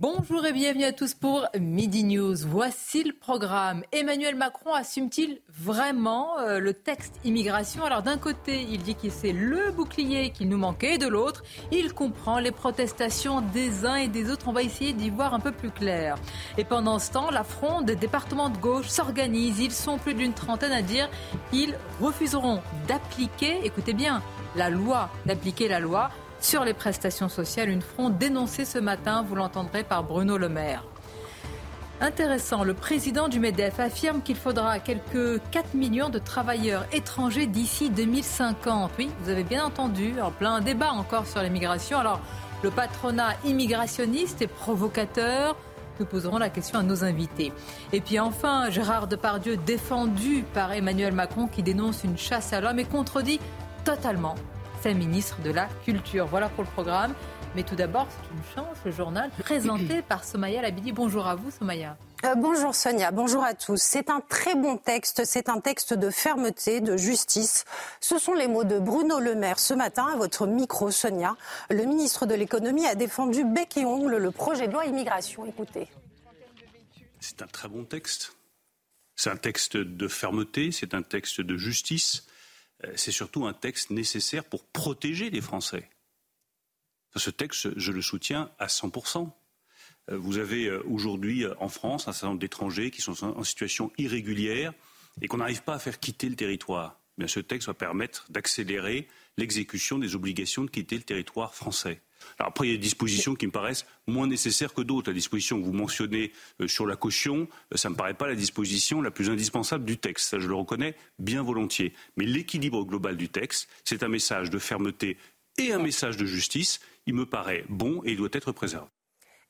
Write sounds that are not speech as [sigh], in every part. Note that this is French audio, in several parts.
Bonjour et bienvenue à tous pour Midi News. Voici le programme. Emmanuel Macron assume-t-il vraiment euh, le texte immigration? Alors d'un côté, il dit que c'est le bouclier qu'il nous manquait, de l'autre, il comprend les protestations des uns et des autres. On va essayer d'y voir un peu plus clair. Et pendant ce temps, la fronde des départements de gauche s'organise. Ils sont plus d'une trentaine à dire qu'ils refuseront d'appliquer, écoutez bien, la loi, d'appliquer la loi sur les prestations sociales, une fronde dénoncée ce matin, vous l'entendrez par Bruno Le Maire. Intéressant, le président du MEDEF affirme qu'il faudra quelques 4 millions de travailleurs étrangers d'ici 2050. Oui, vous avez bien entendu, en plein débat encore sur l'immigration. Alors, le patronat immigrationniste est provocateur. Nous poserons la question à nos invités. Et puis enfin, Gérard Depardieu, défendu par Emmanuel Macron, qui dénonce une chasse à l'homme et contredit totalement sa ministre de la Culture. Voilà pour le programme. Mais tout d'abord, c'est une chance, le journal présenté par Somaya Labidi. Bonjour à vous, Somaya. Euh, bonjour Sonia, bonjour à tous. C'est un très bon texte, c'est un texte de fermeté, de justice. Ce sont les mots de Bruno Le Maire ce matin à votre micro, Sonia. Le ministre de l'économie a défendu bec et ongle le projet de loi immigration. Écoutez. C'est un très bon texte. C'est un texte de fermeté, c'est un texte de justice. Euh, c'est surtout un texte nécessaire pour protéger les Français. Ce texte, je le soutiens à 100%. Euh, vous avez euh, aujourd'hui en France un certain nombre d'étrangers qui sont en situation irrégulière et qu'on n'arrive pas à faire quitter le territoire. Mais ce texte va permettre d'accélérer l'exécution des obligations de quitter le territoire français après, il y a des dispositions qui me paraissent moins nécessaires que d'autres. La disposition que vous mentionnez euh, sur la caution, euh, ça ne me paraît pas la disposition la plus indispensable du texte. Ça, je le reconnais bien volontiers. Mais l'équilibre global du texte, c'est un message de fermeté et un message de justice. Il me paraît bon et il doit être préservé.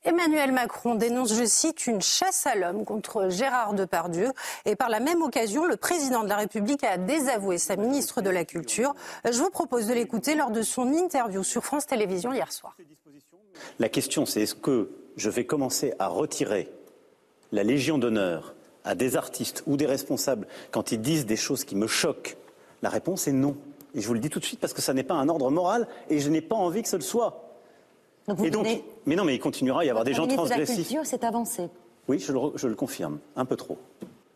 Emmanuel Macron dénonce, je cite, une chasse à l'homme contre Gérard Depardieu. Et par la même occasion, le président de la République a désavoué sa ministre de la Culture. Je vous propose de l'écouter lors de son interview sur France Télévisions hier soir. La question, c'est est-ce que je vais commencer à retirer la Légion d'honneur à des artistes ou des responsables quand ils disent des choses qui me choquent? La réponse est non. Et je vous le dis tout de suite parce que ça n'est pas un ordre moral et je n'ai pas envie que ce le soit mais non, mais il continuera à y avoir des gens transgressifs. La c'est avancé. Oui, je le, confirme, un peu trop.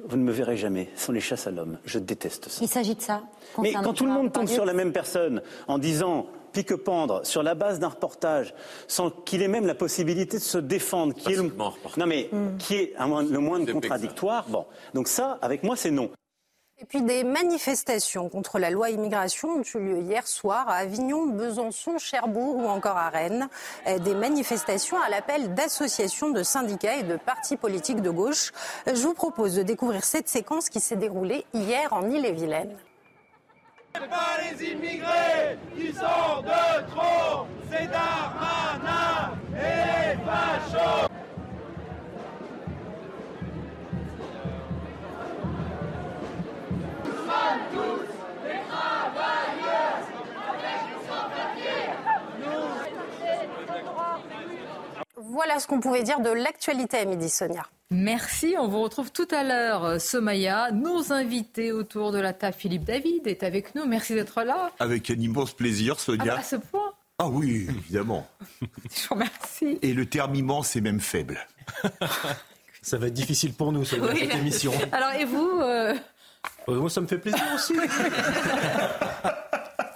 Vous ne me verrez jamais sans les chasses à l'homme. Je déteste ça. Il s'agit de ça. Mais quand tout le monde tombe sur la même personne en disant pique-pendre sur la base d'un reportage sans qu'il ait même la possibilité de se défendre, qui est le, non mais hmm. qui est le moins contradictoire. Bon, donc ça, avec moi, c'est non. Et puis des manifestations contre la loi immigration ont eu lieu hier soir à Avignon, Besançon, Cherbourg ou encore à Rennes. Des manifestations à l'appel d'associations de syndicats et de partis politiques de gauche. Je vous propose de découvrir cette séquence qui s'est déroulée hier en Ille-et-Vilaine. Pas les immigrés qui sont de trop, c'est Darmanin et les. Voilà ce qu'on pouvait dire de l'actualité à midi, Sonia. Merci, on vous retrouve tout à l'heure, euh, Somaya. Nos invités autour de la table, Philippe David est avec nous. Merci d'être là. Avec un immense plaisir, Sonia. Ah, bah, à ce point Ah oui, évidemment. [laughs] Je vous remercie. Et le terme immense est même faible. Ça va être difficile pour nous, cette émission. Alors, et vous euh, euh, Moi, ça me fait plaisir aussi. [laughs]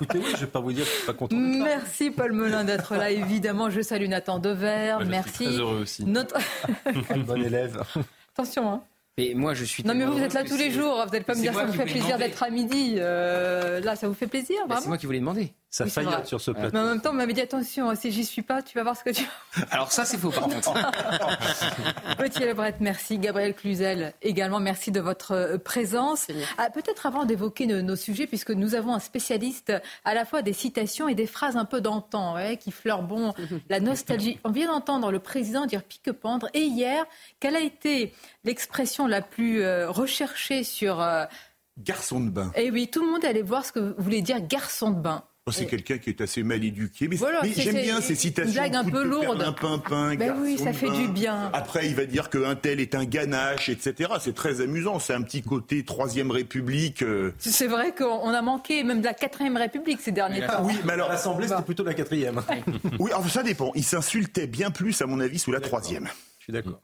Écoutez, je ne vais pas vous dire que je suis pas content. Merci Paul Melun d'être là. Évidemment, je salue Nathan Dever. Merci. Je suis très heureux aussi. Notre... [laughs] bon élève. Attention, hein. Mais moi, je suis. Non, mais vous êtes là tous les jours. Vous n'allez pas me dire que ça vous fait plaisir d'être à midi. Euh, là, ça vous fait plaisir, bah, C'est moi qui vous l'ai demandé. Ça Oui, sur ce plateau. Mais en même temps, on m'avait dit attention, si j'y suis pas, tu vas voir ce que tu. Alors ça, c'est faux par contre. [laughs] Gauthier Lebret, merci. Gabriel Cluzel, également, merci de votre euh, présence. Ah, Peut-être avant d'évoquer nos, nos sujets, puisque nous avons un spécialiste à la fois des citations et des phrases un peu d'antan, ouais, qui fleurent bon [laughs] la nostalgie. On vient d'entendre le président dire pique-pendre. Et hier, quelle a été l'expression la plus euh, recherchée sur... euh, Garçon de bain. Eh oui, tout le monde est allé voir ce que voulait dire garçon de bain. Oh, C'est quelqu'un qui est assez mal éduqué. Mais, Voilà, mais c'est- j'aime c'est bien une ces citations. blague un peu lourde. Un pimpin, Ben oui, ça fait du bien. Après, il va dire qu'un tel est un ganache, etc. C'est très amusant. C'est un petit côté Troisième République. euh. C'est vrai qu'on on a manqué même de la quatrième République ces derniers temps. Oui, mais alors, L'Assemblée, c'était plutôt la quatrième. oui, alors ça dépend. Il s'insultait bien plus, à mon avis, sous la troisième. Je suis d'accord.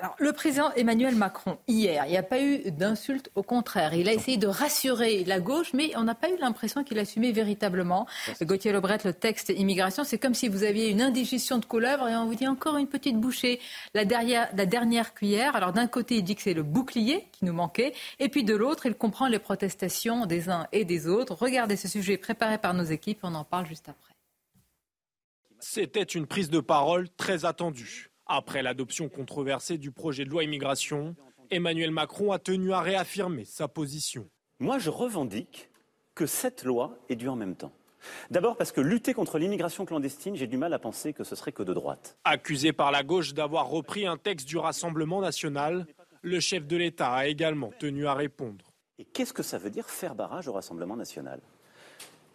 Alors, le président Emmanuel Macron, hier, il n'y a pas eu d'insulte, au contraire. Il a essayé de rassurer la gauche, mais on n'a pas eu l'impression qu'il assumait véritablement. Gauthier Lebret, le texte immigration, c'est comme si vous aviez une indigestion de couleuvre et on vous dit encore une petite bouchée, la dernière, la dernière cuillère. Alors, d'un côté, il dit que c'est le bouclier qui nous manquait, et puis de l'autre, il comprend les protestations des uns et des autres. Regardez ce sujet préparé par nos équipes, on en parle juste après. C'était une prise de parole très attendue. Après l'adoption controversée du projet de loi immigration, Emmanuel Macron a tenu à réaffirmer sa position. Moi, je revendique que cette loi est due en même temps. D'abord parce que lutter contre l'immigration clandestine, j'ai du mal à penser que ce serait que de droite. Accusé par la gauche d'avoir repris un texte du Rassemblement national, le chef de l'État a également tenu à répondre. Et qu'est-ce que ça veut dire faire barrage au Rassemblement national?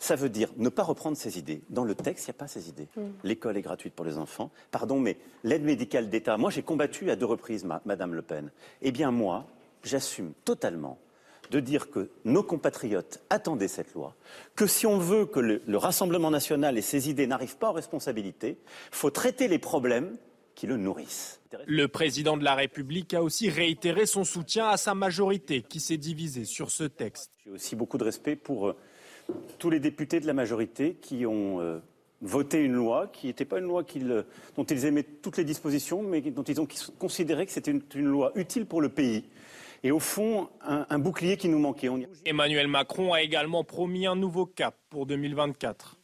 Ça veut dire ne pas reprendre ses idées. Dans le texte, il n'y a pas ces idées. L'école est gratuite pour les enfants. Pardon, mais l'aide médicale d'État, moi j'ai combattu à deux reprises ma- Madame Le Pen. Eh bien moi, j'assume totalement de dire que nos compatriotes attendaient cette loi, que si on veut que le, le Rassemblement national et ses idées n'arrivent pas aux responsabilités, il faut traiter les problèmes qui le nourrissent. Le président de la République a aussi réitéré son soutien à sa majorité qui s'est divisée sur ce texte. J'ai aussi beaucoup de respect pour euh, tous les députés de la majorité qui ont euh, voté une loi qui n'était pas une loi euh, dont ils aimaient toutes les dispositions, mais dont ils ont considéré que c'était une, une loi utile pour le pays. Et au fond, un, un bouclier qui nous manquait. On y- Emmanuel Macron a également promis un nouveau cap pour 2024.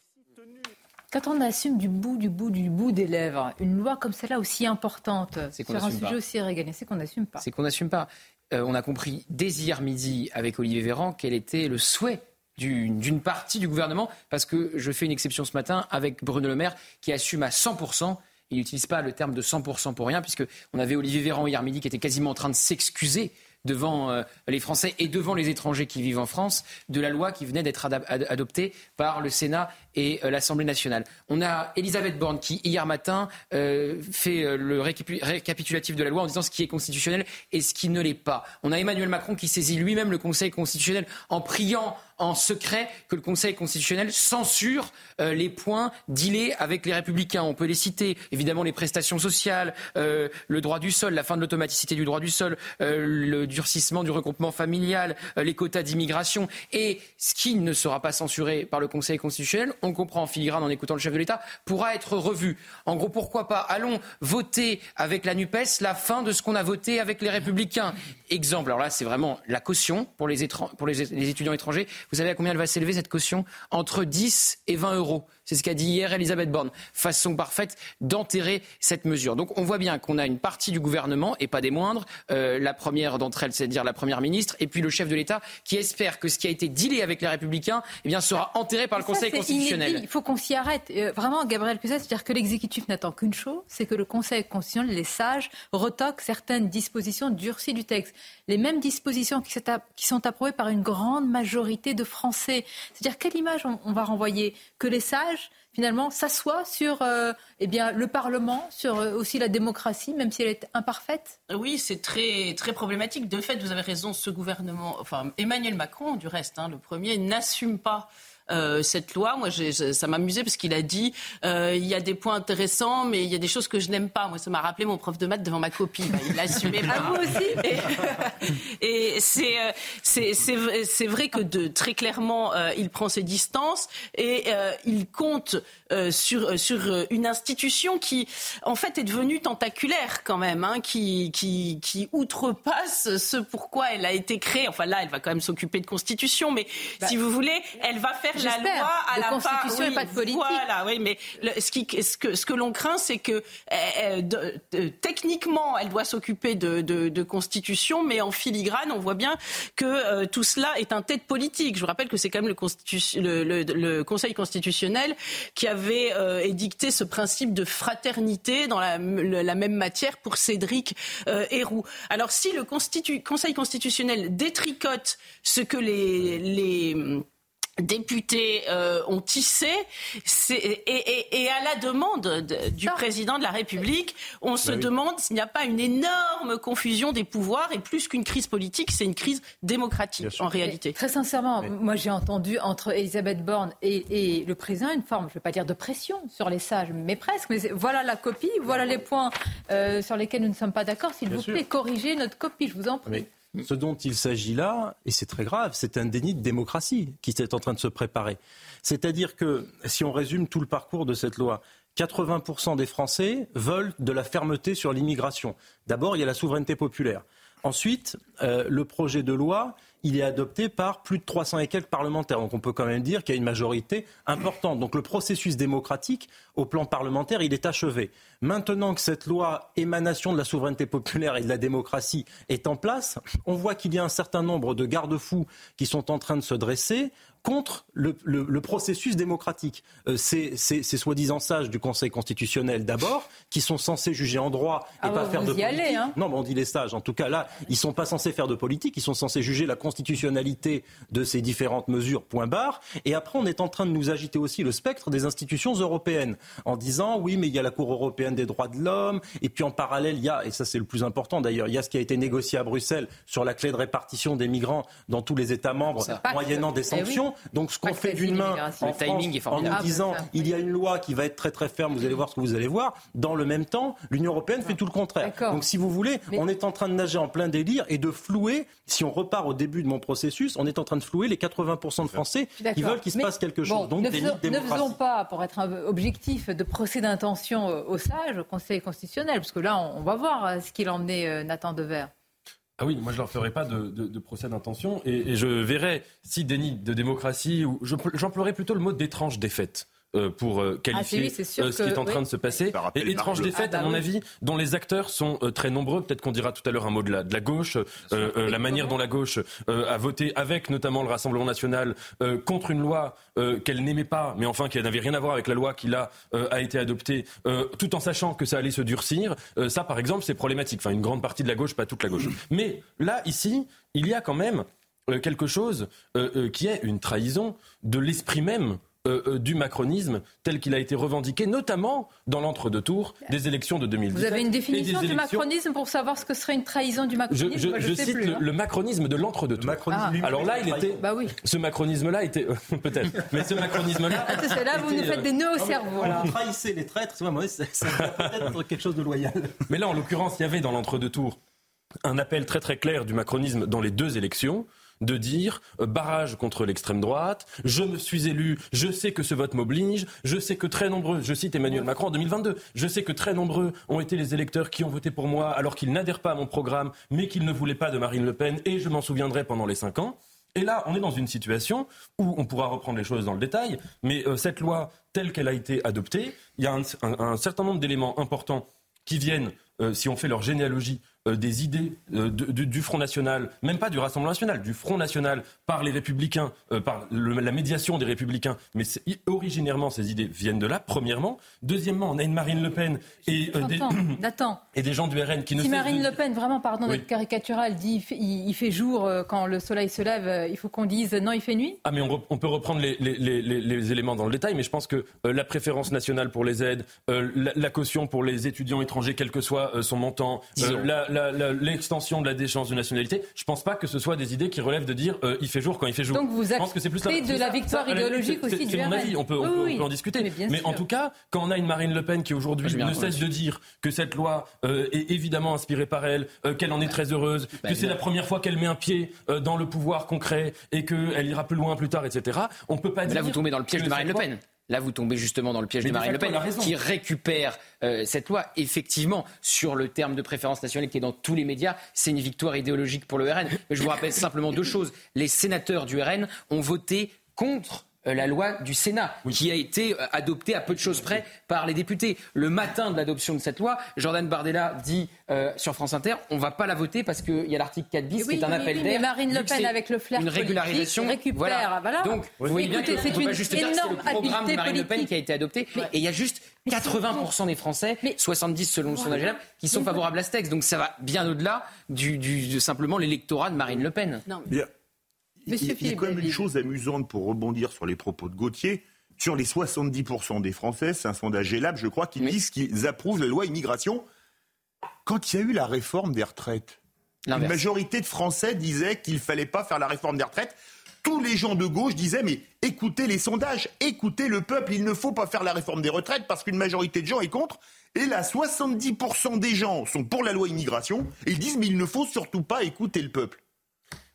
Quand on assume du bout, du bout, du bout des lèvres, une loi comme celle-là aussi importante, sur un sujet pas. aussi régalé, c'est qu'on n'assume pas. C'est qu'on n'assume pas. Euh, on a compris dès hier midi avec Olivier Véran quel était le souhait du- d'une partie du gouvernement, parce que je fais une exception ce matin avec Bruno Le Maire qui assume à 100%. Il n'utilise pas le terme de 100% pour rien, puisque on avait Olivier Véran hier midi qui était quasiment en train de s'excuser devant euh, les Français et devant les étrangers qui vivent en France de la loi qui venait d'être adoptée par le Sénat et euh, l'Assemblée nationale. On a Elisabeth Borne qui, hier matin, euh, fait le récapi- récapitulatif de la loi en disant ce qui est constitutionnel et ce qui ne l'est pas. On a Emmanuel Macron qui saisit lui-même le Conseil constitutionnel en priant en secret que le Conseil constitutionnel censure euh, les points dealés avec les républicains. On peut les citer, évidemment les prestations sociales, euh, le droit du sol, la fin de l'automaticité du droit du sol, euh, le durcissement du regroupement familial, les quotas d'immigration. Et ce qui ne sera pas censuré par le Conseil constitutionnel, on comprend en filigrane en écoutant le chef de l'État, pourra être revu. En gros, pourquoi pas Allons voter avec la NUPES la fin de ce qu'on a voté avec les républicains? Exemple, alors là c'est vraiment la caution pour les étudiants étrangers. Vous savez à combien elle va s'élever cette caution? Entre 10 et 20 euros. C'est ce qu'a dit hier Elisabeth Borne. Façon parfaite d'enterrer cette mesure. Donc on voit bien qu'on a une partie du gouvernement, et pas des moindres, euh, la première d'entre elles, c'est-à-dire la première ministre, et puis le chef de l'État, qui espère que ce qui a été dealé avec les républicains eh bien, sera enterré par le Ça, Conseil constitutionnel. inédit. Il faut qu'on s'y arrête. Euh, vraiment, Gabriel Cluzet, c'est-à-dire que l'exécutif n'attend qu'une chose, c'est que le Conseil constitutionnel, les sages, retoquent certaines dispositions durcies du texte. Les mêmes dispositions qui, sont approuvées par une grande majorité de Français. C'est-à-dire quelle image on va renvoyer? Que les sages, finalement, s'assoient sur euh, eh le Parlement, sur euh, aussi la démocratie, même si elle est imparfaite Oui, c'est très, très problématique. De fait, vous avez raison, ce gouvernement, enfin Emmanuel Macron, du reste, hein, le premier, n'assume pas. Euh, cette loi, moi, j'ai- ça m'amusait parce qu'il a dit euh, il y a des points intéressants, mais il y a des choses que je n'aime pas. Moi, ça m'a rappelé mon prof de maths devant ma copie. Bah, il l'assumait pas. Ah, vous aussi [laughs] Et, et c'est euh, c'est c'est vrai- c'est vrai que de très clairement, euh, il prend ses distances et il compte sur sur une institution qui, en fait, est devenue tentaculaire quand même, hein, qui qui qui outrepasse ce pourquoi elle a été créée. Enfin là, elle va quand même s'occuper de constitution, mais si vous voulez, elle va faire la loi à de la constitution et pas de politique. Voilà, oui, mais le- ce, qui, ce, que, ce que l'on craint, c'est que euh, euh, de- de- techniquement, elle doit s'occuper de, de, de constitution, mais en filigrane, on voit bien que euh, tout cela est un tête politique. Je vous rappelle que c'est quand même le, constitu- le, le- le Conseil constitutionnel qui avait euh, édicté ce principe de fraternité dans la, la même matière pour Cédric euh, Héroux. Alors si le constitu- Conseil constitutionnel détricote ce que les, les députés euh, ont tissé c'est- et, et- et à la demande de- du président de la République, on se Bah oui. demande s'il n'y a pas une énorme confusion des pouvoirs et plus qu'une crise politique, c'est une crise démocratique en réalité. Mais Très sincèrement, moi j'ai entendu entre Elisabeth Borne et, et le président une forme, je ne vais pas dire de pression sur les sages, mais presque. Mais c'est- voilà la copie, voilà les points euh, sur lesquels nous ne sommes pas d'accord. S'il Bien vous sûr. plaît, corrigez notre copie, je vous en prie. Mais ce dont il s'agit là, et c'est très grave, c'est un déni de démocratie qui est en train de se préparer. C'est-à-dire que, si on résume tout le parcours de cette loi, 80% des Français veulent de la fermeté sur l'immigration. D'abord, il y a la souveraineté populaire. Ensuite, euh, le projet de loi, il est adopté par plus de 300 et quelques parlementaires. Donc on peut quand même dire qu'il y a une majorité importante. Donc le processus démocratique, au plan parlementaire, il est achevé. Maintenant que cette loi, émanation de la souveraineté populaire et de la démocratie, est en place, on voit qu'il y a un certain nombre de garde-fous qui sont en train de se dresser contre le, le- le processus démocratique. Euh, ces ces- ces soi-disant sages du Conseil constitutionnel d'abord, qui sont censés juger en droit et Ah pas bah, faire de y politique. allez, hein. Non, mais on dit les sages. En tout cas, là, ils sont pas censés faire de politique. Ils sont censés juger la constitutionnalité de ces différentes mesures. Point barre. Et après, on est en train de nous agiter aussi le spectre des institutions européennes en disant oui, mais il y a la Cour européenne des droits de l'homme. Et puis en parallèle, il y a et ça c'est le plus important d'ailleurs, il y a ce qui a été négocié à Bruxelles sur la clé de répartition des migrants dans tous les États membres, moyennant des Eh Donc ce qu'on fait d'une main d'immigration. en timing France, nous disant il y a une loi qui va être très très ferme, vous allez voir ce que vous allez voir. Dans le même temps, l'Union européenne fait tout le contraire. Donc si vous voulez, Mais- on est en train de nager en plein délire et de flouer, si on repart au début de mon processus, on est en train de flouer les 80% de Français qui veulent qu'il se Mais passe quelque chose. bon, Donc ne, faisons, ne faisons pas, pour être un- objectif, de procès d'intention euh, au sage, au Conseil constitutionnel, parce que là, on, on va voir euh, ce qu'il en est, euh, Nathan Dever. Ah oui, moi je leur ferai pas de, procès d'intention et, je verrai si déni de démocratie ou je- j'emploierai plutôt le mot d'étrange défaite. Euh, pour euh, qualifier Ah, sûr euh, ce qui que- est en train oui. de se passer. Et étrange défaite, Ah, bah à mon oui. avis, dont les acteurs sont euh, très nombreux. Peut-être qu'on dira tout à l'heure un mot de la, de la gauche, euh, euh, la manière dont la gauche euh, a voté avec notamment le Rassemblement national euh, contre une loi euh, qu'elle n'aimait pas, mais enfin qui n'avait rien à voir avec la loi qui là euh, a été adoptée, euh, tout en sachant que ça allait se durcir. Euh, ça, par exemple, c'est problématique. Enfin, une grande partie de la gauche, pas toute la gauche. Mais là, ici, il y a quand même quelque chose euh, euh, qui est une trahison de l'esprit même euh, euh, du macronisme tel qu'il a été revendiqué, notamment dans l'entre-deux tours des élections de 2017. Vous avez une définition du élections- macronisme pour savoir ce que serait une trahison du macronisme je- Moi, je sais cite plus, le, hein. le macronisme de l'entre-deux tours. Ah. Alors là, il était. Bah oui. Ce macronisme-là était. [laughs] peut-être. Mais ce macronisme-là. Attention, là, vous était, nous faites des nœuds au Non, mais cerveau. trahissait les traîtres, c'est vrai, ça, ça peut être quelque chose de loyal. Mais là, en l'occurrence, il y avait dans l'entre-deux tours un appel très très clair du macronisme dans les deux élections de dire euh, barrage contre l'extrême droite, je me suis élu, je sais que ce vote m'oblige, je sais que très nombreux, je cite Emmanuel Macron en 2022, je sais que très nombreux ont été les électeurs qui ont voté pour moi alors qu'ils n'adhèrent pas à mon programme, mais qu'ils ne voulaient pas de Marine Le Pen, et je m'en souviendrai pendant les cinq ans. Et là, on est dans une situation où on pourra reprendre les choses dans le détail, mais euh, cette loi telle qu'elle a été adoptée, il y a un, certain nombre d'éléments importants qui viennent, euh, si on fait leur généalogie, euh, des idées euh, de- du Front National, même pas du Rassemblement National, du Front National, par les Républicains, euh, par le- la médiation des Républicains. Mais originairement, ces idées viennent de là, premièrement. Deuxièmement, on a une Marine Le Pen et, des, [coughs] et gens du RN qui ne Si Marine Le Pen, vraiment, pardon Oui. d'être caricatural, dit il fait, il- il fait jour quand le soleil se lève, il faut qu'on dise non, il fait nuit Ah mais on, peut reprendre les, les- les- les- les éléments dans le détail, mais je pense que la préférence nationale pour les aides, la, la caution pour les étudiants étrangers, quel que soit son montant, la- l'extension de la déchéance de nationalité, je pense pas que ce soit des idées qui relèvent de dire euh, il fait jour quand il fait jour. Donc vous je pense que c'est plus acceptez de la ça- victoire ça, idéologique c'est- aussi c'est du mon RN. avis, on peut, on Oui, peut- oui. on peut en discuter. Mais en tout cas, quand on a une Marine Le Pen qui aujourd'hui ne cesse de dire que cette loi euh, est évidemment inspirée par elle, euh, qu'elle en est très heureuse, que c'est évidemment. la première fois qu'elle met un pied euh, dans le pouvoir concret et qu'elle ira plus loin plus tard, etc. On peut pas Mais dire. là, vous tombez dans le piège de Marine Le Pen. Là, vous tombez justement dans le piège Mais de Marine Le Pen, qui récupère euh, cette loi. Effectivement, sur le terme de préférence nationale qui est dans tous les médias, c'est une victoire idéologique pour le RN. Mais je vous rappelle simplement deux choses. Les sénateurs du RN ont voté contre la loi du Sénat, qui a été euh, adoptée à peu de choses près par les députés. Le matin de l'adoption de cette loi, Jordan Bardella dit euh, sur France Inter, on ne va pas la voter parce qu'il y a l'article 4 bis qui est un appel oui, d'air. Mais Marine Le Pen, avec le flair une régularisation, récupère. Voilà. Donc, vous voyez bien que c'est on peut une pas juste dire que c'est le énorme programme de Marine Le Pen qui a été adopté. Et il y a juste 80% des Français, 70 selon le sondage qui sont Mais favorables à ce texte. Donc ça va bien au-deldelà du, du- de simplement l'électorat de Marine Le Pen. Non. Il, Monsieur il y a quand même une chose amusante pour rebondir sur les propos de Gauthier. Sur les 70% des Français, c'est un sondage ELAB, je crois, qui disent qu'ils approuvent la loi immigration. Quand il y a eu la réforme des retraites, une majorité de Français disaient qu'il fallait pas faire la réforme des retraites. Tous les gens de gauche disaient mais écoutez les sondages, écoutez le peuple, il ne faut pas faire la réforme des retraites parce qu'une majorité de gens est contre. Et là, 70% des gens sont pour la loi immigration et ils disent mais il ne faut surtout pas écouter le peuple.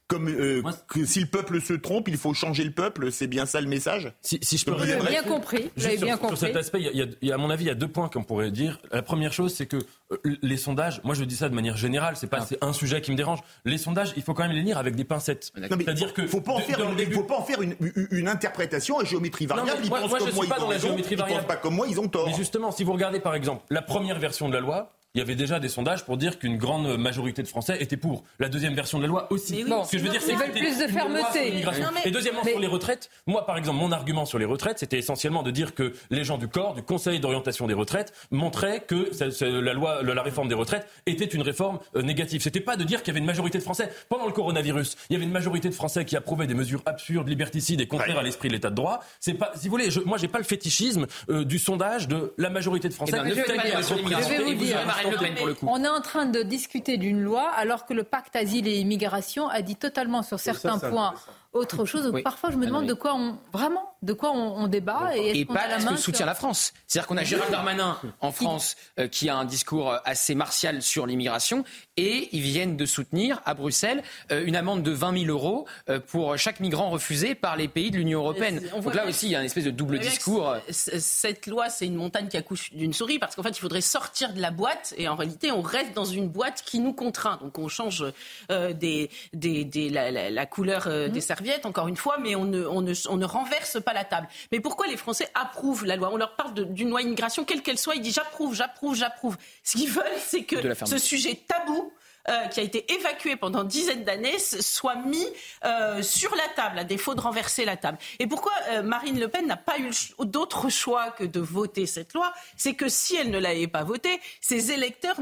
Comme euh, que si le peuple se trompe, il faut changer le peuple, c'est bien ça le message? Si, si je peux Vous bien compris. Vous Juste avez sur, bien sur compris. cet aspect, il y a- il y à mon avis, il y a deux points qu'on pourrait dire. La première chose, c'est que euh, les sondages, moi je dis ça de manière générale, c'est pas Ah. c'est un sujet qui me dérange. Les sondages, il faut quand même les lire avec des pincettes. Non, C'est-à-dire que faut pas en faire, une, début- faut pas en faire une, une- une interprétation à géométrie Non, variable. ils moi- pensent moi, je comme suis moi, pas ils dans la raison. géométrie Ils variable. pensent pas comme moi, ils ont tort. Mais justement, si vous regardez par exemple la première version de la loi, il y avait déjà des sondages pour dire qu'une grande majorité de Français étaient pour. La deuxième version de la loi aussi. Oui, Bon, Ce que je veux dire, c'est veulent plus de fermeté. Non, mais- Et deuxièmement, Mais- sur les retraites, moi par exemple, mon argument sur les retraites, c'était essentiellement de dire que les gens du corps, du Conseil d'orientation des retraites, montraient que la loi, la réforme des retraites était une réforme euh, négative. C'était pas de dire qu'il y avait une majorité de Français pendant le coronavirus. Il y avait une majorité de Français qui approuvaient des mesures absurdes, liberticides et contraires à l'esprit de l'État de droit. C'est pas, si vous voulez, je, moi j'ai pas le fétichisme euh, du sondage de la majorité de Français. Eh ben. Je vais vous dire. Aurez Marine Le Pen pour le coup. On est en train de discuter d'une loi alors que le pacte asile et immigration a dit totalement sur certains ça, points autre chose. Oui. parfois je me demande de quoi on vraiment de quoi on, on débat et Et pas ce que soutient la France. C'est-à-dire qu'on a Gérald Darmanin en France euh, qui a un discours euh, assez martial sur l'immigration et ils viennent de soutenir à Bruxelles euh, une amende de 20 000 euros euh, pour chaque migrant refusé par les pays de l'Union européenne. Donc là aussi, il y a une espèce de double discours. Cette loi, c'est une montagne qui accouche d'une souris parce qu'en fait, il faudrait sortir de la boîte et en réalité, on reste dans une boîte qui nous contraint. Donc, on change des, des, des- la, la- la couleur des serviettes, encore une fois, mais on ne, on, ne, on ne renverse pas la table. Mais pourquoi les Français approuvent la loi? On leur parle d'une loi immigration, quelle qu'elle soit, ils disent j'approuve, j'approuve, j'approuve. Ce qu'ils veulent, c'est que ce sujet tabou euh, qui a été évacué pendant dizaines d'années soit mis euh, sur la table, à défaut de renverser la table. Et pourquoi euh, Marine Le Pen n'a pas eu d'autre choix que de voter cette loi C'est que si elle ne l'avait pas votée, ses électeurs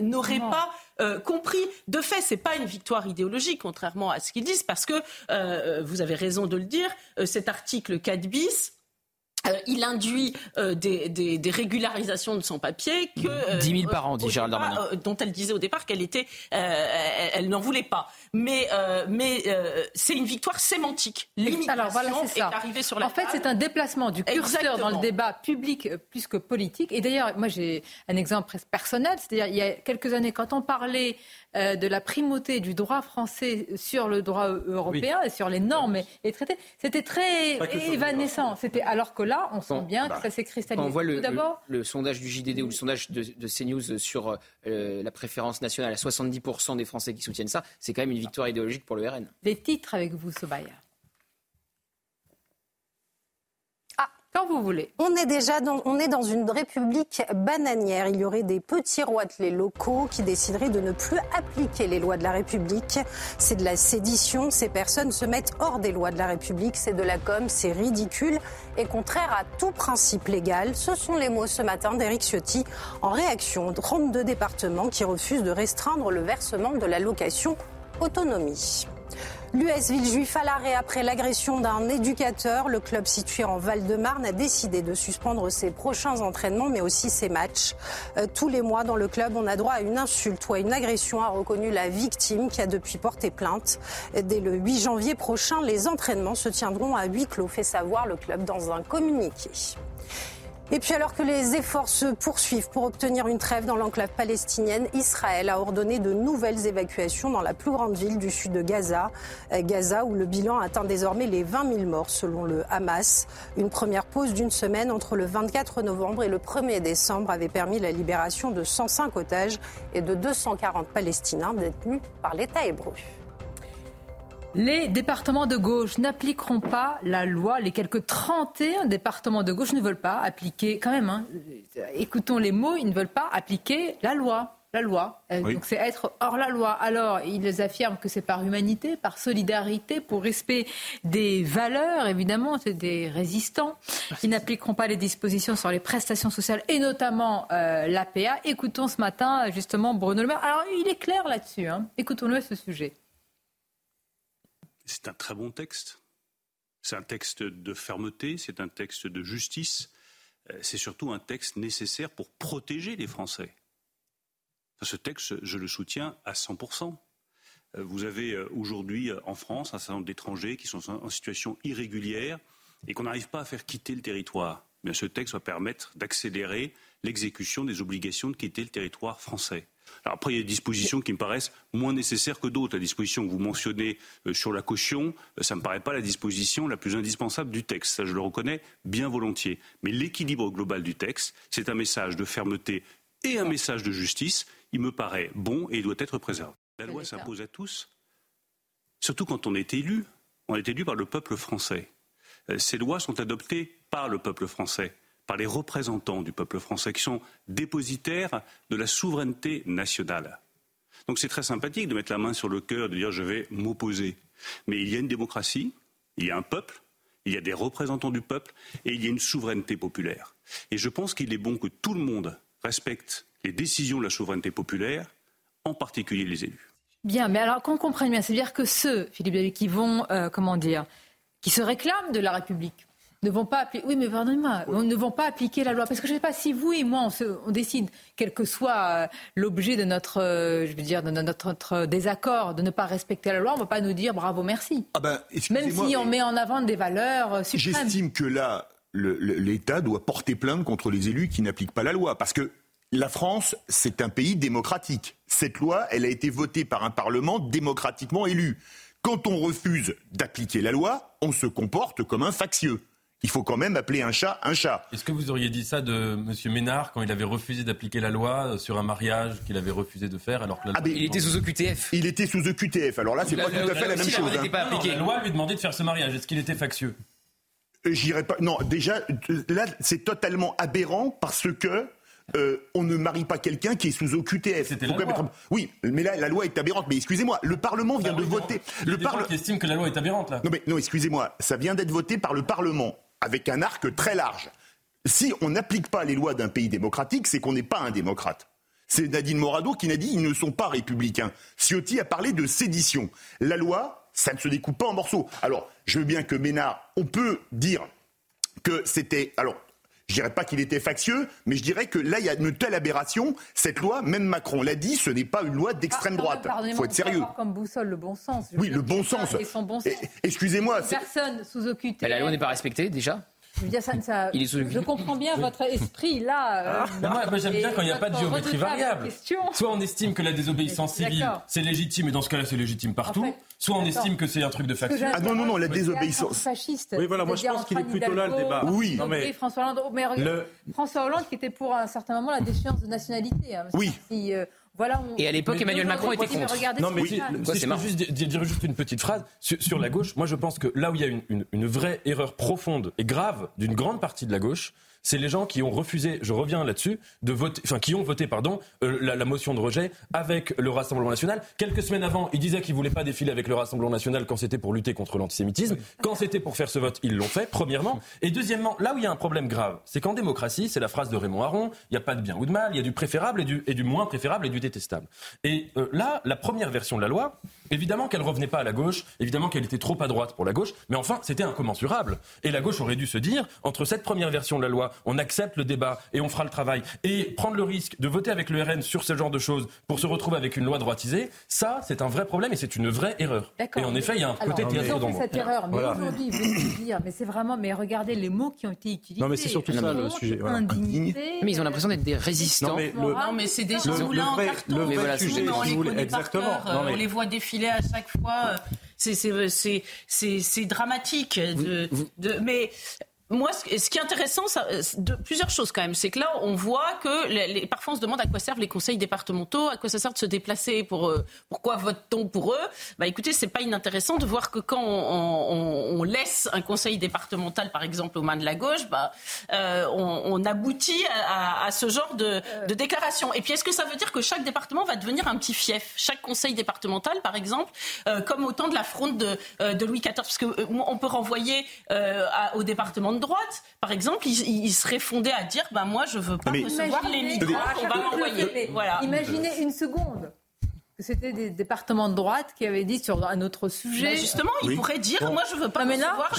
n'auraient pas euh, compris. De fait, c'est pas une victoire idéologique, contrairement à ce qu'ils disent, parce que euh, vous avez raison de le dire. euh, cet article 4 bis. Euh, il induit euh, des, des- des régularisations de son papier que euh, 10 000 par an, dit Gérald Darmanin. euh, dont elle disait au départ qu'elle était, euh, elle, elle n'en voulait pas. Mais, euh, mais euh, c'est une victoire sémantique. L'immigration Alors voilà, c'est est arrivée sur la En fait, c'est un déplacement du curseur dans le débat public euh, plus que politique. Et d'ailleurs, moi, j'ai un exemple personnel. C'est-à-dire, il y a quelques années, quand on parlait euh, de la primauté du droit français sur le droit européen et sur les normes et les traités, c'était très évanescent. C'était alors que là, on sent Bon, bien bah, que ça s'est cristallisé. on voit le, le- le sondage du JDD ou le sondage de, de CNews sur euh, la préférence nationale à 70% des Français qui soutiennent ça, c'est quand même une victoire idéologique pour le RN. des titres avec vous, Sobaya. Ah, vous voulez. On est déjà dans, on est dans une république bananière. Il y aurait des petits roitelets locaux qui décideraient de ne plus appliquer les lois de la République. C'est de la sédition. Ces personnes se mettent hors des lois de la République. C'est de la com, c'est ridicule et contraire à tout principe légal. Ce sont les mots ce matin d'Éric Ciotti en réaction aux 32 départements qui refusent de restreindre le versement de l'allocation autonomie. L'US Villejuif à l'arrêt après l'agression d'un éducateur. Le club situé en Val-de-Marne a décidé de suspendre ses prochains entraînements, mais aussi ses matchs. Euh, tous les mois, dans le club, on a droit à une insulte ou à une agression, a reconnu la victime qui a depuis porté plainte. Dès le 8 janvier prochain, les entraînements se tiendront à huis clos, fait savoir le club dans un communiqué. Et puis alors que les efforts se poursuivent pour obtenir une trêve dans l'enclave palestinienne, Israël a ordonné de nouvelles évacuations dans la plus grande ville du sud de Gaza, euh, Gaza où le bilan atteint désormais les 20 000 morts selon le Hamas. Une première pause d'une semaine entre le 24 novembre et le 1er décembre avait permis la libération de 105 otages et de 240 Palestiniens détenus par l'État hébreu. Les départements de gauche n'appliqueront pas la loi. Les quelques 31 départements de gauche ne veulent pas appliquer, quand même, hein, écoutons les mots, ils ne veulent pas appliquer la loi. La loi. Euh, Donc c'est être hors la loi. Alors, ils affirment que c'est par humanité, par solidarité, pour respect des valeurs, évidemment, c'est des résistants. Ils n'appliqueront pas les dispositions sur les prestations sociales et notamment euh, l'APA. Écoutons ce matin, justement, Bruno Le Maire. Alors, il est clair là-dessus. Hein. Écoutons-le à ce sujet. C'est un très bon texte. C'est un texte de fermeté, c'est un texte de justice. Euh, c'est surtout un texte nécessaire pour protéger les Français. Ce texte, je le soutiens à 100%. Euh, vous avez euh, aujourd'hui en France un certain nombre d'étrangers qui sont en situation irrégulière et qu'on n'arrive pas à faire quitter le territoire. Ce texte va permettre d'accélérer l'exécution des obligations de quitter le territoire français. Alors après, il y a des dispositions qui me paraissent moins nécessaires que d'autres. La disposition que vous mentionnez euh, sur la caution, ça ne me paraît pas la disposition la plus indispensable du texte. Ça, je le reconnais bien volontiers. Mais l'équilibre global du texte, c'est un message de fermeté et un message de justice. Il me paraît bon et il doit être préservé. La loi s'impose à tous, surtout quand on est élu. On est élu par le peuple français. Euh, ces lois sont adoptées par le peuple français par les représentants du peuple français qui sont dépositaires de la souveraineté nationale. Donc c'est très sympathique de mettre la main sur le cœur, de dire je vais m'opposer. Mais il y a une démocratie, il y a un peuple, il y a des représentants du peuple et il y a une souveraineté populaire. Et je pense qu'il est bon que tout le monde respecte les décisions de la souveraineté populaire, en particulier les élus. Bien, mais alors qu'on comprenne bien, c'est-à-dire que ceux, Philippe David, qui vont, euh, comment dire, qui se réclament de la République, ne vont pas appliquer. Oui, mais pardonnez-moi, ne vont pas appliquer la loi. Parce que je ne sais pas si vous et moi, on, décide, quel que soit euh, l'objet de notre, euh, je veux dire, de notre, désaccord, de ne pas respecter la loi, on ne va pas nous dire bravo, merci. Ah ben, Même si on met en avant des valeurs euh, suprêmes. J'estime que là, l'État doit porter plainte contre les élus qui n'appliquent pas la loi. Parce que la France, c'est un pays démocratique. Cette loi, elle a été votée par un Parlement démocratiquement élu. Quand on refuse d'appliquer la loi, on se comporte comme un factieux il faut quand même appeler un chat un chat. Est-ce que vous auriez dit ça de M. Ménard quand il avait refusé d'appliquer la loi sur un mariage qu'il avait refusé de faire alors que la ah, Il était sous OQTF. Il était sous OQTF. Alors là, c'est pas tout à fait la, même chose. Hein. Pas la loi lui demandait de faire ce mariage. Est-ce qu'il était factieux? Euh, J'irai pas. Non, déjà, là, c'est totalement aberrant parce que euh, on ne marie pas quelqu'un qui est sous OQTF. C'était la loi. Oui, mais là, la loi est aberrante. Mais excusez-moi, le Parlement vient ah de voter. le Parlement qui estime que la loi est aberrante là. Non, mais non, excusez-moi, ça vient d'être voté par le Parlement avec un arc très large. Si on n'applique pas les lois d'un pays démocratique, c'est qu'on n'est pas un démocrate. C'est Nadine Morado qui n'a dit ils ne sont pas républicains. Ciotti a parlé de sédition. La loi, ça ne se découpe pas en morceaux. Alors, je veux bien que Ménard, on peut dire que c'était. Alors, je dirais pas qu'il était factieux, mais je dirais que là, il y a une telle aberration. Cette loi, même Macron l'a dit, ce n'est pas une loi d'extrême droite. Il faut être sérieux. Comme boussole le bon sens. oui, le bon sens. Excusez-moi. Personne sous occupé. la loi n'est pas respectée déjà. Je, veux dire, ça, ça, je comprends bien votre esprit là. Euh, ah, moi, j'aime bien quand il n'y a pas de géométrie variable. Soit on estime que la désobéissance civile c'est légitime et dans ce cas-là c'est légitime partout. soit on estime que c'est un truc de faction. Ah non non non la désobéissance. Fasciste. Oui voilà moi je pense qu'il est plutôt là le débat. Oui. Non, mais... François Hollande, mais François Hollande qui était pour un certain moment la déchéance de nationalité. Hein, oui. Euh, et à l'époque, Emmanuel Macron était contre. Non, mais si, je peux juste dire juste une petite phrase sur, la gauche. Moi, je pense que là où il y a une vraie erreur profonde et grave d'une grande partie de la gauche, c'est les gens qui ont refusé, je reviens là-dessus, de voter, enfin qui ont voté, pardon, euh, la, motion de rejet avec le Rassemblement national. Quelques semaines avant, ils disaient qu'ils voulaient pas défiler avec le Rassemblement national quand c'était pour lutter contre l'antisémitisme. Quand c'était pour faire ce vote, ils l'ont fait. Premièrement, et deuxièmement, là où il y a un problème grave, c'est qu'en démocratie, c'est la phrase de Raymond Aron, il n'y a pas de bien ou de mal, il y a du préférable et du, et du moins préférable et du détestable. Et euh, là, la première version de la loi, évidemment qu'elle revenait pas à la gauche, évidemment qu'elle était trop à droite pour la gauche, mais enfin, c'était incommensurable. Et la gauche aurait dû se dire, entre cette première version de la loi on accepte le débat et on fera le travail. Et prendre le risque de voter avec le RN sur ce genre de choses pour se retrouver avec une loi droitisée, ça, c'est un vrai problème et c'est une vraie erreur. Et en effet, il y a un côté théâtre dans cette erreur, mais aujourd'hui, vous dire, mais c'est vraiment, mais regardez les mots qui ont été utilisés. Non, mais c'est surtout ça le sujet. Mais ils ont l'impression d'être des résistants. Non, mais, c'est des gens moulins en carton. Le vrai sujet, on les connaît exactement. par on les voit défiler à chaque fois. C'est dramatique. De, de, mais moi, ce qui est intéressant, plusieurs choses quand même, c'est que là, on voit que les, parfois on se demande à quoi servent les conseils départementaux, à quoi ça sert de se déplacer, pour pourquoi vote-t-on pour eux. Bah, écoutez, c'est pas inintéressant de voir que quand on, laisse un conseil départemental, par exemple, aux mains de la gauche, bah, euh, on, aboutit à, ce genre de, déclaration. Et puis, est-ce que ça veut dire que chaque département va devenir un petit fief? Chaque conseil départemental, par exemple, euh, comme au temps de la fronde de, euh, Louis XIV, parce que on peut renvoyer au département de droite, par exemple, il, serait fondé à dire, ben moi, je veux pas recevoir les migrants, on va renvoyer. Voilà. Imaginez une seconde c'était des départements de droite qui avaient dit sur un autre sujet. justement, ils pourraient dire moi je veux pas mais recevoir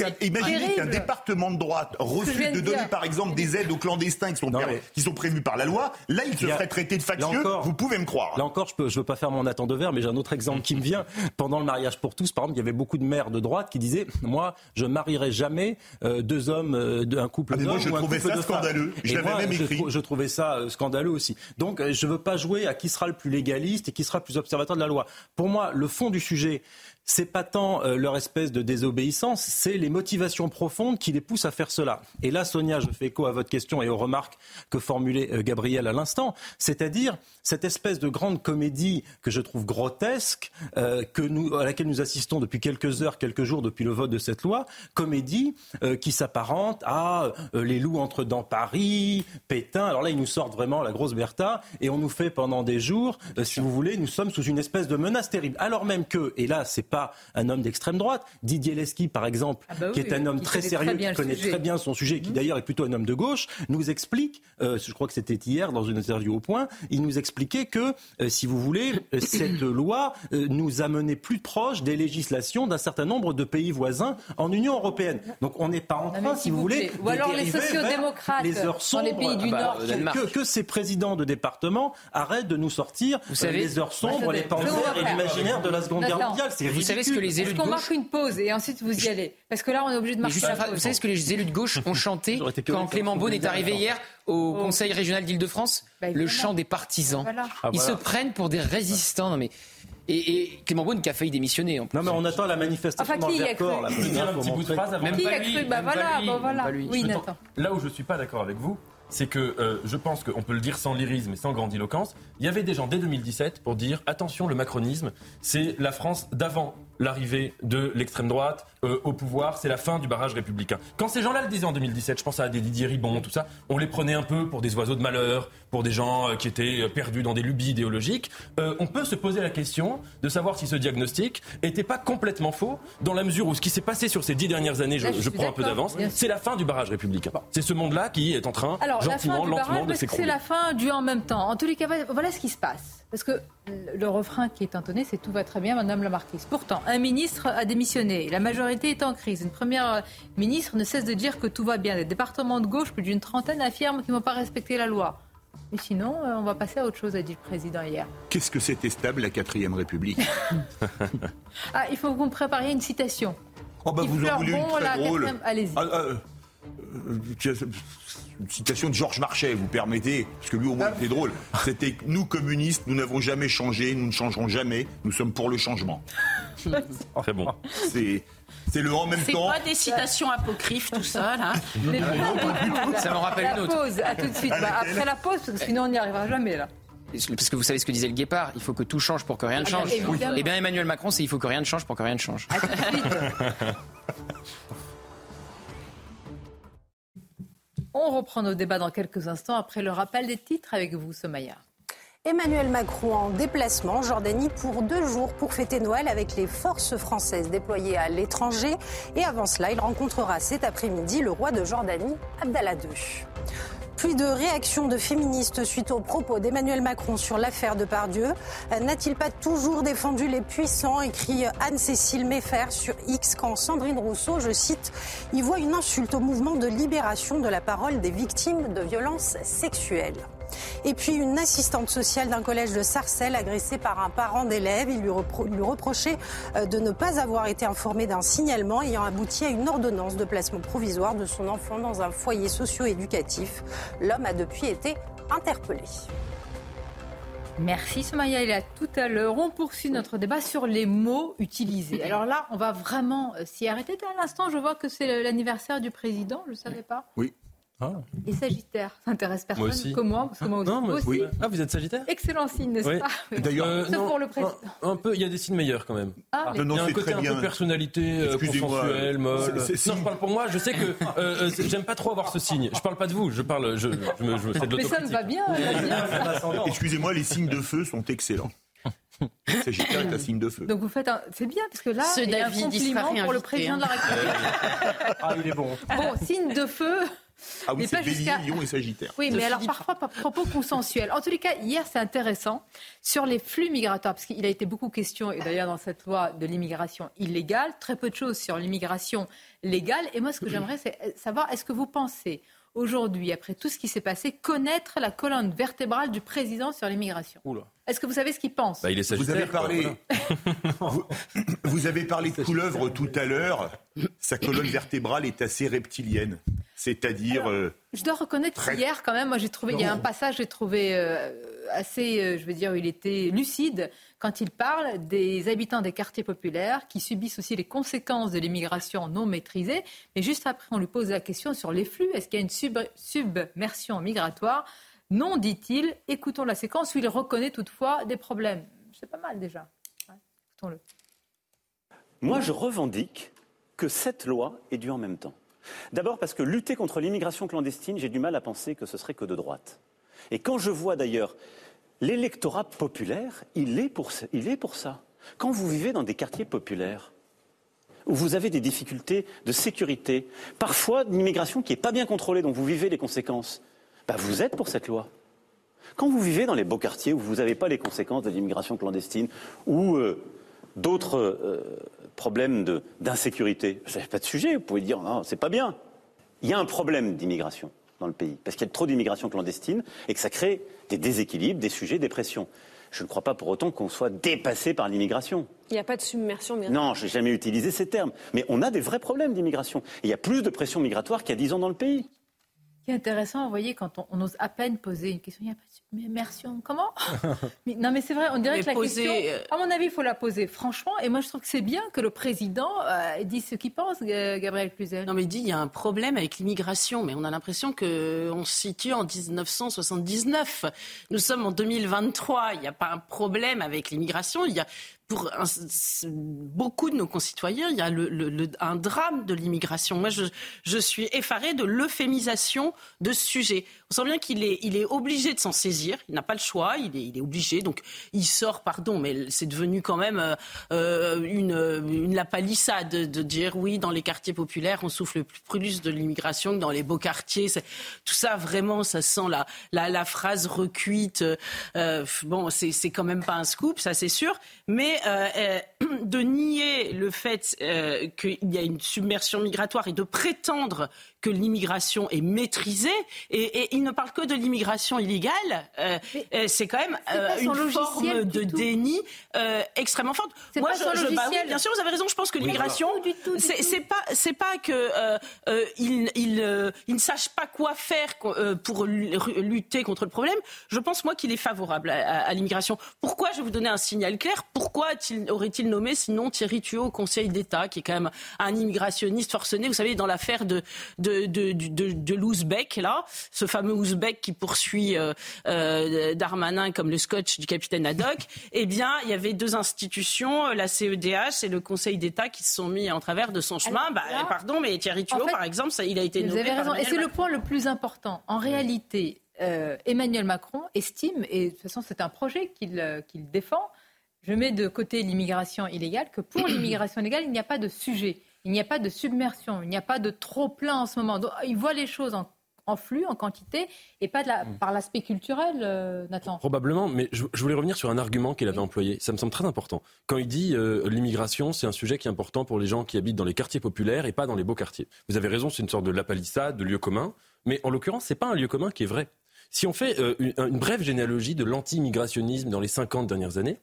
la, Imaginez qu'un département de droite refuse de donner par exemple des aides aux clandestins qui sont, qui sont prévus par la loi. Là, il se ferait traiter de factieux. vous pouvez me croire. Là encore, je ne veux pas faire mon attend de verre, mais j'ai un autre exemple qui me vient. Pendant le mariage pour tous, par exemple, il y avait beaucoup de maires de droite qui disaient moi, je marierai jamais euh, deux hommes, euh, un couple ah, d'hommes. je trouvais ça scandaleux. Je l'avais même écrit. Je, trouvais ça euh, scandaleux aussi. Donc, je ne veux pas jouer qui sera le plus légaliste et qui sera le plus observateur de la loi. Pour moi, le fond du sujet, c'est pas tant euh, leur espèce de désobéissance, c'est les motivations profondes qui les poussent à faire cela. Et là, Sonia, je fais écho à votre question et aux remarques que formulait euh, Gabriel à l'instant, c'est-à-dire cette espèce de grande comédie que je trouve grotesque, euh, que nous, à laquelle nous assistons depuis quelques heures, quelques jours depuis le vote de cette loi, comédie qui s'apparente à les loups entre dans Paris, Pétain. Alors là, ils nous sortent vraiment la grosse Bertha et on nous fait pendant des jours, si vous voulez, nous sommes sous une espèce de menace terrible. Alors même que, et là, c'est pas un homme d'extrême droite. Didier Lesky, par exemple, ah bah qui est un homme très sérieux, qui connaît très bien son sujet, qui mmh. d'ailleurs est plutôt un homme de gauche, nous explique, euh, je crois que c'était hier dans une interview au point, il nous expliquait que, euh, si vous voulez, euh, cette [coughs] loi nous a mené plus proche des législations d'un certain nombre de pays voisins en Union européenne. Donc on n'est pas en train, si vous, voulez, ou alors les sociodémocrates les heures dans les pays du bah, Nord, que, que, ces présidents de département arrêtent de nous sortir vous savez, les heures sombres, les panthères et l'imaginaire de la Seconde Guerre mondiale. C'est vous savez ce que les élus de gauche. marque une pause et ensuite vous y allez Parce que là, on est obligé de marquer la pause. Vous savez ce que les élus de gauche ont chanté quand Clément Beaune est arrivé hier au oh. Conseil régional d'Île-de-France bah, Le chant des partisans. Ah, Ils se prennent pour des résistants. Non mais. Et, Clément Beaune qui a failli démissionner. En non, mais on attend la manifestation enfin, qui dans le Vercors. un petit bout de phrase avant. Qui a cru Bah voilà, voilà. Oui, Nathan. Là où je ne suis pas d'accord avec vous, c'est que euh, je pense qu'on peut le dire sans lyrisme et sans grandiloquence. Il y avait des gens dès 2017 pour dire attention, le macronisme, c'est la France d'avant l'arrivée de l'extrême droite euh, au pouvoir, c'est la fin du barrage républicain. Quand ces gens-là le disaient en 2017, je pense à des Didier Ribon, tout ça, on les prenait un peu pour des oiseaux de malheur, pour des gens euh, qui étaient perdus dans des lubies idéologiques. on peut se poser la question de savoir si ce diagnostic n'était pas complètement faux, dans la mesure où ce qui s'est passé sur ces dix dernières années, je, prends un peu d'avance, c'est la fin du barrage républicain. C'est ce monde-là qui est en train la fin du C'est la fin du en même temps. En tous les cas, voilà ce qui se passe. Parce que le refrain qui est entonné, c'est tout va très bien, Madame la Marquise. Pourtant, un ministre a démissionné. La majorité est en crise. Une première ministre ne cesse de dire que tout va bien. Les départements de gauche, plus d'une trentaine, affirment qu'ils ne vont pas respecter la loi. Et sinon, euh, on va passer à autre chose, a dit le président hier. Qu'est-ce que c'était stable, la quatrième République? [laughs] Ah, Il faut que vous me prépariez une citation. Oh bah vous en voulez une très drôle. Allez-y. Ah, ah, euh, une citation de Georges Marchais, vous permettez, parce que lui au moins était drôle. C'était nous communistes, nous n'avons jamais changé, nous ne changerons jamais, nous sommes pour le changement. Très bon. C'est c'est le en même temps. C'est pas des citations apocryphes, tout ça, là [laughs] Ça me rappelle une autre. pause, à tout de suite. Bah, après la pause, parce que sinon on n'y arrivera jamais, là. Parce que vous savez ce que disait le guépard, il faut que tout change pour que rien ne ah, change. Ah, eh bien Emmanuel Macron, c'est il faut que rien ne change pour que rien ne change. [laughs] On reprend nos débats dans quelques instants après le rappel des titres avec vous, Somaya. Emmanuel Macron en déplacement en Jordanie pour deux jours pour fêter Noël avec les forces françaises déployées à l'étranger. Et avant cela, il rencontrera cet après-midi le roi de Jordanie, Abdallah II. Plus de réactions de féministes suite aux propos d'Emmanuel Macron sur l'affaire de Pardieu. N'a-t-il pas toujours défendu les puissants écrit Anne-Cécile Meffer sur X quand Sandrine Rousseau, je cite, y voit une insulte au mouvement de libération de la parole des victimes de violences sexuelles. Et puis une assistante sociale d'un collège de Sarcelles agressée par un parent d'élève. Il lui, reprochait euh, de ne pas avoir été informé d'un signalement ayant abouti à une ordonnance de placement provisoire de son enfant dans un foyer socio-éducatif. L'homme a depuis été interpellé. Merci Somaya, il est à tout à l'heure. On poursuit notre débat sur les mots utilisés. Alors là, on va vraiment euh, s'y arrêter. À l'instant, je vois que c'est l'anniversaire du président, je ne savais pas. Oui. Ah. Et Sagittaire, ça intéresse personne Moi aussi. que moi, parce que moi aussi. Non, moi- aussi. oui. Ah, vous êtes Sagittaire Excellent signe, n'est-ce Oui. pas D'ailleurs, Euh, Sauf non, pour le président. Un, un peu, il y a des signes meilleurs quand même. Ah, non, il y a un c'est côté un bien. peu personnalité euh, Excusez-moi, consensuelle, molle. c'est- c'est- non, je parle pour moi. Je sais que [laughs] euh, euh, c'est- j'aime pas trop avoir ce signe. Je parle pas de vous. Je parle. Je, je me, je me fais de Mais ça me va bien. [laughs] Excusez-moi, les signes de feu sont excellents. Sagittaire est un signe de feu. Donc vous faites un... C'est bien, parce que là, Ce il y a un compliment pour le président hein. de la République. Ah, il est bon. Bon, signe de feu. Ah oui, mais c'est Bélier, Lion et Sagittaire. Oui, mais alors parfois par propos consensuels. En tous les cas, hier, c'est intéressant sur les flux migratoires, parce qu'il a été beaucoup question, et d'ailleurs dans cette loi de l'immigration illégale, très peu de choses sur l'immigration légale. Et moi, ce que j'aimerais, c'est savoir, est-ce que vous pensez aujourd'hui, après tout ce qui s'est passé, connaître la colonne vertébrale du président sur l'immigration. Est-ce que vous savez ce qu'il pense Bah, il est Vous avez parlé, vous, [laughs] vous avez parlé de couleuvre tout à l'heure. Sa colonne vertébrale est assez reptilienne. C'est-à-dire, euh, Je dois reconnaître Très- qu'hier, quand même, moi j'ai trouvé, il y a un passage, j'ai trouvé euh, assez, euh, je veux dire, il était lucide quand il parle des habitants des quartiers populaires qui subissent aussi les conséquences de l'immigration non maîtrisée. Mais juste après, on lui pose la question sur les flux. Est-ce qu'il y a une sub- submersion migratoire? Non, dit-il. Écoutons la séquence où il reconnaît toutefois des problèmes. C'est pas mal déjà. Écoutons-le. Moi, je revendique que cette loi est due en même temps. D'abord parce que lutter contre l'immigration clandestine, j'ai du mal à penser que ce serait que de droite. Et quand je vois d'ailleurs l'électorat populaire, il est, pour, ça-. Quand vous vivez dans des quartiers populaires, où vous avez des difficultés de sécurité, parfois une immigration qui n'est pas bien contrôlée, dont vous vivez les conséquences, bah, vous êtes pour cette loi. Quand vous vivez dans les beaux quartiers où vous n'avez pas les conséquences de l'immigration clandestine ou euh, d'autres euh, problèmes d'insécurité, vous n'avez pas de sujet, vous pouvez dire non, c'est pas bien. Il y a un problème d'immigration dans le pays, parce qu'il y a trop d'immigration clandestine et que ça crée des déséquilibres, des sujets, des pressions. Je ne crois pas pour autant qu'on soit dépassé par l'immigration. Il n'y a pas de submersion mais Non, je n'ai jamais utilisé ces termes. Mais on a des vrais problèmes d'immigration. Il y a plus de pression migratoire qu'il y a 10 ans dans le pays. Ce qui est intéressant, vous voyez, quand on, on ose à peine poser une question, il n'y a pas de submersion. Comment? [laughs] Mais- Non, mais c'est vrai, on dirait Mais que la poser, question, euh, à mon avis, il faut la poser franchement. Et moi, je trouve que c'est bien que le président euh, dise ce qu'il pense, Gabriel Cluzel. Non mais il dit il y a un problème avec l'immigration, mais on a l'impression que on se situe en 1979. Nous sommes en 2023. Il n'y a pas un problème avec l'immigration. Il y a pour beaucoup de nos concitoyens, il y a un drame de l'immigration. Moi, je, suis effarée de l'euphémisation de ce sujet. On sent bien qu'il est, obligé de s'en saisir. Il n'a pas le choix. Il est, obligé. Donc, il sort, pardon, mais c'est devenu quand même euh, euh, une, une la palissade de, dire oui, dans les quartiers populaires, on souffle le plus de l'immigration que dans les beaux quartiers. Tout ça, vraiment, ça sent la, la, phrase recuite. Euh, bon, c'est quand même pas un scoop, ça c'est sûr. Mais euh, euh, [clears throat] de nier le fait euh, qu'il y a une submersion migratoire et de prétendre que l'immigration est maîtrisée, et, et il ne parle que de l'immigration illégale, euh, euh, c'est quand même euh, une forme de tout. déni euh, extrêmement forte. Moi, pas je, son je- bah oui, bien sûr, vous avez raison. Je pense que l'immigration, c'est pas, c'est pas que euh, euh, il, il, euh, il ne sache pas quoi faire pour lu- lutter contre le problème. Je pense moi qu'il est favorable à, à- à l'immigration. Pourquoi Je vais vous donner un signal clair? Pourquoi aurait-il nommé sinon Thierry Tuot au Conseil d'État, qui est quand même un immigrationniste forcené Vous savez, dans l'affaire de de de, de, de, de l'Ouzbek là, ce fameux Ouzbek qui poursuit euh, euh, Darmanin comme le scotch du capitaine Haddock. [laughs] eh bien, il y avait deux institutions, la CEDH et le Conseil d'État, qui se sont mis en travers de son chemin. Alors bah, là, pardon, mais Thierry Tuot, par exemple, ça, il a été Vous nommé avez par raison. Et c'est le point le plus important. En réalité, euh, Emmanuel Macron estime, et de toute façon c'est un projet qu'il euh, qu'il défend, je mets de côté l'immigration illégale, que pour [coughs] l'immigration légale, il n'y a pas de sujet, il n'y a pas de submersion, il n'y a pas de trop-plein en ce moment. Donc, il voit les choses en, en flux, en quantité, et pas de la- Mm. par l'aspect culturel, euh, Nathan. Probablement, mais je, je voulais revenir sur un argument qu'il avait employé. Ça me semble très important. Quand il dit euh, l'immigration, c'est un sujet qui est important pour les gens qui habitent dans les quartiers populaires et pas dans les beaux quartiers. Vous avez raison, c'est une sorte de lapalissade, de lieu commun. Mais en l'occurrence, c'est pas un lieu commun qui est vrai. Si on fait euh, une, une brève généalogie de l'anti-immigrationnisme dans les 50 dernières années,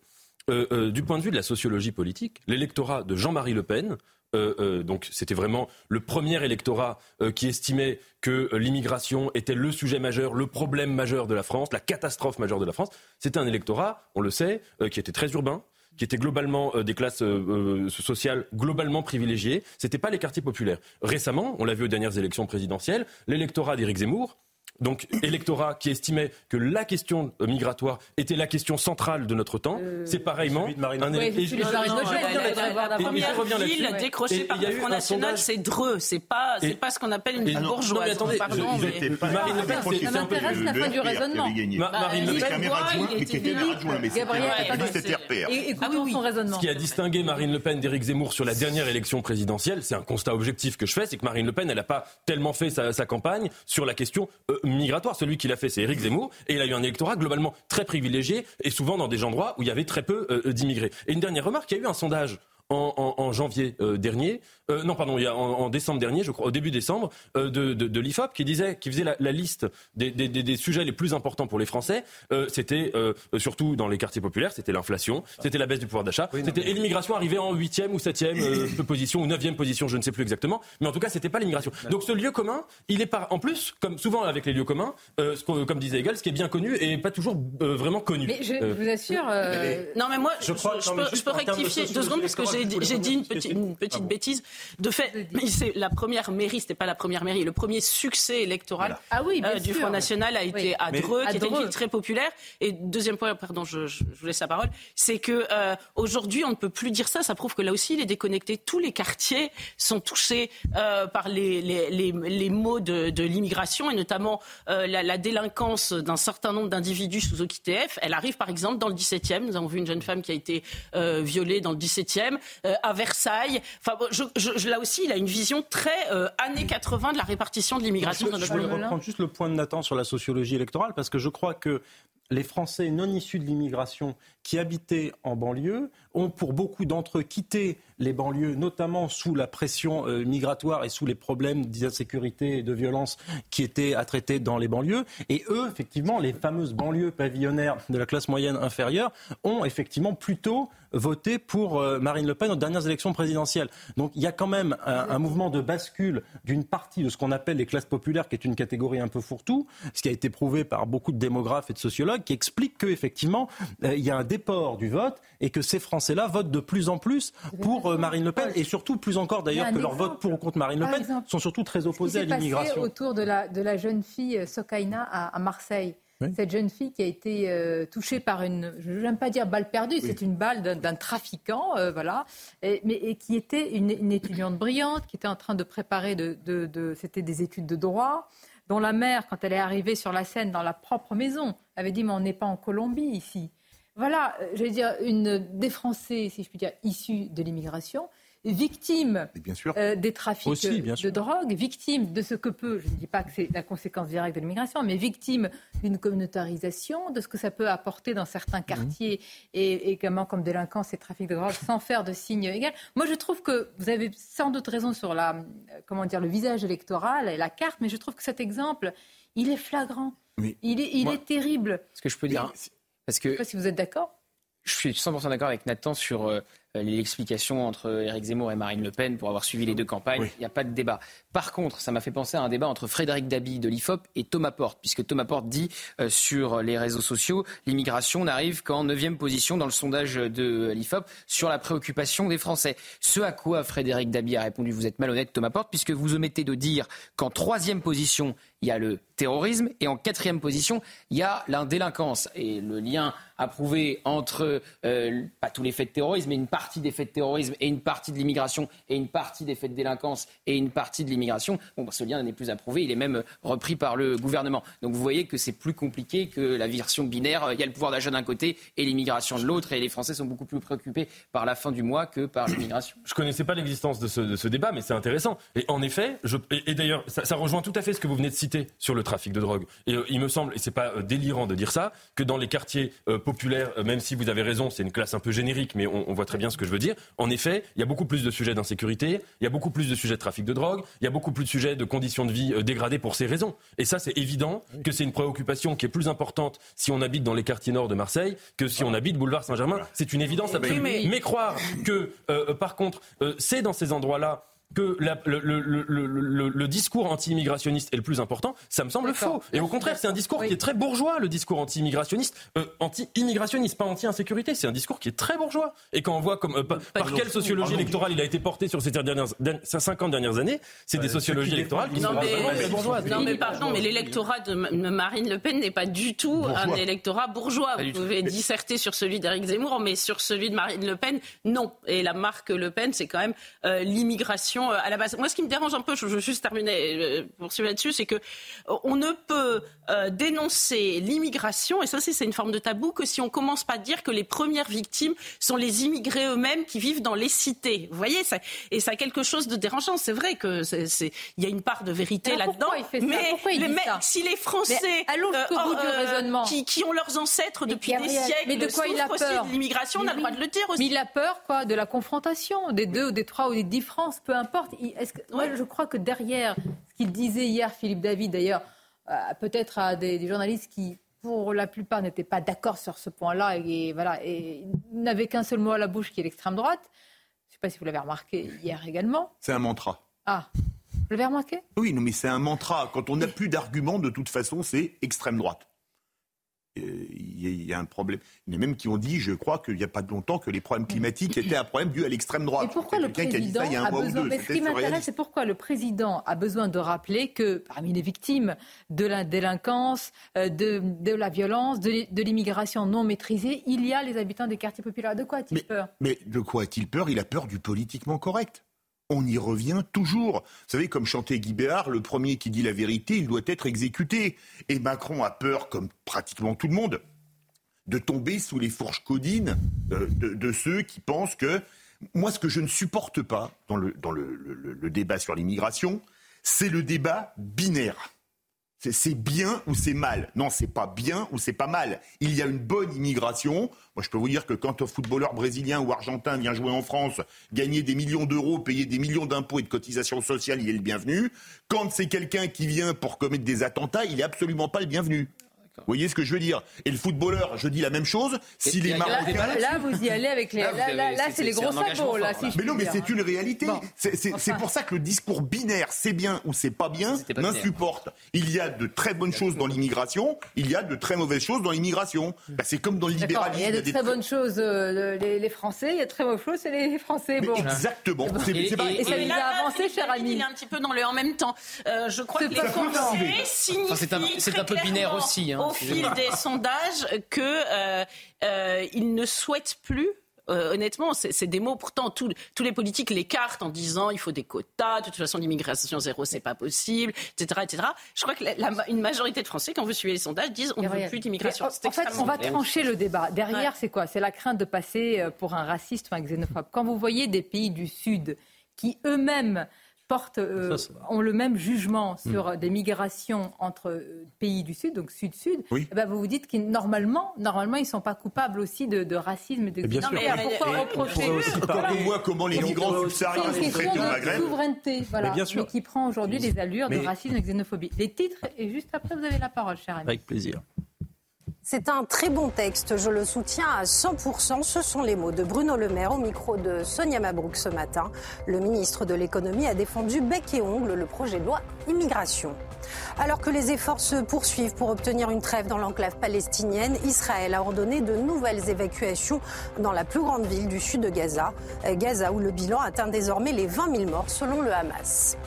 du point de vue de la sociologie politique, l'électorat de Jean-Marie Le Pen euh, euh, donc c'était vraiment le premier électorat euh, qui estimait que l'immigration était le sujet majeur, le problème majeur de la France, la catastrophe majeure de la France. C'était un électorat, on le sait, qui était très urbain, qui était globalement des classes sociales globalement privilégiées. C'était pas les quartiers populaires. Récemment, on l'a vu aux dernières élections présidentielles, l'électorat d'Éric Zemmour donc électorat qui estimait que la question migratoire était la question centrale de notre temps. Euh, c'est pareillement un électorat. La première ville décrochée par le Front National, c'est Dreux. C'est pas, c'est pas ce qu'on appelle une ville bourgeoise. Attendez, Marine Le Pen, c'est un peu la fin du raisonnement. Marine Le Pen, Gabriel, c'était RPR. Écoutons son raisonnement. Ce qui a distingué Marine Le Pen d'Éric Zemmour sur la dernière élection présidentielle, c'est un constat objectif que je fais, c'est que Marine Le Pen, elle n'a pas tellement fait sa campagne sur la question migratoire. Celui qui l'a fait, c'est Éric Zemmour, et il a eu un électorat globalement très privilégié, et souvent dans des endroits où il y avait très peu euh, d'immigrés. Et une dernière remarque, il y a eu un sondage en, janvier euh, dernier, euh, non pardon, il y a en, décembre dernier, je crois, au début décembre, euh, de, de, de l'IFOP qui disait, qui faisait la, liste des, des, des, sujets les plus importants pour les Français. c'était surtout dans les quartiers populaires, c'était l'inflation, c'était la baisse du pouvoir d'achat, c'était et l'immigration arrivait en huitième ou septième [laughs] position ou neuvième position, je ne sais plus exactement, mais en tout cas c'était pas l'immigration. Donc ce lieu commun, il est pas, en plus, comme souvent avec les lieux communs, comme disait Hegel, ce qui est bien connu et pas toujours vraiment connu. Mais je, vous assure. Non mais moi, je, je peux, rectifier deux secondes parce que j'ai j'ai dit une petite, une petite bêtise. De fait, c'est la première mairie, c'était pas la première mairie. Le premier succès électoral ah oui, euh, du Front National a été à Dreux, qui était une ville très populaire. Et deuxième point, pardon, je, je, vous laisse la parole, c'est que euh, aujourd'hui on ne peut plus dire ça. Ça prouve que là aussi il est déconnecté. Tous les quartiers sont touchés euh, par les, les, les, les, maux de, de l'immigration et notamment euh, la, la, délinquance d'un certain nombre d'individus sous OQTF. Elle arrive par exemple dans le 17e. Nous avons vu une jeune femme qui a été euh, violée dans le 17e. Euh, à Versailles. Enfin, je, là aussi, il a une vision très euh, années 80 de la répartition de l'immigration dans notre pays. Je vais reprendre juste le point de Nathan sur la sociologie électorale, parce que je crois que les Français non issus de l'immigration qui habitaient en banlieue ont pour beaucoup d'entre eux quitté les banlieues, notamment sous la pression euh, migratoire et sous les problèmes d'insécurité et de violence qui étaient à traiter dans les banlieues. Et eux, effectivement, les fameuses banlieues pavillonnaires de la classe moyenne inférieure ont effectivement plutôt voté pour euh, Marine Le Pen aux dernières élections présidentielles. Donc il y a quand même un, mouvement de bascule d'une partie de ce qu'on appelle les classes populaires, qui est une catégorie un peu fourre-tout, ce qui a été prouvé par beaucoup de démographes et de sociologues, qui explique qu'effectivement, euh, il y a un déport du vote et que ces Français-là votent de plus en plus pour euh, Marine Le Pen et surtout plus encore d'ailleurs que leur vote pour ou contre Marine Le Pen sont surtout très opposés à l'immigration. autour de la, de la jeune fille Sokaina à Marseille. Cette jeune fille qui a été euh, touchée par une, je n'aime pas dire balle perdue, c'est une balle d'un trafiquant, euh, voilà, et, mais et qui était une, étudiante brillante, qui était en train de préparer, de, de, c'était des études de droit, dont la mère, quand elle est arrivée sur la scène dans la propre maison, avait dit mais on n'est pas en Colombie ici. Voilà, je veux dire, une, des Français, si je puis dire, issus de l'immigration, victime euh, des trafics de drogue, victime de ce que peut, je ne dis pas que c'est la conséquence directe de l'immigration, mais victime d'une communautarisation, de ce que ça peut apporter dans certains quartiers et également comme délinquance et trafic de drogue sans faire de signes égal. Moi, je trouve que vous avez sans doute raison sur la, euh, comment dire, le visage électoral et la carte, mais je trouve que cet exemple, il est flagrant. il est, il est terrible. Ce que je peux dire, parce que... Je sais pas si vous êtes d'accord. Je suis 100% d'accord avec Nathan sur euh, l'explication entre Éric Zemmour et Marine Le Pen pour avoir suivi les deux campagnes. Il n'y a pas de débat. Par contre, ça m'a fait penser à un débat entre Frédéric Dabi de l'IFOP et Thomas Porte, puisque Thomas Porte dit euh, sur les réseaux sociaux l'immigration n'arrive qu'en neuvième position dans le sondage de l'IFOP sur la préoccupation des Français. Ce à quoi Frédéric Dabi a répondu Vous êtes malhonnête, Thomas Porte, puisque vous omettez de dire qu'en troisième position, il y a le terrorisme et en quatrième position, il y a la délinquance. Et le lien approuvé entre, euh, pas tous les faits de terrorisme, mais une partie des faits de terrorisme et une partie de l'immigration et une partie des faits de délinquance et une partie de l'immigration, bon, bah, ce lien n'est plus approuvé, il est même repris par le gouvernement. Donc vous voyez que c'est plus compliqué que la version binaire. Il y a le pouvoir d'achat d'un côté et l'immigration de l'autre, et les Français sont beaucoup plus préoccupés par la fin du mois que par [coughs] l'immigration. Je ne connaissais pas l'existence de ce, débat, mais c'est intéressant. Et en effet, je, et, d'ailleurs, ça, rejoint tout à fait ce que vous venez de citer sur le trafic de drogue. Et euh, il me semble, et c'est pas euh, délirant de dire ça, que dans les quartiers populaires, même si vous avez raison, c'est une classe un peu générique, mais on, on voit très bien bien ce que je veux dire. En effet, il y a beaucoup plus de sujets d'insécurité, il y a beaucoup plus de sujets de trafic de drogue, il y a beaucoup plus de sujets de conditions de vie euh, dégradées pour ces raisons. Et ça, c'est évident que c'est une préoccupation qui est plus importante si on habite dans les quartiers nord de Marseille que si on habite boulevard Saint-Germain. C'est une évidence absolue. mais- Mais croire que, euh, par contre, euh, c'est dans ces endroits-là que la- le, le- le- le- le- le discours anti-immigrationniste est le plus important, ça me semble faux. Et au contraire, c'est un discours qui est très bourgeois, le discours anti-immigrationniste, euh, anti-immigrationniste, pas anti-insécurité. C'est un discours qui est très bourgeois. Et quand on voit comme, euh, par, par quelle sociologie électorale il a été porté sur ces dernières, dernières- ces 50 dernières années, c'est des sociologies électorales qui Non sont mais, vraiment très bourgeoises. non mais pardon, mais l'électorat de Ma- de Marine Le Pen n'est pas du tout un électorat bourgeois. Vous tout. pouvez disserter sur celui d'Éric Zemmour, mais sur celui de Marine Le Pen, non. Et la marque Le Pen, c'est quand même euh, l'immigration euh, à la base. Moi, ce qui me dérange un peu, je veux juste terminer, euh, poursuivre là-dessus, c'est que euh, on ne peut euh, dénoncer l'immigration, et ça c'est une forme de tabou, que si on commence pas à dire que les premières victimes sont les immigrés eux-mêmes qui vivent dans les cités. Vous voyez, ça, et ça a quelque chose de dérangeant. C'est vrai que c'est, il y a une part de vérité là-dedans. mais Pourquoi il les dit mecs, ça si les Français Mais allons jusqu'au bout du raisonnement. qui, qui ont leurs ancêtres Mais depuis des siècles, mais de quoi il a peur de l'immigration, on a le droit de le dire aussi. Mais il a peur, quoi, de la confrontation, des deux ou des trois ou des dix France, peu importe. Il- est-ce que- moi, je crois que derrière ce qu'il disait hier, Philippe David, d'ailleurs, euh, peut-être à des, des journalistes qui, pour la plupart, n'étaient pas d'accord sur ce point-là et, voilà, et n'avaient qu'un seul mot à la bouche qui est l'extrême droite. Je ne sais pas si vous l'avez remarqué hier également. C'est un mantra. Ah, vous l'avez remarqué? Oui, non, mais c'est un mantra. Quand on n'a plus d'arguments, de toute façon, c'est extrême droite. Euh, Il y, a- il y a un problème. Il y en a même qui ont dit, je crois qu'il n'y a pas de longtemps, que les problèmes climatiques étaient un problème dû à l'extrême droite. Et pourquoi le a ça a a besoin. Mais ce C'était qui m'intéresse, surréaliste. c'est pourquoi le président a besoin de rappeler que parmi les victimes de la délinquance, euh, de, de la violence, de, de l'immigration non maîtrisée, il y a les habitants des quartiers populaires. De quoi a-t-il peur? mais de quoi a-t-il peur? Il a peur du politiquement correct. On y revient toujours. Vous savez, comme chantait Guy Béard, le premier qui dit la vérité, il doit être exécuté. Et Macron a peur, comme pratiquement tout le monde, de tomber sous les fourches codines euh, de, ceux qui pensent que... Moi, ce que je ne supporte pas dans le débat sur l'immigration, c'est le débat binaire. C'est- bien ou c'est mal? Non, c'est pas bien ou c'est pas mal. Il y a une bonne immigration. Moi, je peux vous dire que quand un footballeur brésilien ou argentin vient jouer en France, gagner des millions d'euros, payer des millions d'impôts et de cotisations sociales, il est le bienvenu. Quand c'est quelqu'un qui vient pour commettre des attentats, il est absolument pas le bienvenu. Vous voyez ce que je veux dire? Et le footballeur, je dis la même chose. Si Et- les et- là, Marocains... là, vous y allez avec les. Là, vous Là, là, avez- là, c'est- les gros sabots, là, si Mais non, mais c'est une réalité. Bon. C'est pour ça que le discours binaire, c'est bien ou c'est pas bien, m'insupporte. Il y a de très bonnes choses dans l'immigration, il y a de très mauvaises choses dans l'immigration. Bah, c'est comme dans le libéralisme. il y a de très bonnes choses, euh, les, les Français, il y a de très mauvaises choses, c'est les Français. Bon. exactement. Et- pareil. Et ça nous a avancé, cher ami. Il est un petit peu dans le en même temps. Euh, je crois que les Français signifient c'est un- peu binaire aussi, hein. Au fil des sondages que euh, euh, ils ne souhaitent plus. euh, honnêtement, c'est des mots. Pourtant, tous tous les politiques l'écartent en disant il faut des quotas. De toute façon, l'immigration zéro, c'est pas possible, etc., etc. Je crois que la- la- une majorité de Français, quand vous suivez les sondages, disent on ne veut plus d'immigration. En fait, on va trancher le débat. Derrière, Ouais. c'est quoi? C'est la crainte de passer pour un raciste ou un xénophobe. Quand vous voyez des pays du Sud qui eux-mêmes portent, euh, Ça, ont le même jugement sur euh, des migrations entre euh, pays du Sud, donc Sud-Sud, Oui. eh ben, vous vous dites qu'ils normalement, normalement, ils ne sont pas coupables aussi de, de racisme et de bien sûr. xénophobie. Mais- Pourquoi mais- reprocher Quand on voit comment les migrants subsahariens sont traités au de Maghreb, souveraineté, voilà, Mais bien sûr. qui prend aujourd'hui des allures de racisme et de xénophobie. Les titres, et juste après, vous avez la parole, cher ami. Avec plaisir. C'est un très bon texte, je le soutiens à 100%. Ce sont les mots de Bruno Le Maire au micro de Sonia Mabrouk ce matin. Le ministre de l'économie a défendu bec et ongle le projet de loi immigration. Alors que les efforts se poursuivent pour obtenir une trêve dans l'enclave palestinienne, Israël a ordonné de nouvelles évacuations dans la plus grande ville du sud de Gaza, Gaza où le bilan atteint désormais les 20 000 morts selon le Hamas.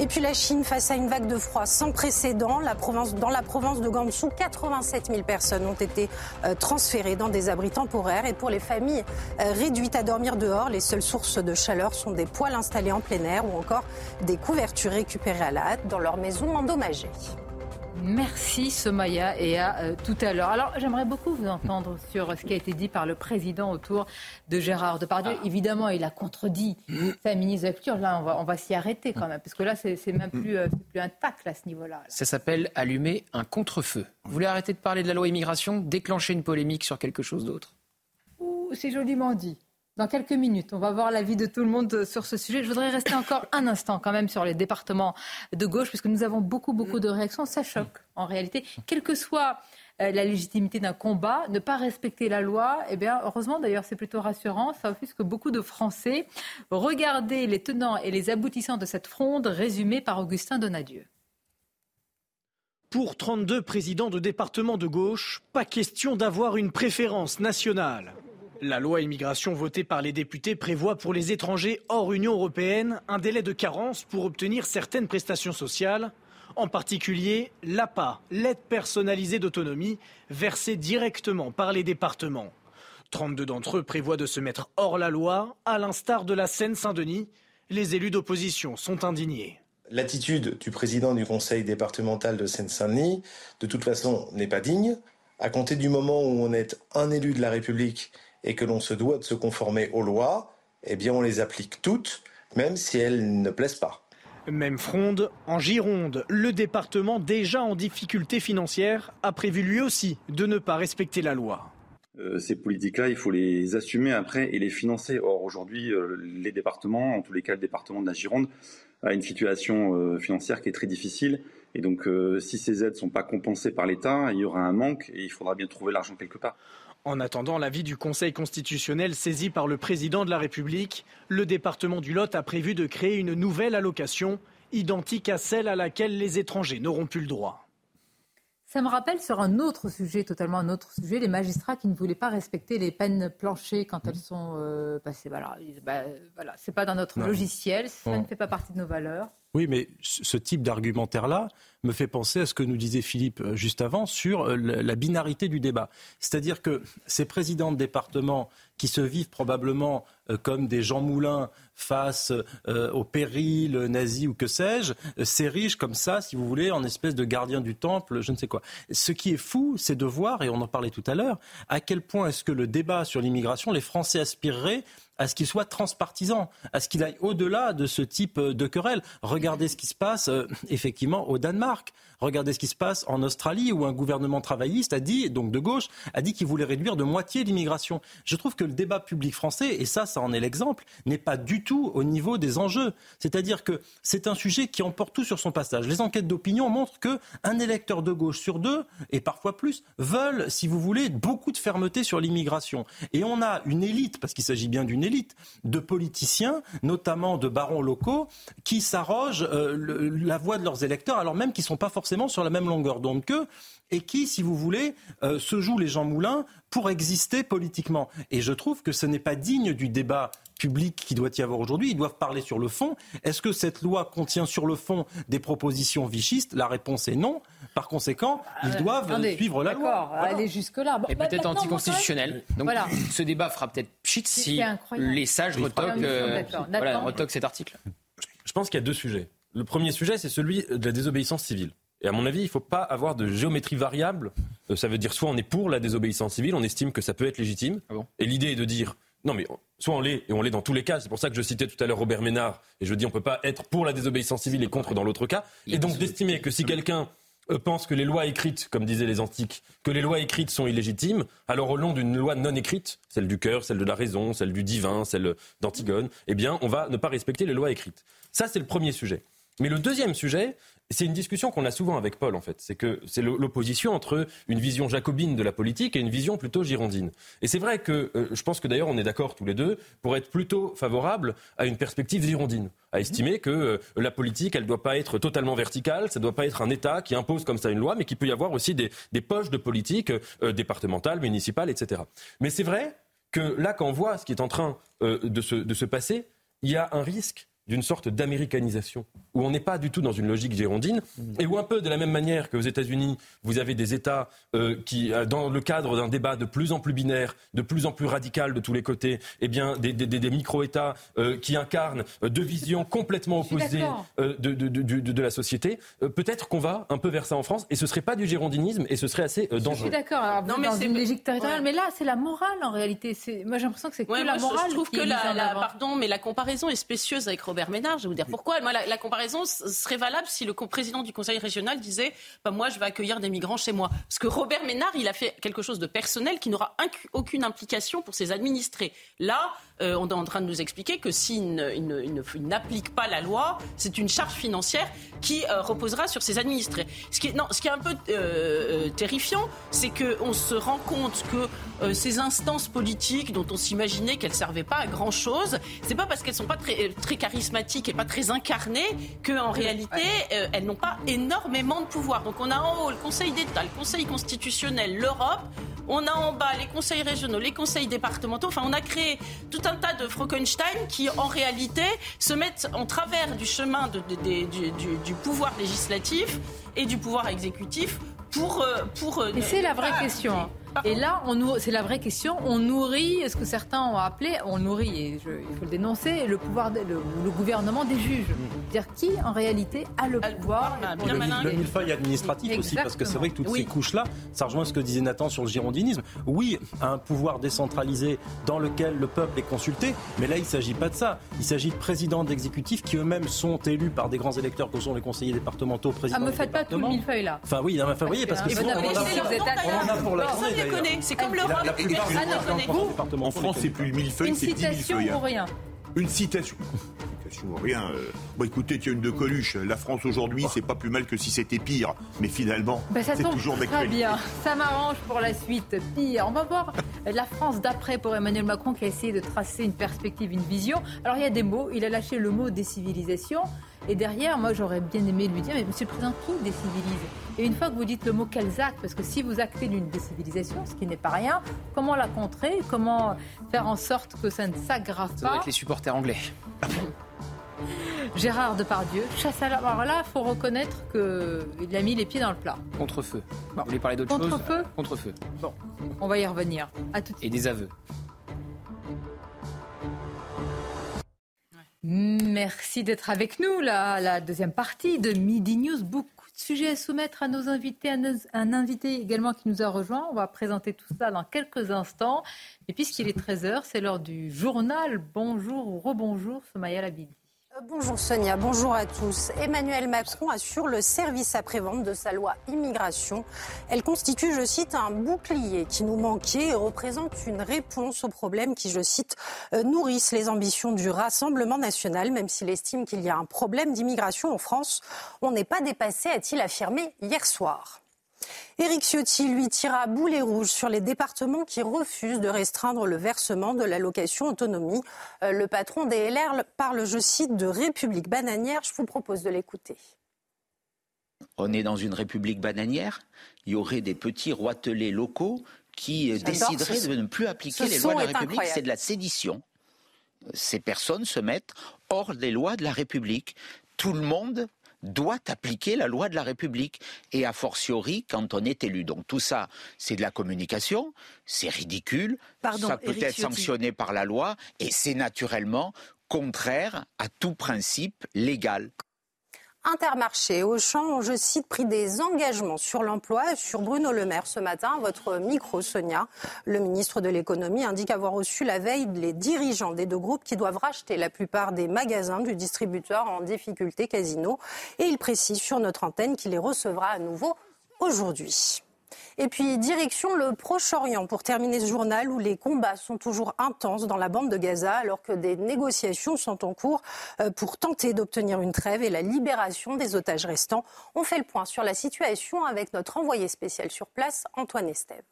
Et puis la Chine face à une vague de froid sans précédent. La province, dans la province de Gansu, 87 000 personnes ont été euh, transférées dans des abris temporaires. Et pour les familles euh, réduites à dormir dehors, les seules sources de chaleur sont des poêles installées en plein air ou encore des couvertures récupérées à la hâte dans leur maison endommagée. Merci Somaya et à euh, tout à l'heure. Alors j'aimerais beaucoup vous entendre sur ce qui a été dit par le président autour de Gérard Depardieu. Évidemment, il a contredit sa ministre de la Culture. Là, on va, on va s'y arrêter quand même, parce que là, c'est même plus, euh, plus un tacle à ce niveau-là. là. Ça s'appelle allumer un contre-feu. Vous voulez arrêter de parler de la loi immigration, déclencher une polémique sur quelque chose d'autre? C'est joliment dit. Dans quelques minutes. On va voir l'avis de tout le monde sur ce sujet. Je voudrais rester encore un instant quand même sur les départements de gauche, puisque nous avons beaucoup, beaucoup de réactions. Ça choque en réalité. Quelle que soit euh, la légitimité d'un combat, ne pas respecter la loi, eh bien, heureusement d'ailleurs, c'est plutôt rassurant. Ça offusque beaucoup de Français. Regardez les tenants et les aboutissants de cette fronde résumée par Augustin Donadieu. Pour 32 présidents de départements de gauche, pas question d'avoir une préférence nationale. La loi immigration votée par les députés prévoit pour les étrangers hors Union européenne un délai de carence pour obtenir certaines prestations sociales, en particulier l'APA, l'aide personnalisée d'autonomie, versée directement par les départements. 32 d'entre eux prévoient de se mettre hors la loi, à l'instar de la Seine-Saint-Denis. Les élus d'opposition sont indignés. L'attitude du président du conseil départemental de Seine-Saint-Denis, de toute façon, n'est pas digne. À compter du moment où on est un élu de la République et que l'on se doit de se conformer aux lois, eh bien on les applique toutes, même si elles ne plaisent pas. Même fronde, en Gironde, le département déjà en difficulté financière a prévu lui aussi de ne pas respecter la loi. Euh, ces politiques-là, il faut les assumer après et les financer. Or, aujourd'hui, euh, les départements, en tous les cas le département de la Gironde, a une situation euh, financière qui est très difficile. Et donc, si ces aides ne sont pas compensées par l'État, il y aura un manque et il faudra bien trouver l'argent quelque part. En attendant l'avis du Conseil constitutionnel saisi par le président de la République, le département du Lot a prévu de créer une nouvelle allocation identique à celle à laquelle les étrangers n'auront plus le droit. Ça me rappelle sur un autre sujet, totalement un autre sujet, les magistrats qui ne voulaient pas respecter les peines planchées quand elles sont euh, passées. Voilà, bah, voilà c'est pas dans notre logiciel, ça ne fait pas partie de nos valeurs. Oui, mais ce type d'argumentaire-là me fait penser à ce que nous disait Philippe euh, juste avant sur euh, la binarité du débat. C'est-à-dire que ces présidents de département qui se vivent probablement euh, comme des Jean Moulin face au péril nazi ou que sais-je, s'érigent comme ça, si vous voulez, en espèce de gardien du temple, je ne sais quoi. Ce qui est fou, c'est de voir, et on en parlait tout à l'heure, à quel point est-ce que le débat sur l'immigration, les Français aspireraient à ce qu'il soit transpartisan, à ce qu'il aille au-delà de ce type de querelle. Regardez ce qui se passe euh, effectivement au Danemark. Regardez ce qui se passe en Australie où un gouvernement travailliste a dit, donc de gauche, a dit qu'il voulait réduire de moitié l'immigration. Je trouve que le débat public français, et ça, ça en est l'exemple, n'est pas du tout au niveau des enjeux. C'est-à-dire que c'est un sujet qui emporte tout sur son passage. Les enquêtes d'opinion montrent que un électeur de gauche sur deux, et parfois plus, veulent, si vous voulez, beaucoup de fermeté sur l'immigration. Et on a une élite, parce qu'il s'agit bien d'une élite, de politiciens, notamment de barons locaux, qui s'arrogent euh, la voix de leurs électeurs, alors même qu'ils ne sont pas forcément sur la même longueur d'onde qu'eux et qui, si vous voulez, euh, se jouent les Jean Moulin pour exister politiquement. Et je trouve que ce n'est pas digne du débat public qui doit y avoir aujourd'hui. Ils doivent parler sur le fond. Est-ce que cette loi contient sur le fond des propositions vichistes? La réponse est non. Par conséquent, ils euh, doivent suivre la loi. Voilà. aller jusque-là. et peut-être anticonstitutionnel. Donc ce débat fera peut-être pchit si les sages retoquent, euh, retoquent cet article. Je pense qu'il y a deux sujets. Le premier sujet, c'est celui de la désobéissance civile. Et à mon avis, il ne faut pas avoir de géométrie variable. Euh, ça veut dire soit on est pour la désobéissance civile, on estime que ça peut être légitime. Ah et l'idée est de dire non, mais soit on l'est, et on l'est dans tous les cas. C'est pour ça que je citais tout à l'heure Robert Ménard, et je dis on ne peut pas être pour la désobéissance civile et contre dans l'autre cas. Et donc d'estimer que si quelqu'un euh, pense que les lois écrites, comme disaient les antiques, que les lois écrites sont illégitimes, alors au nom d'une loi non écrite, celle du cœur, celle de la raison, celle du divin, celle d'Antigone, eh bien, on va ne pas respecter les lois écrites. Ça, c'est le premier sujet. Mais le deuxième sujet, c'est une discussion qu'on a souvent avec Paul, en fait. C'est que c'est l'opposition entre une vision jacobine de la politique et une vision plutôt girondine. Et c'est vrai que euh, je pense que d'ailleurs on est d'accord tous les deux pour être plutôt favorable à une perspective girondine, à estimer que euh, la politique, elle ne doit pas être totalement verticale, ça ne doit pas être un État qui impose comme ça une loi, mais qu'il peut y avoir aussi des, poches de politique euh, départementales, municipales, etc. Mais c'est vrai que là, quand on voit ce qui est en train de se passer, il y a un risque d'une sorte d'américanisation, où on n'est pas du tout dans une logique girondine, et où un peu de la même manière qu'aux États-Unis, vous avez des États euh, qui, euh, dans le cadre d'un débat de plus en plus binaire, de plus en plus radical de tous les côtés, eh bien, des, des, micro-États euh, qui incarnent deux visions complètement opposées de, de, de, la société, peut-être qu'on va un peu vers ça en France, et ce serait pas du girondinisme, et ce serait assez dangereux. Je suis d'accord, non, mais dans une logique territoriale, mais là, c'est la morale en réalité. Moi, j'ai l'impression que c'est que la morale. Je trouve que la, pardon, mais la comparaison est spécieuse avec Robert Robert Ménard. Je vais vous dire pourquoi. Moi, la, la comparaison serait valable si le président du Conseil régional disait bah, Moi, je vais accueillir des migrants chez moi. Parce que Robert Ménard, il a fait quelque chose de personnel qui n'aura aucune implication pour ses administrés. Là, euh, on est en train de nous expliquer que s'il n'applique pas la loi, c'est une charge financière qui euh, reposera sur ses administrés. Ce qui est, non, ce qui est un peu euh, terrifiant, c'est qu'on se rend compte que ces instances politiques dont on s'imaginait qu'elles ne servaient pas à grand-chose, c'est pas parce qu'elles sont pas très, très charismatiques et pas très incarnées qu'en réalité, elles n'ont pas énormément de pouvoir. Donc on a en haut le Conseil d'État, le Conseil constitutionnel, l'Europe. On a en bas les conseils régionaux, les conseils départementaux. Enfin, on a créé tout un tas de Frankenstein qui, en réalité, se mettent en travers du chemin du, pouvoir législatif et du pouvoir exécutif pour... Euh, pour euh, c'est la vraie question. Hein. Et là, c'est la vraie question. On nourrit, ce que certains ont appelé, on nourrit, et il faut le dénoncer, le pouvoir, le, gouvernement des juges. Dire qui, en réalité, a le pouvoir. Bien le, le millefeuille administratif aussi, parce que c'est vrai que toutes ces couches-là, ça rejoint ce que disait Nathan sur le girondinisme. Oui, un pouvoir décentralisé dans lequel le peuple est consulté, mais là, il ne s'agit pas de ça. Il s'agit de présidents d'exécutifs qui eux-mêmes sont élus par des grands électeurs que sont les conseillers départementaux, présidents. Ah, me faites pas tout le millefeuille là. Enfin, oui, non, enfin, voyez, parce que sinon, on a pour la c'est comme l'Europe. En France, c'est plus le millefeuille, c'est 10 millefeuilles. Une citation ou rien Une citation ou rien. Euh. Bon, écoutez, tiens, une de Coluche. La France aujourd'hui, c'est pas plus mal que si c'était pire. Mais finalement, bah, c'est toujours Très bien. Ça m'arrange pour la suite. Pire. On va voir la France d'après pour Emmanuel Macron qui a essayé de tracer une perspective, une vision. Alors, il y a des mots. Il a lâché le mot décivilisation. Et derrière, moi, j'aurais bien aimé lui dire, mais Monsieur le Président, qui décivilise? Et une fois que vous dites le mot quels actes, parce que si vous actez d'une décivilisation, ce qui n'est pas rien, comment la contrer? Comment faire en sorte que ça ne s'aggrave pas Avec les supporters anglais. [laughs] Gérard Depardieu, chasse à la... Alors là, il faut reconnaître qu'il a mis les pieds dans le plat. Contre-feu. Vous voulez parler d'autre chose? Contre-feu Contre-feu. Bon, on va y revenir. À tout de suite. Et des aveux. Merci d'être avec nous. La deuxième partie de Midi News. Beaucoup de sujets à soumettre à nos invités. Un invité également qui nous a rejoint. On va présenter tout ça dans quelques instants. Et puisqu'il est 13h, c'est l'heure du journal. Bonjour ou rebonjour, Somaya Labidi. Bonjour Sonia, bonjour à tous. Emmanuel Macron assure le service après-vente de sa loi immigration. Elle constitue, je cite, un bouclier qui nous manquait et représente une réponse aux problèmes qui, je cite, euh, nourrissent les ambitions du Rassemblement national, même s'il estime qu'il y a un problème d'immigration en France. On n'est pas dépassé, a-t-il affirmé hier soir. Éric Ciotti, lui, tira boulet rouge sur les départements qui refusent de restreindre le versement de l'allocation autonomie. Euh, le patron des LR parle, je cite, de république bananière. Je vous propose de l'écouter. On est dans une république bananière. Il y aurait des petits roitelets locaux qui euh, décideraient de ne plus appliquer les lois de la République. C'est de la sédition. Ces personnes se mettent hors des lois de la République. Tout le monde doit appliquer la loi de la République, et a fortiori quand on est élu. Donc tout ça, c'est de la communication, c'est ridicule, ça peut être sanctionné par la loi, et c'est naturellement contraire à tout principe légal. Intermarché, Auchan je cite, pris des engagements sur l'emploi. Sur Bruno Le Maire ce matin, votre micro, Sonia, le ministre de l'économie indique avoir reçu la veille les dirigeants des deux groupes qui doivent racheter la plupart des magasins du distributeur en difficulté Casino. Et il précise sur notre antenne qu'il les recevra à nouveau aujourd'hui. Et puis, direction le Proche-Orient pour terminer ce journal où les combats sont toujours intenses dans la bande de Gaza alors que des négociations sont en cours euh, pour tenter d'obtenir une trêve et la libération des otages restants. On fait le point sur la situation avec notre envoyé spécial sur place, Antoine Estève.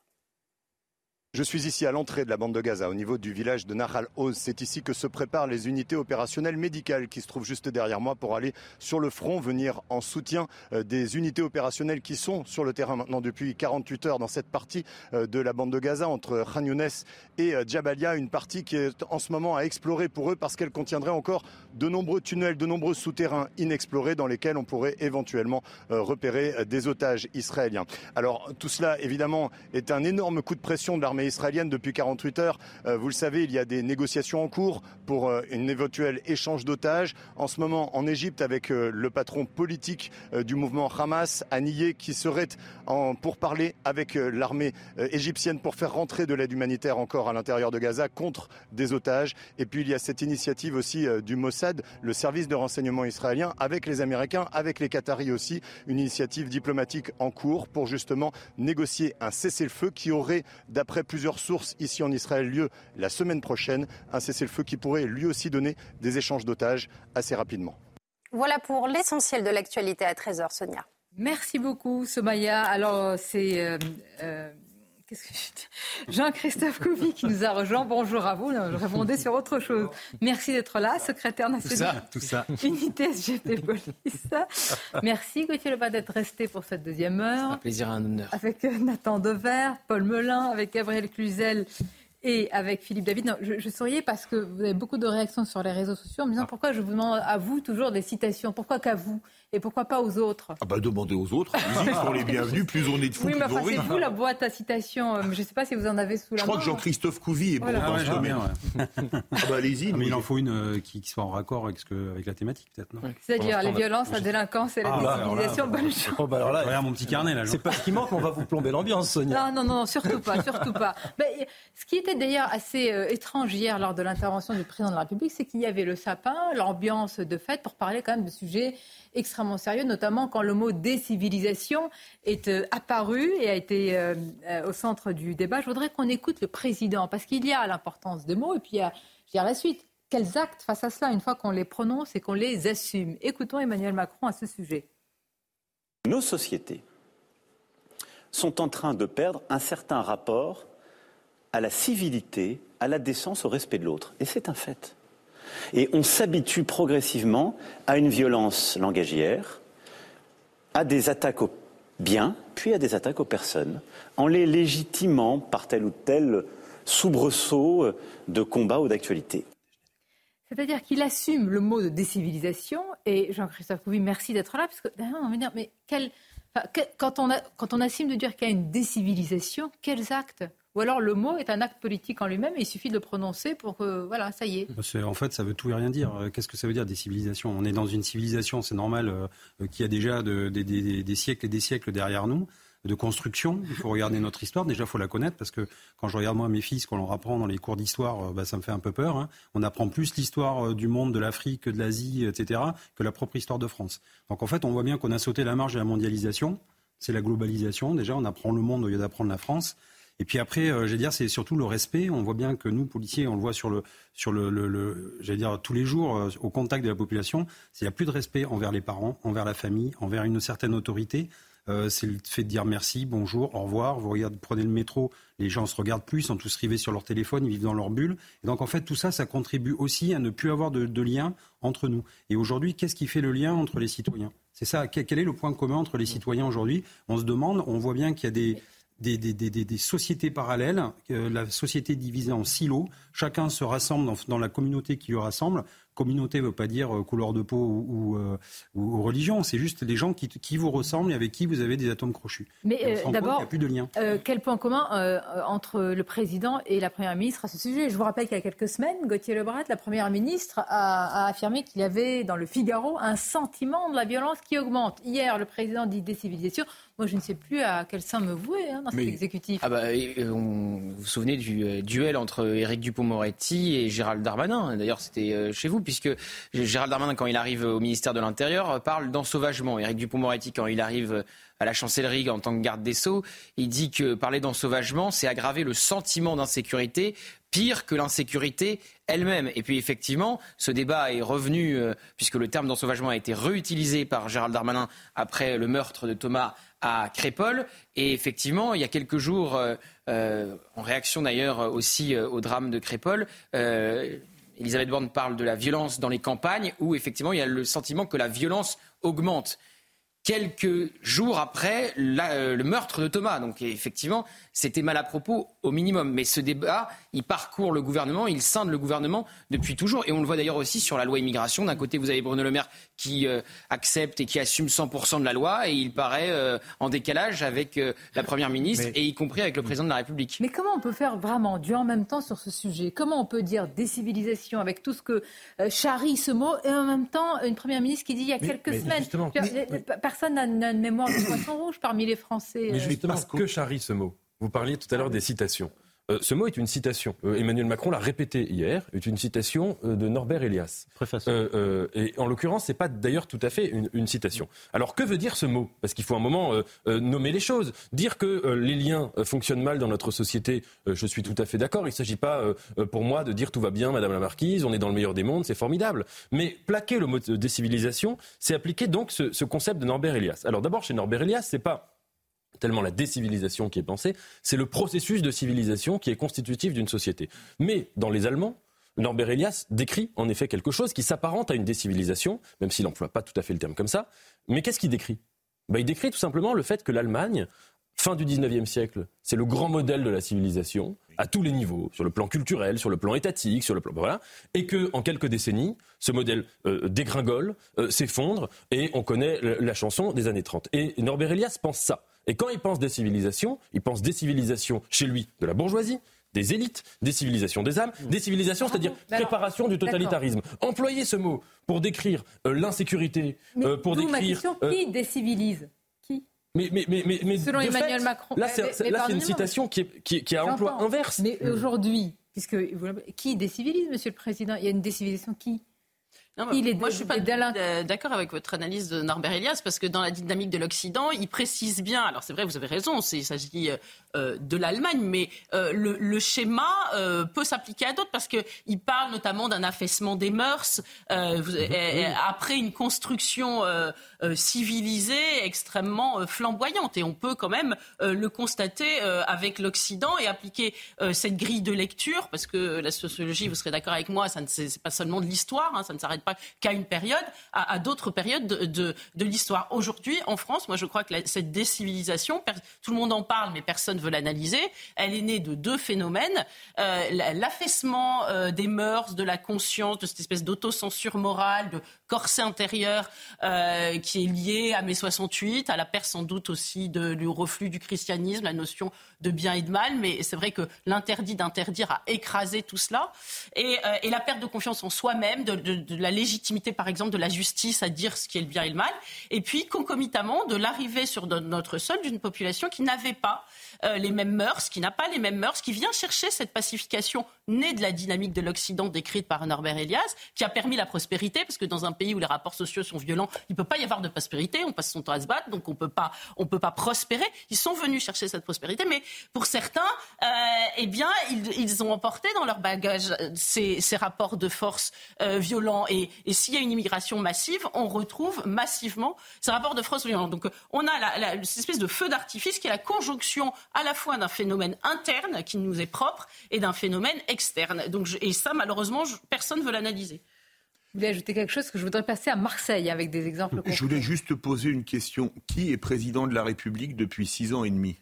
Je suis ici à l'entrée de la bande de Gaza, au niveau du village de Nahal Oz. C'est ici que se préparent les unités opérationnelles médicales qui se trouvent juste derrière moi pour aller sur le front, venir en soutien euh, des unités opérationnelles qui sont sur le terrain maintenant depuis 48 heures dans cette partie euh, de la bande de Gaza entre Khan Younes et euh, Jabalia, une partie qui est en ce moment à explorer pour eux parce qu'elle contiendrait encore de nombreux tunnels, de nombreux souterrains inexplorés dans lesquels on pourrait éventuellement repérer des otages israéliens. Alors tout cela évidemment est un énorme coup de pression de l'armée israélienne depuis 48 heures. Vous le savez, il y a des négociations en cours pour un éventuel échange d'otages. En ce moment, en Égypte, avec le patron politique du mouvement Hamas, Aniyeh, qui serait en, pour parler avec l'armée égyptienne pour faire rentrer de l'aide humanitaire encore à l'intérieur de Gaza contre des otages. Et puis il y a cette initiative aussi du Mossad, le service de renseignement israélien, avec les Américains, avec les Qataris aussi, une initiative diplomatique en cours pour justement négocier un cessez-le-feu qui aurait, d'après plusieurs sources ici en Israël, lieu la semaine prochaine. Un cessez-le-feu qui pourrait lui aussi donner des échanges d'otages assez rapidement. Voilà pour l'essentiel de l'actualité à 13h, Sonia. Merci beaucoup, Somaya. Alors, c'est. Euh, euh, Jean-Christophe Couvi qui nous a rejoint. Bonjour à vous. Je répondais sur autre chose. Merci d'être là, secrétaire national. Tout ça, tout ça. Unité SGP Police. Merci Gauthier Lebas d'être resté pour cette deuxième heure. Un plaisir, un honneur. Avec Nathan Dever, Paul Melun, avec Gabriel Cluzel et avec Philippe David. je, je, souriais parce que vous avez beaucoup de réactions sur les réseaux sociaux en me disant ah. pourquoi je vous demande à vous toujours des citations, pourquoi qu'à vous? Et pourquoi pas aux autres? Ah bah demandez aux autres, ils sont les bienvenus, [laughs] plus on est de fous, oui, mais enfin, c'est vous la boîte à citations, euh, je ne sais pas si vous en avez sous la main. Je crois que Jean-Christophe Couvi est bon dans ah, ce domaine. [laughs] ah bah allez-y. Mais il en faut une euh, qui, soit en raccord avec, ce que, avec la thématique peut-être, non? C'est-à-dire les violences, la délinquance et la ah, décivilisation, bonne chance. Oh, bah alors là, regarde mon petit carnet là. C'est pas ce qui manque, on va vous plomber l'ambiance, Sonia. Non, non, non, surtout pas, surtout pas. [laughs] Ce qui était d'ailleurs assez euh, étrange hier lors de l'intervention du président de la République, c'est qu'il y avait le sapin, l'ambiance de fête pour parler quand même de sujets extrêmement sérieux, notamment quand le mot décivilisation est euh, apparu et a été euh, euh, au centre du débat. Je voudrais qu'on écoute le président, parce qu'il y a l'importance des mots et puis il y a, la suite. Quels actes face à cela, une fois qu'on les prononce et qu'on les assume? Écoutons Emmanuel Macron à ce sujet. Nos sociétés sont en train de perdre un certain rapport à la civilité, à la décence, au respect de l'autre. Et c'est un fait. Et on s'habitue progressivement à une violence langagière, à des attaques aux biens, puis à des attaques aux personnes, en les légitimant par tel ou tel soubresaut de combat ou d'actualité. C'est-à-dire qu'il assume le mot de décivilisation, et Jean-Christophe Couvi, merci d'être là, parce que derrière, on va dire, mais quand, on quand on assume de dire qu'il y a une décivilisation, quels actes? Ou alors le mot est un acte politique en lui-même et il suffit de le prononcer pour que, voilà, ça y est. En fait, ça veut tout et rien dire. Euh, qu'est-ce que ça veut dire des civilisations On est dans une civilisation, c'est normal, euh, euh, qui a déjà des siècles et des siècles derrière nous de construction. Il faut regarder notre histoire. Déjà, il faut la connaître parce que quand je regarde moi mes fils, quand on leur apprend dans les cours d'histoire, bah, ça me fait un peu peur. Hein. On apprend plus l'histoire du monde, de l'Afrique, de l'Asie, etc., que la propre histoire de France. Donc en fait, on voit bien qu'on a sauté la marge de la mondialisation. C'est la globalisation. Déjà, on apprend le monde au lieu d'apprendre la France. Et puis après, euh, j'allais dire, c'est surtout le respect. On voit bien que nous, policiers, on le voit sur le, sur le, j'allais dire tous les jours, euh, au contact de la population. S'il n'y a plus de respect envers les parents, envers la famille, envers une certaine autorité, euh, c'est le fait de dire merci, bonjour, au revoir. Vous regardez, prenez le métro, les gens se regardent plus, ils sont tous rivés sur leur téléphone, ils vivent dans leur bulle. Et donc en fait, tout ça, ça contribue aussi à ne plus avoir de, lien entre nous. Et aujourd'hui, qu'est-ce qui fait le lien entre les citoyens? C'est ça. Quel est le point commun entre les citoyens aujourd'hui? On se demande. On voit bien qu'il y a des des, des, des, des, sociétés parallèles, la société divisée en silos. Chacun se rassemble dans la communauté qui le rassemble communauté ne veut pas dire euh, couleur de peau ou, euh, ou, religion, c'est juste des gens qui, qui, vous ressemblent et avec qui vous avez des atomes crochus. Mais euh, d'abord, il n'y a plus de lien. quel point commun entre le président et la première ministre à ce sujet? Je vous rappelle qu'il y a quelques semaines, Gauthier Lebrat, la première ministre, a, a affirmé qu'il y avait dans le Figaro un sentiment de la violence qui augmente. Hier, le président dit décivilisation. Moi, je ne sais plus à quel sein me vouer hein, dans cet exécutif. Ah bah, vous vous souvenez du duel entre Éric Dupont-Moretti et Gérald Darmanin? D'ailleurs, c'était chez vous puisque Gérald Darmanin, quand il arrive au ministère de l'Intérieur, parle d'ensauvagement. Éric Dupond-Moretti, quand il arrive à la chancellerie en tant que garde des Sceaux, il dit que parler d'ensauvagement, c'est aggraver le sentiment d'insécurité pire que l'insécurité elle-même. Et puis effectivement, ce débat est revenu, euh, puisque le terme d'ensauvagement a été réutilisé par Gérald Darmanin après le meurtre de Thomas à Crépol. Et effectivement, il y a quelques jours, euh, euh, en réaction d'ailleurs aussi au drame de Crépol, Elisabeth Borne parle de la violence dans les campagnes, où effectivement il y a le sentiment que la violence augmente. quelques jours après le meurtre de Thomas. Donc effectivement, c'était mal à propos au minimum. Mais ce débat, il parcourt le gouvernement, il scinde le gouvernement depuis toujours. Et on le voit d'ailleurs aussi sur la loi immigration. D'un côté, vous avez Bruno Le Maire qui euh, accepte et qui assume 100% de la loi, et il paraît euh, en décalage avec euh, la Première ministre, et y compris avec le président de la République. Mais comment on peut faire vraiment du en même temps sur ce sujet? Comment on peut dire décivilisation avec tout ce que charrie ce mot, et en même temps une Première ministre qui dit il y a quelques semaines, personne n'a une mémoire de poisson [coughs] rouge parmi les Français. Mais justement, que charrie ce mot? Vous parliez tout à l'heure des citations. Euh, ce mot est une citation. Euh, Emmanuel Macron l'a répété hier, est une citation euh, de Norbert Elias. et en l'occurrence, c'est pas d'ailleurs tout à fait une, citation. Alors que veut dire ce mot? Parce qu'il faut un moment nommer les choses. Dire que les liens fonctionnent mal dans notre société, je suis tout à fait d'accord. Il ne s'agit pas pour moi de dire tout va bien, Madame la Marquise, on est dans le meilleur des mondes, c'est formidable. Mais plaquer le mot de décivilisation, c'est appliquer donc ce, ce concept de Norbert Elias. Alors d'abord, chez Norbert Elias, c'est pas tellement la décivilisation qui est pensée, c'est le processus de civilisation qui est constitutif d'une société. Mais dans les Allemands, Norbert Elias décrit en effet quelque chose qui s'apparente à une décivilisation, même s'il n'emploie pas tout à fait le terme comme ça. Mais qu'est-ce qu'il décrit? Ben, Il décrit tout simplement le fait que l'Allemagne, fin du 19e siècle, c'est le grand modèle de la civilisation, à tous les niveaux, sur le plan culturel, sur le plan étatique, sur le plan voilà, et que en quelques décennies, ce modèle euh, dégringole, euh, s'effondre, et on connaît la chanson des années 30. Et Norbert Elias pense ça. Et quand il pense des civilisations, il pense des civilisations chez lui de la bourgeoisie, des élites, des civilisations des âmes, des civilisations, c'est-à-dire préparation du totalitarisme. Employer ce mot pour décrire euh, l'insécurité, euh, pour décrire... Ma question, euh, qui décivilise Qui mais, mais, mais, mais, Selon Emmanuel Macron. Là, c'est une citation qui, est, qui, qui a emploi inverse. Mais aujourd'hui, puisque qui décivilise, Monsieur le Président? Il y a une décivilisation qui? Il est moi, je suis pas d'accord avec votre analyse de Norbert Elias parce que dans la dynamique de l'Occident, il précise bien. Alors c'est vrai, vous avez raison, il s'agit euh, de l'Allemagne, mais euh, le, schéma euh, peut s'appliquer à d'autres parce que il parle notamment d'un affaissement des mœurs après une construction civilisée extrêmement flamboyante. Et on peut quand même le constater avec l'Occident et appliquer cette grille de lecture parce que la sociologie, vous serez d'accord avec moi, ça ne c'est pas seulement de l'histoire, hein, ça ne s'arrête pas qu'à une période, à, d'autres périodes de, de, l'histoire. Aujourd'hui, en France, moi je crois que cette décivilisation, tout le monde en parle, mais personne ne veut l'analyser, elle est née de deux phénomènes. Euh, l'affaissement euh, des mœurs, de la conscience, de cette espèce d'autocensure morale, de corset intérieur euh, qui est lié à mai 68, à la perte sans doute aussi du reflux du christianisme, la notion de bien et de mal. Mais c'est vrai que l'interdit d'interdire a écrasé tout cela. Et, la perte de confiance en soi-même, de, la légitimité par exemple de la justice à dire ce qui est le bien et le mal. Et puis concomitamment de l'arrivée sur notre sol d'une population qui n'avait pas euh, les mêmes mœurs, qui n'a pas les mêmes mœurs, qui vient chercher cette pacification née de la dynamique de l'Occident décrite par Norbert Elias, qui a permis la prospérité, parce que dans un pays où les rapports sociaux sont violents, il ne peut pas y avoir de prospérité, on passe son temps à se battre, donc on peut pas, on peut pas prospérer. Ils sont venus chercher cette prospérité, mais pour certains, euh, eh bien, ils, ont emporté dans leur bagage ces, rapports de force euh, violents. Et, s'il y a une immigration massive, on retrouve massivement ces rapports de force violents. Donc on a cette espèce de feu d'artifice qui est la conjonction à la fois d'un phénomène interne qui nous est propre et d'un phénomène externe. Donc, et ça, malheureusement, personne ne veut l'analyser. Vous voulez ajouter quelque chose que je voudrais passer à Marseille avec des exemples Je voulais juste poser une question. Qui est président de la République depuis six ans et demi?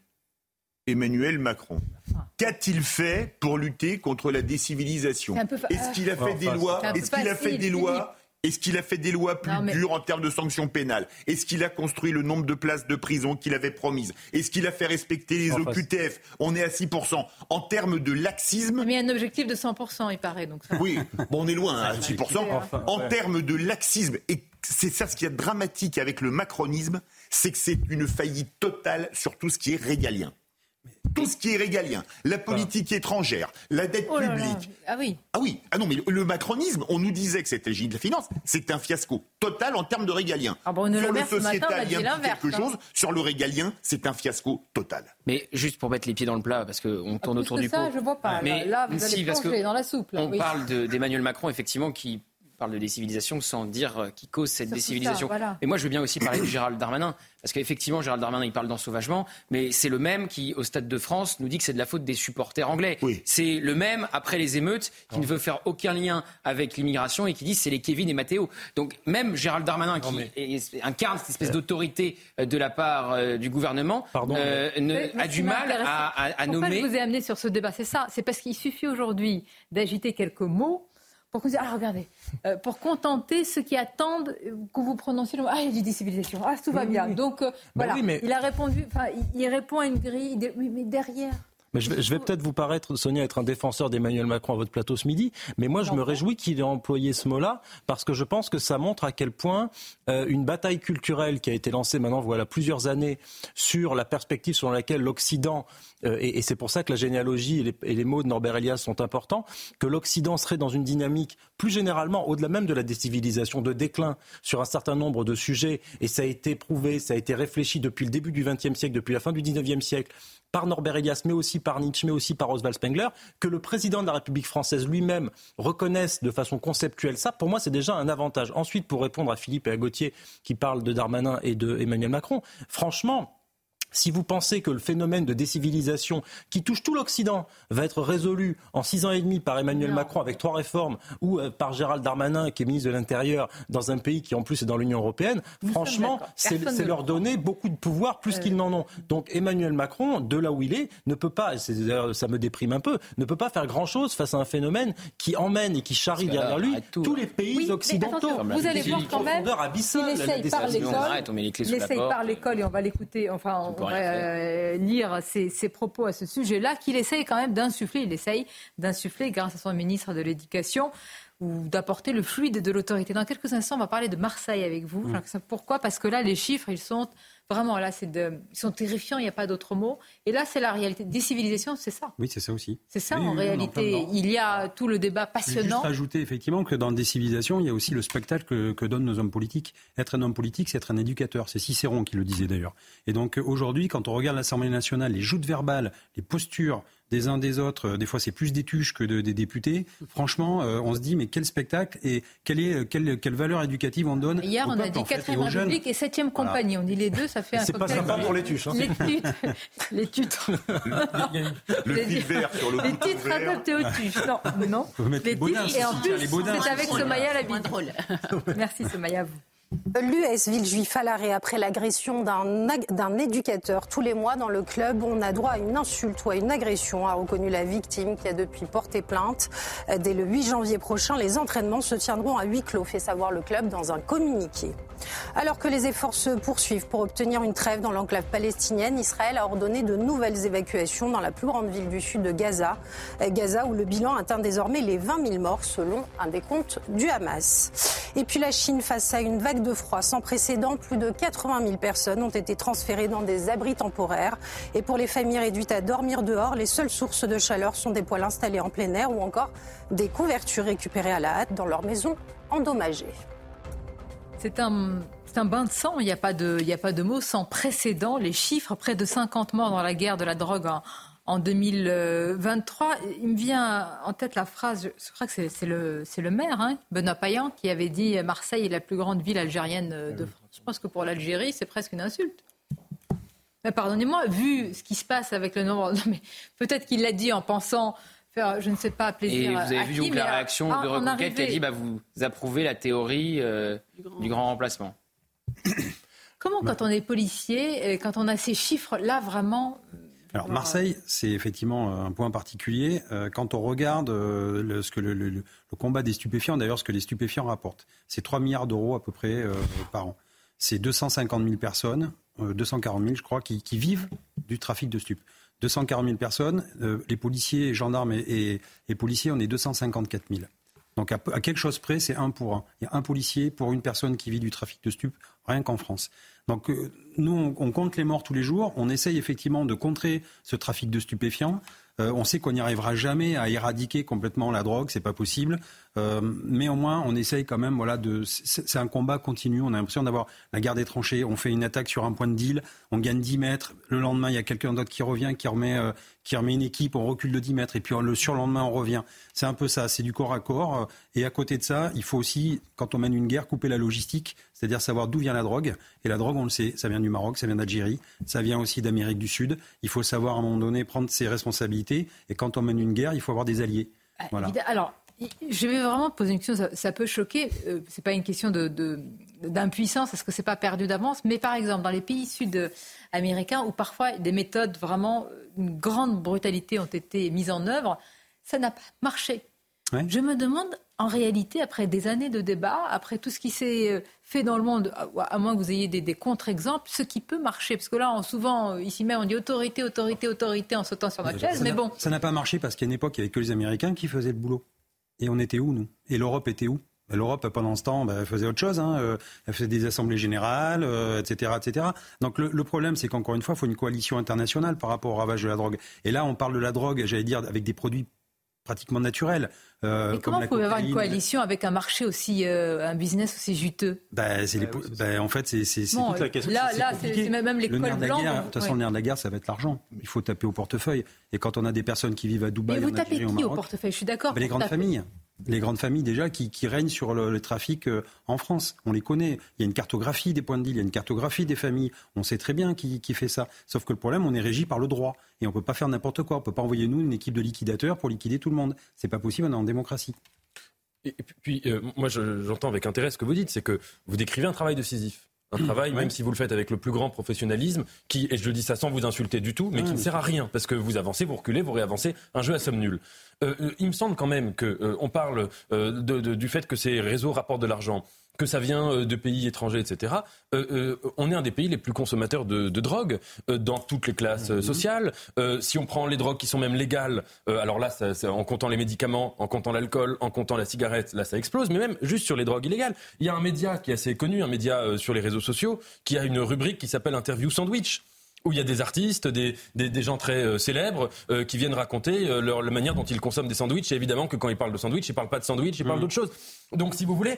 Emmanuel Macron. Ah. Qu'a-t-il fait pour lutter contre la décivilisation? Est-ce qu'il a fait des lois Est-ce qu'il a fait des lois est-ce qu'il a fait des lois plus dures en termes de sanctions pénales? Est-ce qu'il a construit le nombre de places de prison qu'il avait promises? Est-ce qu'il a fait respecter les OQTF On est à 6%. En termes de laxisme... Mais un objectif de 100%, il paraît. Donc Oui, bon, on est loin, à 6%. en termes de laxisme, et c'est ça ce qui est dramatique avec le macronisme, c'est que c'est une faillite totale sur tout ce qui est régalien tout ce qui est régalien, la politique étrangère, la dette oh publique. Ah oui. Ah oui. Ah non, mais le, macronisme, on nous disait que c'était le de la finance, c'est un fiasco total en termes de régalien. Ah bon, sur le, sociétal, il y a quelque hein. chose. Sur le régalien, c'est un fiasco total. Mais juste pour mettre les pieds dans le plat, parce qu'on tourne autour du ça, pot. Je vois pas. Mais là, vous allez dans la soupe. on parle d'Emmanuel Macron, effectivement, qui parle de décivilisation sans dire euh, qui cause cette décivilisation. Et moi, je veux bien aussi parler de Gérald Darmanin, parce qu'effectivement, Gérald Darmanin, il parle d'ensauvagement, mais c'est le même qui, au Stade de France, nous dit que c'est de la faute des supporters anglais. C'est le même, après les émeutes, qui ne veut faire aucun lien avec l'immigration et qui dit c'est les Kevin et Matteo. Donc même Gérald Darmanin, qui incarne cette espèce d'autorité euh, de la part euh, du gouvernement, a du mal à, à, nommer. je vous ai amené sur ce débat? C'est ça, c'est parce qu'il suffit aujourd'hui d'agiter quelques mots pour ah, regardez, euh, pour contenter ceux qui attendent que vous prononciez le mot, ah, il y a du décivilisation, ah, tout va bien. Donc, euh, bah voilà, il a répondu, enfin, il répond à une grille, mais derrière, mais je vais, peut-être vous paraître, Sonia, être un défenseur d'Emmanuel Macron à votre plateau ce midi, mais moi je me réjouis qu'il ait employé ce mot-là parce que je pense que ça montre à quel point euh, une bataille culturelle qui a été lancée maintenant voilà plusieurs années sur la perspective selon laquelle l'Occident euh, et, c'est pour ça que la généalogie et les, mots de Norbert Elias sont importants, que l'Occident serait dans une dynamique plus généralement, au-delà même de la décivilisation, de déclin sur un certain nombre de sujets, et ça a été prouvé, ça a été réfléchi depuis le début du XXe siècle, depuis la fin du XIXe siècle, par Norbert Elias, mais aussi par Nietzsche, mais aussi par Oswald Spengler, que le président de la République française lui-même reconnaisse de façon conceptuelle ça, pour moi, c'est déjà un avantage. Ensuite, pour répondre à Philippe et à Gauthier qui parlent de Darmanin et de Emmanuel Macron, franchement, si vous pensez que le phénomène de décivilisation qui touche tout l'Occident va être résolu en six ans et demi par Emmanuel Macron avec trois réformes ou euh, par Gérald Darmanin qui est ministre de l'Intérieur dans un pays qui en plus est dans l'Union européenne, franchement, c'est leur donner beaucoup de pouvoir plus qu'ils n'en ont. Donc Emmanuel Macron, de là où il est, ne peut pas, ça me déprime un peu, ne peut pas faire grand-chose face à un phénomène qui emmène et qui charrie derrière lui tous les pays occidentaux. vous allez voir quand même, il essaye par l'école, il essaye par l'école et on va l'écouter, enfin euh, lire ses, propos à ce sujet-là, qu'il essaye quand même d'insuffler, il essaye d'insuffler grâce à son ministre de l'Éducation ou d'apporter le fluide de l'autorité. Dans quelques instants, on va parler de Marseille avec vous. Mmh. Pourquoi? Parce que là, les chiffres, ils sont Vraiment, là, c'est de... ils sont terrifiants, il n'y a pas d'autre mot. Et là, c'est la réalité. Décivilisation, c'est ça. Oui, c'est ça aussi. C'est ça, en réalité. il y a tout le débat passionnant. Je ajouter, effectivement, que dans décivilisation, il y a aussi le spectacle que, que donnent nos hommes politiques. Être un homme politique, c'est être un éducateur. C'est Cicéron qui le disait d'ailleurs. Et donc, aujourd'hui, quand on regarde l'Assemblée nationale, les joutes verbales, les postures, des uns des autres. Euh, des fois, c'est plus des tuches que des députés. Franchement, euh, on se dit, mais quel spectacle et quelle, est, euh, quelle, quelle valeur éducative on donne Hier, on a dit 4 République et 7 compagnie. On dit les deux, ça fait un C'est pas sympa pour les tuches. Hein. Les tuches. [laughs] les tutres. le titre vert sur le Les titres adaptés aux tuches. Non, non. Les titres. Et en plus, c'est avec Somaya la drôle. Merci Somaya, vous. L'US Villejuif à l'arrêt après l'agression d'un éducateur. Tous les mois dans le club, on a droit à une insulte ou à une agression, a reconnu la victime qui a depuis porté plainte. Dès le 8 janvier prochain, les entraînements se tiendront à huis clos, fait savoir le club dans un communiqué. Alors que les efforts se poursuivent pour obtenir une trêve dans l'enclave palestinienne, Israël a ordonné de nouvelles évacuations dans la plus grande ville du sud de Gaza. Gaza où le bilan atteint désormais les 20 000 morts selon un décompte du Hamas. Et puis la Chine face à une vague de froid sans précédent, plus de 80 000 personnes ont été transférées dans des abris temporaires. Et pour les familles réduites à dormir dehors, les seules sources de chaleur sont des poêles installés en plein air ou encore des couvertures récupérées à la hâte dans leurs maisons endommagées. C'est un, un, bain de sang, il n'y a, pas de, il a pas de mots sans précédent. Les chiffres, près de 50 morts dans la guerre de la drogue en, 2023. Il me vient en tête la phrase, je crois que c'est le, le, maire, hein, Benoît Payan, qui avait dit Marseille est la plus grande ville algérienne de France. Je pense que pour l'Algérie, c'est presque une insulte. Mais pardonnez-moi, vu ce qui se passe avec le nombre. [laughs] Peut-être qu'il l'a dit en pensant faire, je ne sais pas, plaisir. Et vous avez vu donc la réaction de Reconquête qui a dit bah, vous approuvez la théorie euh, du, grand. remplacement. Comment, quand on est policier, quand on a ces chiffres, là vraiment. Alors Marseille, c'est effectivement un point particulier. Euh, quand on regarde euh, le, ce que le, le, combat des stupéfiants, d'ailleurs ce que les stupéfiants rapportent, c'est 3 milliards d'euros à peu près par an. C'est 250 000 personnes, 240 000 je crois, qui, qui vivent du trafic de stupes. 240 000 personnes. Euh, les policiers, gendarmes et, policiers, on est 254 000. Donc à, quelque chose près, c'est un pour un. Il y a un policier pour une personne qui vit du trafic de stupes rien qu'en France. Donc euh, nous, on, compte les morts tous les jours. On essaye effectivement de contrer ce trafic de stupéfiants. Euh, on sait qu'on n'y arrivera jamais à éradiquer complètement la drogue, c'est pas possible. Euh, mais au moins, on essaye quand même. Voilà, de. C'est un combat continu. On a l'impression d'avoir la guerre des tranchées. On fait une attaque sur un point de deal. On gagne 10 mètres. Le lendemain, il y a quelqu'un d'autre qui revient, qui remet, euh, qui remet une équipe. On recule de 10 mètres. Et puis le surlendemain, on revient. C'est un peu ça. C'est du corps à corps. Et à côté de ça, il faut aussi, quand on mène une guerre, couper la logistique, c'est-à-dire savoir d'où vient la drogue. Et la drogue, on le sait, ça vient du Maroc, ça vient d'Algérie, ça vient aussi d'Amérique du Sud. Il faut savoir à un moment donné prendre ses responsabilités. Et quand on mène une guerre, il faut avoir des alliés. Ah, voilà. Alors, je vais vraiment poser une question, ça, peut choquer. Euh, c'est pas une question d'impuissance, parce que c'est pas perdu d'avance. Mais par exemple, dans les pays sud-américains, où parfois des méthodes vraiment, une grande brutalité ont été mises en œuvre, ça n'a pas marché. Je me demande, en réalité, après des années de débat, après tout ce qui s'est euh, fait dans le monde, à moins que vous ayez des, contre-exemples, ce qui peut marcher. Parce que là, souvent, euh, ici même, on dit autorité, autorité, autorité en sautant sur notre chaise. Mais bon. Ça n'a pas marché parce qu'à une époque, il n'y avait que les Américains qui faisaient le boulot. Et on était où, nous? Et l'Europe était où? Ben, L'Europe, pendant ce temps, elle faisait autre chose. Hein. Euh, elle faisait des assemblées générales, etc., euh, etc. Donc le, problème, c'est qu'encore une fois, il faut une coalition internationale par rapport au ravage de la drogue. Et là, on parle de la drogue, j'allais dire, avec des produits pratiquement naturels. Euh, comment vous pouvez avoir une coalition avec un marché aussi, un business aussi juteux? Ben, ben, En fait, c'est toute la question. Là, là c'est même l'école blanche. De toute façon, le nerf de la guerre, ça va être l'argent. Il faut taper au portefeuille. Et quand on a des personnes qui vivent à Dubaï, Mais vous tapez qui au portefeuille? Je suis d'accord. les grandes familles les grandes familles déjà qui, règnent sur le, trafic euh, en France. On les connaît. Il y a une cartographie des points de deal, il y a une cartographie des familles. On sait très bien qui, fait ça. Sauf que le problème, on est régi par le droit. Et on ne peut pas faire n'importe quoi. On ne peut pas envoyer nous une équipe de liquidateurs pour liquider tout le monde. C'est pas possible, on est en démocratie. Et puis, euh, moi, j'entends avec intérêt ce que vous dites, c'est que vous décrivez un travail de Sisyphe un travail, même si vous le faites avec le plus grand professionnalisme, qui, et je le dis ça sans vous insulter du tout, mais qui ne sert à rien, parce que vous avancez, vous reculez, vous réavancez, un jeu à somme nulle. Euh, euh, il me semble quand même qu'on euh, parle du fait que ces réseaux rapportent de l'argent que ça vient euh, de pays étrangers, etc. Euh, euh, on est un des pays les plus consommateurs de, de drogue dans toutes les classes mhm. sociales. si on prend les drogues qui sont même légales, alors là, ça, en comptant les médicaments, en comptant l'alcool, en comptant la cigarette, là, ça explose. Mais même juste sur les drogues illégales, il y a un média qui est assez connu, un média sur les réseaux sociaux, qui a une rubrique qui s'appelle Interview Sandwich où il y a des artistes, des, des, des gens très euh, célèbres euh, qui viennent raconter euh, leur, la manière dont ils consomment des sandwichs. Et évidemment que quand ils parlent de sandwich, ils parlent pas de sandwich, ils parlent mmh. d'autre chose. Donc, si vous voulez,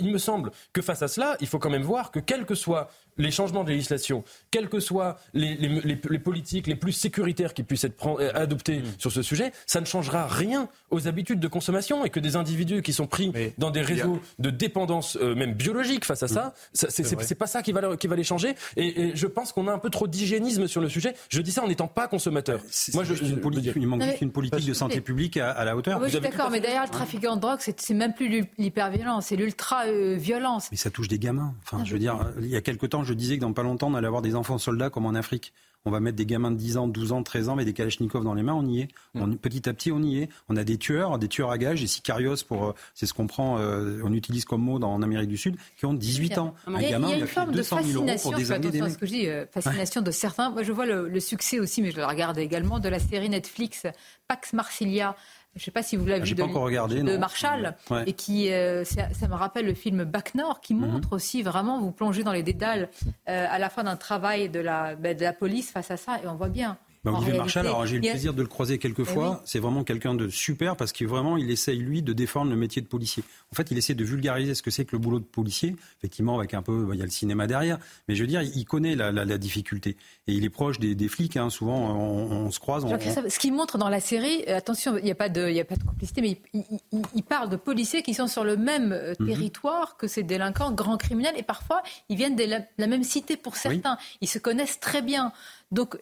il me semble que face à cela, il faut quand même voir que quel que soit les changements de législation, quelles que soient les, les, politiques les plus sécuritaires qui puissent être euh, adoptées mmh. sur ce sujet, ça ne changera rien aux habitudes de consommation et que des individus qui sont pris dans des réseaux de dépendance euh, même biologique face à ça, mmh. c'est pas ça qui va, qui va les changer. Et, je pense qu'on a un peu trop d'hygiénisme sur le sujet. Je dis ça en n'étant pas consommateur. Moi, je, une politique, il manque une politique de santé publique à, la hauteur. Oui, je suis d'accord, mais derrière le trafic de drogue, c'est même plus l'hyperviolence, c'est l'ultra-violence. mais ça touche des gamins. Enfin, je veux dire, il y a quelque temps, je disais que dans pas longtemps, on allait avoir des enfants soldats comme en Afrique. On va mettre des gamins de 10 ans, 12 ans, 13 ans, mais des kalachnikovs dans les mains, on y est. Mm. petit à petit, on y est. On a des tueurs, des tueurs à gages, des sicarios, pour, euh, c'est ce qu'on prend, euh, on utilise comme mot dans, en Amérique du Sud, qui ont 18 ans. Un gamin, il y a, une forme de fascination, pour ce que je dis, euh, fascination de certains. Moi, je vois le, le, succès aussi, mais je le regarde également, de la série Netflix Pax Marsilia je ne sais pas si vous l'avez ah, vu, de, regardé, de Marshall, et qui, euh, ça, me rappelle le film Back North, qui mhm. montre aussi vraiment, vous plongez dans les dédales euh, à la fin d'un travail de la, ben, de la police face à ça, et on voit bien bah, Olivier Marchal, alors j'ai eu le plaisir de le croiser quelques eh fois. C'est vraiment quelqu'un de super parce qu'il vraiment il essaye lui de défendre le métier de policier. En fait, il essaie de vulgariser ce que c'est que le boulot de policier. Effectivement, avec un peu, bah, il y a le cinéma derrière, mais je veux dire, il connaît la, la, la difficulté et il est proche des, des flics. Hein. Souvent, on, se croise. Ce qu'il montre dans la série, euh, attention, il n'y a pas de, il y a pas de complicité, mais il, il, il, parle de policiers qui sont sur le même euh, mhm. territoire que ces délinquants, grands criminels, et parfois ils viennent de la, même cité pour certains. Ils se connaissent très bien. Donc,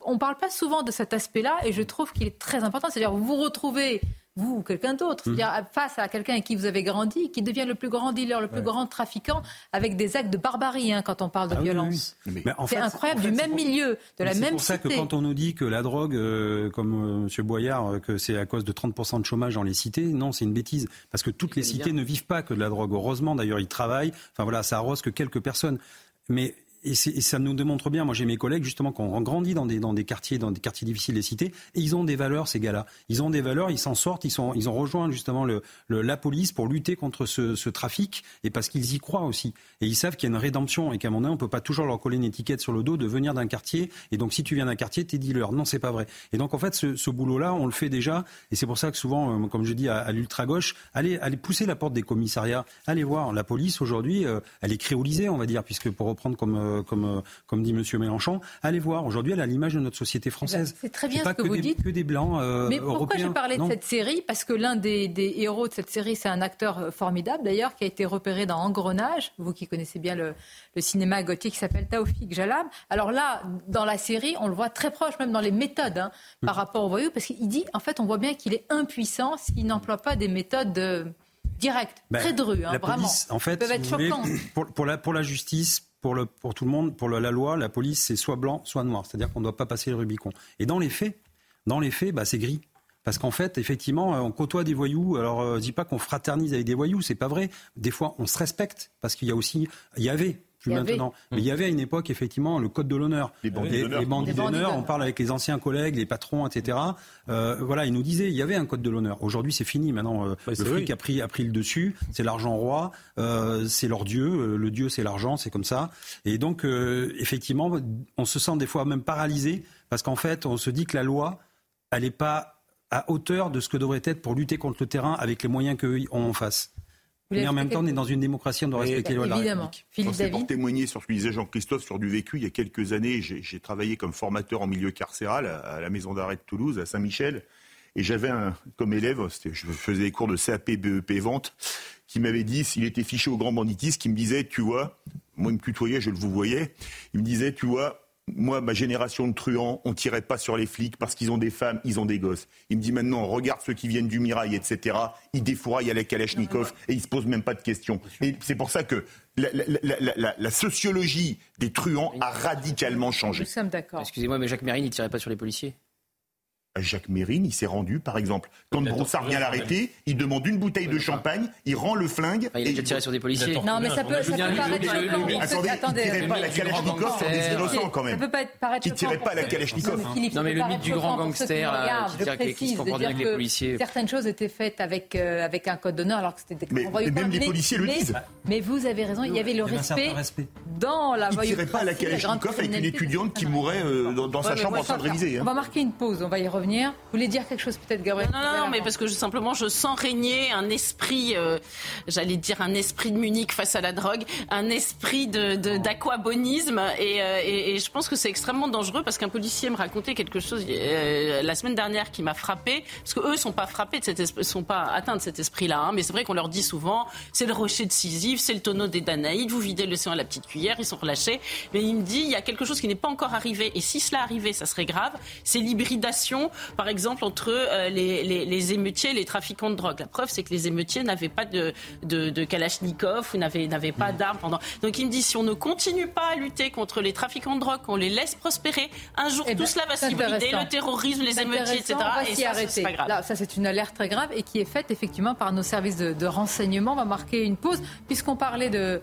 on ne parle pas souvent de cet aspect-là et je trouve qu'il est très important. C'est-à-dire, vous vous retrouvez vous ou quelqu'un d'autre, mhm. c'est-à-dire face à quelqu'un avec qui vous avez grandi, qui devient le plus grand dealer, le plus grand trafiquant, avec des actes de barbarie hein, quand on parle de ah violence. C'est incroyable, du même milieu, de la même C'est pour ça que quand on nous dit que la drogue, euh, comme euh, M. Boyard, euh, que c'est à cause de 30% de chômage dans les cités, non, c'est une bêtise. Parce que toutes les cités ne vivent pas que de la drogue. Heureusement, d'ailleurs, ils travaillent. Enfin voilà, ça arrose que quelques personnes. Mais et, ça nous démontre bien, moi j'ai mes collègues justement qui ont grandi dans des, quartiers, dans des quartiers difficiles des cités, et ils ont des valeurs ces gars-là. Ils ont des valeurs, ils s'en sortent, ils, ont rejoint justement la police pour lutter contre ce, trafic, et parce qu'ils y croient aussi. Et ils savent qu'il y a une rédemption, et qu'à un moment donné, on peut pas toujours leur coller une étiquette sur le dos de venir d'un quartier, et donc si tu viens d'un quartier, t'es dealer. Non, c'est pas vrai. Et donc en fait, ce, boulot-là, on le fait déjà, et c'est pour ça que souvent, euh, comme je dis à, à l'ultra-gauche, allez, allez pousser la porte des commissariats, allez voir. La police aujourd'hui, euh, elle est créolisée, on va dire, puisque pour reprendre comme, euh, comme comme dit M. Mélenchon, allez voir. Aujourd'hui, elle a l'image de notre société française. C'est très bien ce que, vous dites. Que des blancs euh, Mais pourquoi je parlais de cette série? Parce que l'un des, héros de cette série, c'est un acteur euh, formidable d'ailleurs, qui a été repéré dans Engrenage, vous qui connaissez bien le, cinéma gothique, qui s'appelle Taoufik Jalab. Alors là, dans la série, on le voit très proche, même dans les méthodes, hein, par rapport au voyou, parce qu'il dit, en fait, on voit bien qu'il est impuissant s'il n'emploie pas des méthodes... Euh, directes, ben, très drues, hein, vraiment. en fait, être pour, pour, la, pour la justice, pour, le, pour tout le monde, pour la loi, la police, c'est soit blanc, soit noir. C'est-à-dire qu'on ne doit pas passer le Rubicon. Et dans les faits, dans les faits, bah, c'est gris. Parce qu'en fait, effectivement, euh, on côtoie des voyous. Alors, euh, je dis pas qu'on fraternise avec des voyous, c'est pas vrai. Des fois, on se respecte parce qu'il y a aussi, il y avait plus maintenant. Mais il y avait à une époque, effectivement, le code de l'honneur. Les bandits d'honneur. On parle avec les anciens collègues, les patrons, etc. Euh, voilà, ils nous disaient, il y avait un code de l'honneur. Aujourd'hui, c'est fini. Maintenant, euh, le fric a pris, a pris le dessus. C'est l'argent roi. Euh, c'est leur dieu. Le dieu, c'est l'argent. C'est comme ça. Et donc, effectivement, on se sent des fois même paralysé parce qu'en fait, on se dit que la loi, elle n'est pas à hauteur de ce que devrait être pour lutter contre le terrain avec les moyens qu'eux ont en face. Mais en même temps, on est dans une démocratie, on doit respecter les lois de la République. C'est pour témoigner sur ce que disait Jean-Christophe sur du vécu. Il y a quelques années, j'ai travaillé comme formateur en milieu carcéral à la maison d'arrêt de Toulouse, à Saint-Michel. Et j'avais un, comme élève, je faisais des cours de CAP, BEP, vente, qui m'avait dit, s'il était fiché au grand banditisme, qui me disait, tu vois, moi il me tutoyait, je le vous voyais, il me disait, tu vois, moi, ma génération de truands, on tirait pas sur les flics parce qu'ils ont des femmes, ils ont des gosses. Il me dit maintenant, regarde ceux qui viennent du Mirail, etc. Ils défouraillent à la Kalachnikov et ils se posent même pas de questions. Et c'est pour ça que la, sociologie des truands a radicalement changé. Nous sommes d'accord. Excusez-moi, mais Jacques Mérine, il tirait pas sur les policiers Jacques Mérine, il s'est rendu, par exemple. Quand Broussard vient l'arrêter, il demande une bouteille de champagne, il rend le flingue. il a déjà tiré sur des policiers. Non, mais ça peut, ça peut paraître Attendez, attendez, il tirait pas à la Kalachnikov sur des innocents quand même. Ça peut pas être paraître Il tirait pas à la Kalachnikov. Non, mais le mythe du grand gangster, là, qui se comprend bien avec les policiers. Certaines choses étaient faites avec euh, avec un code d'honneur, alors que c'était des Mais même les policiers le disent. Mais vous avez raison, il y avait le respect dans la voyoucratie. Il tirait pas à la Kalachnikov avec une étudiante qui mourait euh, dans sa chambre en train de réviser. On va marquer une pause, on va y revenir. Vous voulez dire quelque chose peut-être, Gabriel Non, non, non, mais parce que je, simplement, je sens régner un esprit, euh, j'allais dire un esprit de Munich face à la drogue, un esprit d'aquabonisme. De, et, euh, et, et, je pense que c'est extrêmement dangereux parce qu'un policier me racontait quelque chose euh, la semaine dernière qui m'a frappé. Parce qu'eux ne sont pas frappés, de cet sont pas atteints de cet esprit-là. Hein, mais c'est vrai qu'on leur dit souvent c'est le rocher de Sisyphe, c'est le tonneau des Danaïdes, vous videz l'océan à la petite cuillère, ils sont relâchés. Mais il me dit il y a quelque chose qui n'est pas encore arrivé. Et si cela arrivait, ça serait grave. C'est l'hybridation, par exemple, entre euh, les, les, émeutiers et les trafiquants de drogue. La preuve, c'est que les émeutiers n'avaient pas de, de, de Kalachnikov ou n'avaient, pas d'armes pendant. Donc il me dit si on ne continue pas à lutter contre les trafiquants de drogue, qu'on les laisse prospérer, un jour eh tout cela va s'hybrider, le terrorisme, les émeutiers, etc. et ça, c'est pas grave. Là, ça, c'est une alerte très grave et qui est faite effectivement par nos services de, de renseignement. On va marquer une pause puisqu'on parlait de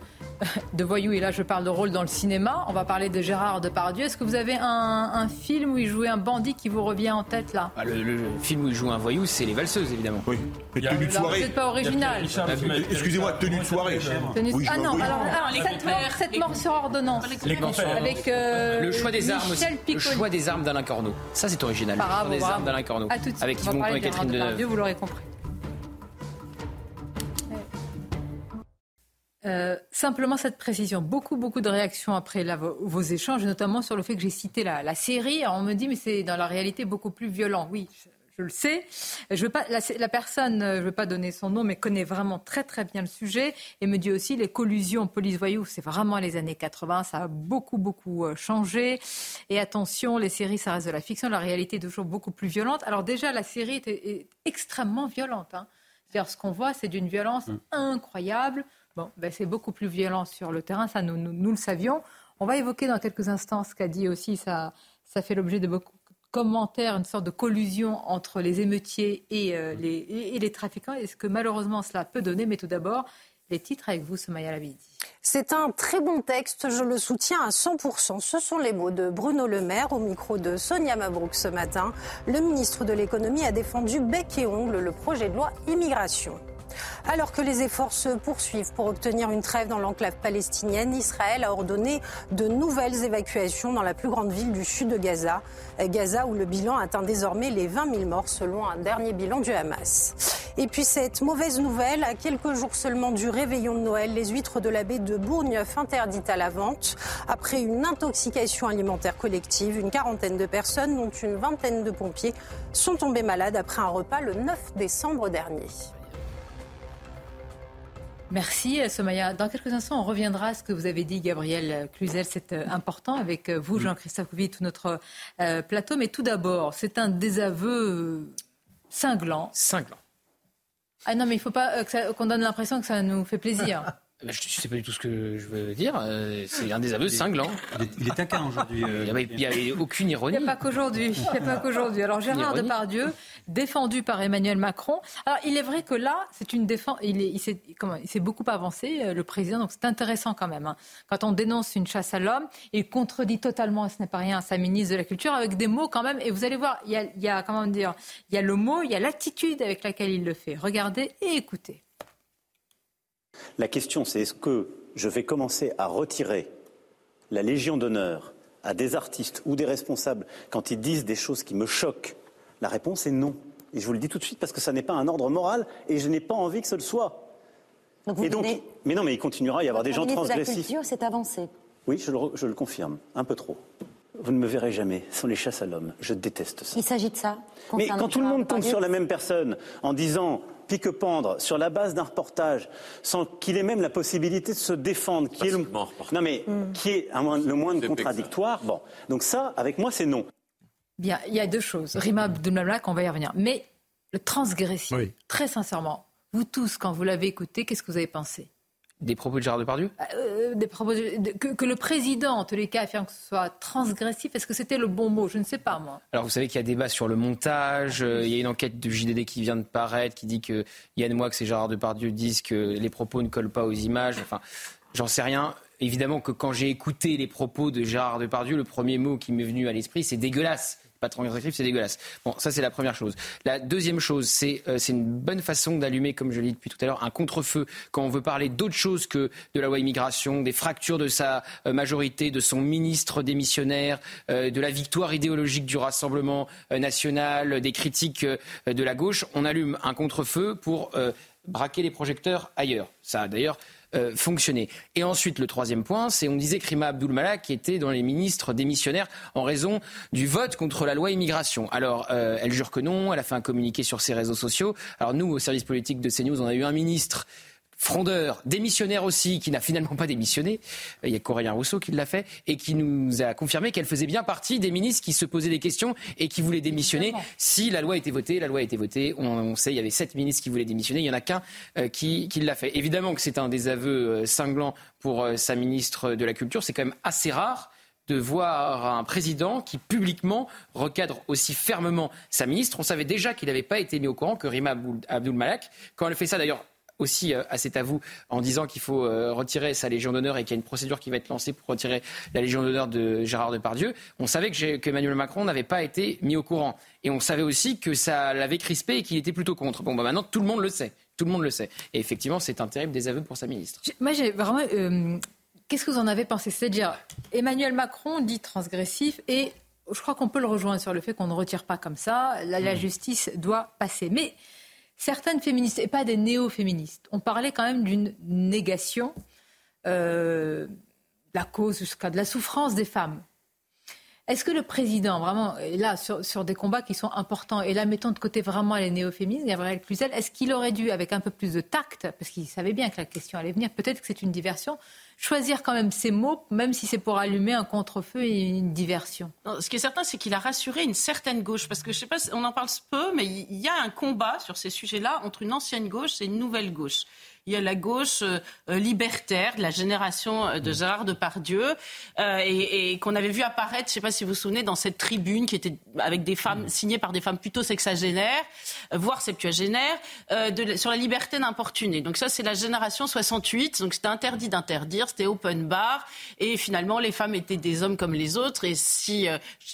de voyous, et là je parle de rôle dans le cinéma, on va parler de Gérard Depardieu. Est-ce que vous avez un, film où il jouait un bandit qui vous revient en tête là? Ah, le, film où il joue un voyou, c'est Les Valseuses évidemment. Oui, tenue de soirée. C'est pas original. Excusez-moi, tenue de soirée. ah non, alors, cette, mort, sur ordonnance. Avec euh, le choix des armes Le choix des armes d'Alain Corneau. Ça c'est original. le choix des armes d'Alain Corneau. Avec Yvon et Catherine Deneuve. Vous l'aurez compris. Euh, simplement cette précision. Beaucoup, beaucoup de réactions après vos, échanges, notamment sur le fait que j'ai cité la, série. on me dit, mais c'est dans la réalité beaucoup plus violent. Oui, je, le sais. Je veux pas, la, personne, je ne veux pas donner son nom, mais connaît vraiment très, très bien le sujet et me dit aussi les collusions police-voyous, c'est vraiment les années 80. Ça a beaucoup, beaucoup euh, changé. Et attention, les séries, ça reste de la fiction. La réalité est toujours beaucoup plus violente. Alors déjà, la série est, extrêmement violente. Hein. ce qu'on voit, c'est d'une violence mm. Incroyable. Ben, c'est beaucoup plus violent sur le terrain, ça nous, nous, le savions. On va évoquer dans quelques instants ce qu'a dit aussi, ça, ça fait l'objet de beaucoup de commentaires, une sorte de collusion entre les émeutiers et, euh, les, et, les trafiquants. Est-ce que malheureusement cela peut donner? Mais tout d'abord, les titres avec vous, Somaya Labidi. C'est un très bon texte, je le soutiens à 100%. Ce sont les mots de Bruno Le Maire au micro de Sonia Mabrouk ce matin. Le ministre de l'économie a défendu bec et ongle le projet de loi immigration. Alors que les efforts se poursuivent pour obtenir une trêve dans l'enclave palestinienne, Israël a ordonné de nouvelles évacuations dans la plus grande ville du sud de Gaza. Gaza où le bilan atteint désormais les 20 000 morts selon un dernier bilan du Hamas. Et puis cette mauvaise nouvelle, à quelques jours seulement du réveillon de Noël, les huîtres de la baie de Bourgneuf interdites à la vente. Après une intoxication alimentaire collective, une quarantaine de personnes, dont une vingtaine de pompiers, sont tombés malades après un repas le 9 décembre dernier. Merci Somaya. Dans quelques instants, on reviendra à ce que vous avez dit, Gabriel Cluzel. C'est euh, important avec euh, vous, Jean-Christophe Couvi, tout notre euh, plateau. Mais tout d'abord, c'est un désaveu cinglant. Cinglant. Ah non, mais il ne faut pas qu'on donne l'impression que ça nous fait plaisir. [laughs] Je ne sais pas du tout ce que je veux dire. Euh, c'est un désaveu cinglant. Il est taquin aujourd'hui. Euh. Il n'y avait, aucune ironie. Il n'y a pas qu'aujourd'hui. Il pas qu'aujourd'hui. Alors Gérard Depardieu, défendu par Emmanuel Macron. Alors il est vrai que là, c'est une défense. Il, il s'est beaucoup avancé, euh, le président. Donc c'est intéressant quand même. Hein. Quand on dénonce une chasse à l'homme, il contredit totalement, ce n'est pas rien, sa ministre de la Culture avec des mots quand même. Et vous allez voir, il y a, il y a comment dire, il y a le mot, il y a l'attitude avec laquelle il le fait. Regardez et écoutez. La question, c'est est-ce que je vais commencer à retirer la Légion d'honneur à des artistes ou des responsables quand ils disent des choses qui me choquent? La réponse est non. Et je vous le dis tout de suite parce que ça n'est pas un ordre moral et je n'ai pas envie que ce le soit. et donc, mais non, mais il continuera à y avoir des gens transgressifs. La c'est avancé. Oui, je le, je le confirme, un peu trop. Vous ne me verrez jamais sans les chasses à l'homme. Je déteste ça. Il s'agit de ça. Mais quand tout le monde tombe sur la même personne en disant pique-pendre sur la base d'un reportage sans qu'il ait même la possibilité de se défendre, qui est le, non mais qui est le moins contradictoire. Bon, donc ça, avec moi, c'est non. Bien, il y a deux choses. Rima Abdelmalak, on va y revenir. Mais le transgressif, très sincèrement, vous tous, quand vous l'avez écouté, qu'est-ce que vous avez pensé? Des propos de Gérard Depardieu? Euh, des propos que, le président, en tous les cas, affirme que ce soit transgressif. Est-ce que c'était le bon mot? Je ne sais pas, moi. Alors, vous savez qu'il y a débat sur le montage. Euh, il y a une enquête du JDD qui vient de paraître qui dit que Yann Moix et Gérard Depardieu disent que les propos ne collent pas aux images. Enfin, j'en sais rien. Évidemment que quand j'ai écouté les propos de Gérard Depardieu, le premier mot qui m'est venu à l'esprit, c'est dégueulasse pas c'est dégueulasse. Bon, ça c'est la première chose. La deuxième chose, c'est euh, c'est une bonne façon d'allumer, comme je l'ai dit depuis tout à l'heure, un contre-feu quand on veut parler d'autre chose que de la loi immigration, des fractures de sa euh, majorité, de son ministre démissionnaire, euh, de la victoire idéologique du Rassemblement national, des critiques de la gauche. On allume un contre-feu pour braquer les projecteurs ailleurs. Ça, d'ailleurs, euh, fonctionner. Et ensuite, le troisième point, c'est on disait que Rima Abdul Malak était dans les ministres démissionnaires en raison du vote contre la loi immigration. Alors, euh, elle jure que non, elle a fait un communiqué sur ses réseaux sociaux. Alors nous, au service politique de CNews, on a eu un ministre frondeur, démissionnaire aussi, qui n'a finalement pas démissionné, il y a Corélien Rousseau qui l'a fait, et qui nous a confirmé qu'elle faisait bien partie des ministres qui se posaient des questions et qui voulaient démissionner si la loi était votée. La loi a été votée, on, sait, il y avait sept ministres qui voulaient démissionner, il n'y en a qu'un euh, qui, qui l'a fait. Évidemment que c'est un désaveu euh, cinglant pour euh, sa ministre de la Culture, c'est quand même assez rare de voir un président qui publiquement recadre aussi fermement sa ministre. On savait déjà qu'il n'avait pas été mis au courant que Rima Abdul Malak, quand elle fait ça d'ailleurs aussi euh, à vous en disant qu'il faut euh, retirer sa Légion d'honneur et qu'il y a une procédure qui va être lancée pour retirer la Légion d'honneur de Gérard Depardieu. On savait que, Emmanuel Macron n'avait pas été mis au courant. Et on savait aussi que ça l'avait crispé et qu'il était plutôt contre. Bon, bah maintenant, tout le monde le sait. Tout le monde le sait. Et effectivement, c'est un terrible désaveu pour sa ministre. Moi, j'ai vraiment. Euh, qu'est-ce que vous en avez pensé? C'est-à-dire, Emmanuel Macron dit transgressif et je crois qu'on peut le rejoindre sur le fait qu'on ne retire pas comme ça. La, la mmh. justice doit passer. Mais certaines féministes, et pas des néo-féministes, ont parlé quand même d'une négation euh, la cause jusqu'à de la souffrance des femmes. Est-ce que le président, vraiment, là sur, des combats qui sont importants, et là mettons de côté vraiment les néo-féministes, Gabriel Cluzel, est-ce qu'il aurait dû, avec un peu plus de tact, parce qu'il savait bien que la question allait venir, peut-être que c'est une diversion, choisir quand même ses mots, même si c'est pour allumer un contre-feu et une diversion. ce qui est certain, c'est qu'il a rassuré une certaine gauche, parce que je sais pas, on en parle peu, mais il y a un combat sur ces sujets-là entre une ancienne gauche et une nouvelle gauche. Il y a la gauche libertaire, la génération de Gérard Depardieu, et, et qu'on avait vu apparaître, je ne sais pas si vous vous souvenez, dans cette tribune qui était avec des femmes signées par des femmes plutôt sexagénaires, voire septuagénaires, de, sur la liberté d'importuner. Donc ça, c'est la génération 68. Donc c'était interdit d'interdire, c'était open bar, et finalement les femmes étaient des hommes comme les autres. Et si,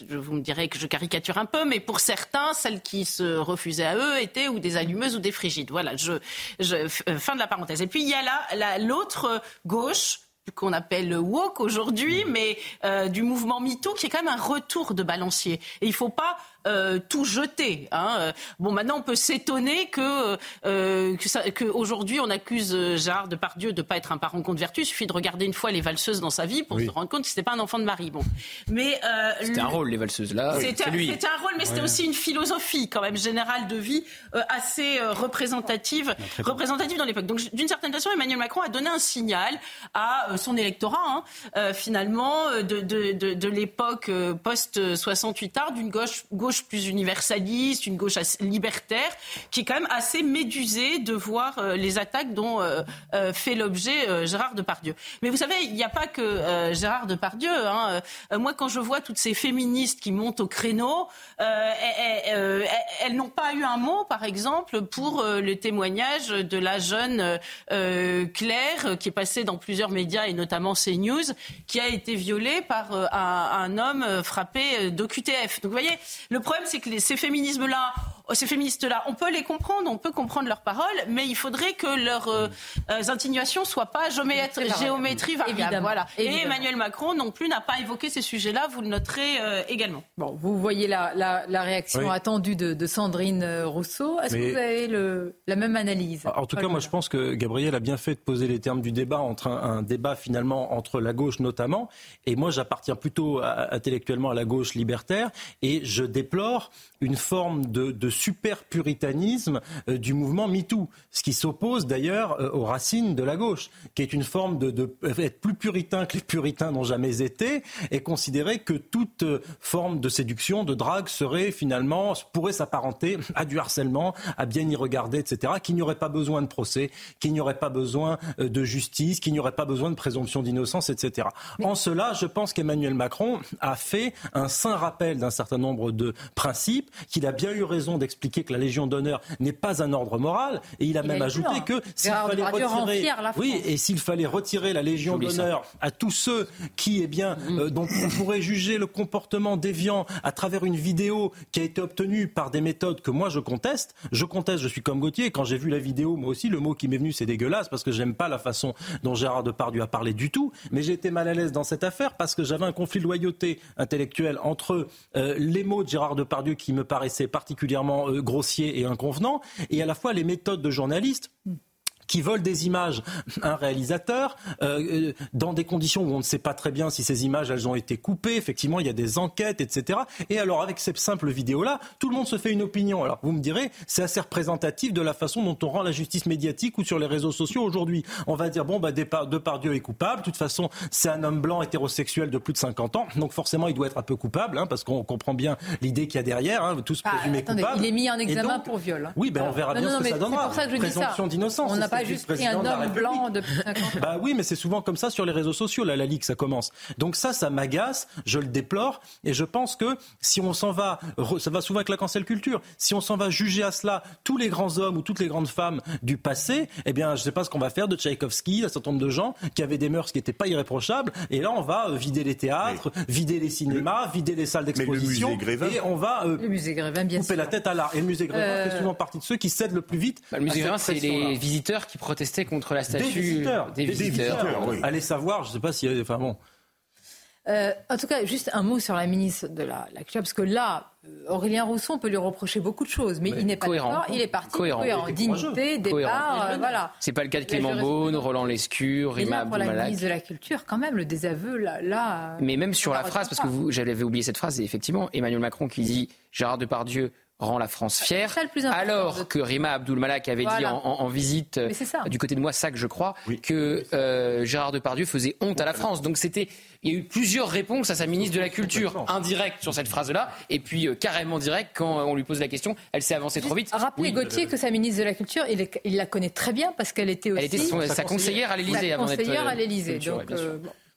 vous me direz que je caricature un peu, mais pour certains, celles qui se refusaient à eux étaient ou des allumeuses ou des frigides. Voilà, je, je euh, fin de la parenthèse. Et puis il y a là l'autre gauche qu'on appelle woke aujourd'hui, mais euh, du mouvement MeToo, qui est quand même un retour de balancier. Et il ne faut pas euh, tout jeter. Hein. Euh, bon, maintenant, on peut s'étonner que, euh, que, aujourd'hui, on accuse euh, Gérard Depardieu de ne pas être un parent compte vertu. Il suffit de regarder une fois les valseuses dans sa vie pour se rendre compte que c'était pas un enfant de mari. Bon, mais c'était un rôle les valseuses là. C'était un rôle, mais c'était aussi une philosophie quand même générale de vie assez représentative, représentative dans l'époque. Donc, d'une certaine façon, Emmanuel Macron a donné un signal à son électorat, hein, finalement, de, de, de, de l'époque post 68 art, d'une gauche gauche plus universaliste, une gauche libertaire, qui est quand même assez médusée de voir euh, les attaques dont euh, euh, fait l'objet Gérard Depardieu. Mais vous savez, il n'y a pas que Gérard Depardieu. Hein. moi, quand je vois toutes ces féministes qui montent au créneau, elles, n'ont pas eu un mot, par exemple, pour le témoignage de la jeune Claire, qui est passée dans plusieurs médias et notamment CNews, qui a été violée par un, un homme frappé d'OQTF. Donc vous voyez, le problème, c'est que ces féminismes-là, ces féministes-là, on peut les comprendre, on peut comprendre leurs paroles, mais il faudrait que leurs euh, euh, indignations soient pas géométrie, géométrie variable. Voilà. Et Emmanuel Macron non plus n'a pas évoqué ces sujets-là, vous le noterez euh, également. Bon, vous voyez la, réaction attendue de, Sandrine Rousseau. Est-ce que vous avez le, la même analyse? En tout cas, moi je pense que Gabriel a bien fait de poser les termes du débat, entre un, débat finalement entre la gauche notamment, et moi j'appartiens plutôt intellectuellement à la gauche libertaire, et je déplore une forme de, super puritanisme euh, du mouvement MeToo, ce qui s'oppose d'ailleurs euh, aux racines de la gauche, qui est une forme de, être plus puritain que les puritains n'ont jamais été, et considérer que toute euh, forme de séduction, de drague serait finalement pourrait s'apparenter à du harcèlement, à bien y regarder, etc. Qu'il n'y aurait pas besoin de procès, qu'il n'y aurait pas besoin de justice, qu'il n'y aurait pas besoin de présomption d'innocence, etc. En cela, je pense qu'Emmanuel Macron a fait un saint rappel d'un certain nombre de principe, qu'il a bien eu raison d'expliquer que la Légion d'honneur n'est pas un ordre moral, et il a même ajouté que s'il fallait retirer, oui, et s'il fallait retirer la Légion d'honneur à tous ceux qui, eh bien, mm. euh, donc on pourrait juger le comportement déviant à travers une vidéo qui a été obtenue par des méthodes que moi je conteste. Je conteste, je suis comme Gauthier. Quand j'ai vu la vidéo, moi aussi, le mot qui m'est venu, c'est dégueulasse parce que j'aime pas la façon dont Gérard Depardieu a parlé du tout. Mais j'ai été mal à l'aise dans cette affaire parce que j'avais un conflit de loyauté intellectuelle entre euh, les mots de Gérard Depardieu qui me paraissait particulièrement euh, grossier et inconvenant, et à la fois les méthodes de journalistes qui volent des images à un réalisateur euh, euh, dans des conditions où on ne sait pas très bien si ces images elles ont été coupées. Effectivement, il y a des enquêtes, etc. Et alors avec ces simples vidéos-là, tout le monde se fait une opinion. Alors vous me direz, c'est assez représentatif de la façon dont on rend la justice médiatique ou sur les réseaux sociaux aujourd'hui. On va dire bon bah Depardieu est coupable. De toute façon, c'est un homme blanc hétérosexuel de plus de 50 ans, donc forcément il doit être un peu coupable, hein, parce qu'on comprend bien l'idée qu'il y a derrière. Hein, tous ah, présumés coupables. Il est mis en examen pour viol. Hein. Oui, ben on verra bien ce que ça donnera. Pour ça que je Présomption d'innocence pas juste pris un homme blanc de 50 ans. Bah oui, mais c'est souvent comme ça sur les réseaux sociaux, là, la Ligue, ça commence. Donc ça, ça m'agace, je le déplore, et je pense que si on s'en va, ça va souvent avec la cancel culture, si on s'en va juger à cela tous les grands hommes ou toutes les grandes femmes du passé, eh bien, je ne sais pas ce qu'on va faire de Tchaïkovski, un certain nombre de gens qui avaient des mœurs qui n'étaient pas irréprochables, et là, on va euh, vider les théâtres, vider les cinémas, vider les salles d'exposition, et on va euh, le musée Grévin, bien couper la tête à l'art. Et le musée Grévin euh... fait souvent partie de ceux qui cèdent le plus vite. Bah, le musée Grévin, c'est les visiteurs qui protestaient contre la statue. Des visiteurs. Des visiteurs. Allez savoir, je ne sais pas si. Enfin bon. Euh, en tout cas, juste un mot sur la ministre de la, la Culture, parce que là, euh, Aurélien Rousseau, on peut lui reprocher beaucoup de choses, mais, il n'est pas d'accord. Il est parti cohérent, cohérent. dignité, départ, euh, voilà. C'est pas le cas de Clément Beaune, Roland Lescure, Rima Pour la ministre de la Culture, quand même, le désaveu, là. là mais même sur la phrase, parce que j'avais oublié cette phrase, effectivement, Emmanuel Macron qui dit Gérard Depardieu rend la France fière, alors que Rima Abdul-Malak avait dit en, visite du côté de Moissac, je crois, que euh, Gérard Depardieu faisait honte à la France. Donc c'était, il y a eu plusieurs réponses à sa ministre de la Culture, indirecte sur cette phrase-là, et puis euh, carrément directe quand on lui pose la question. Elle s'est avancée trop vite. Rappelez Gauthier que sa ministre de la Culture, il, la connaît très bien parce qu'elle était aussi. Elle était sa conseillère à l'Élysée avant d'être. Conseillère à l'Élysée.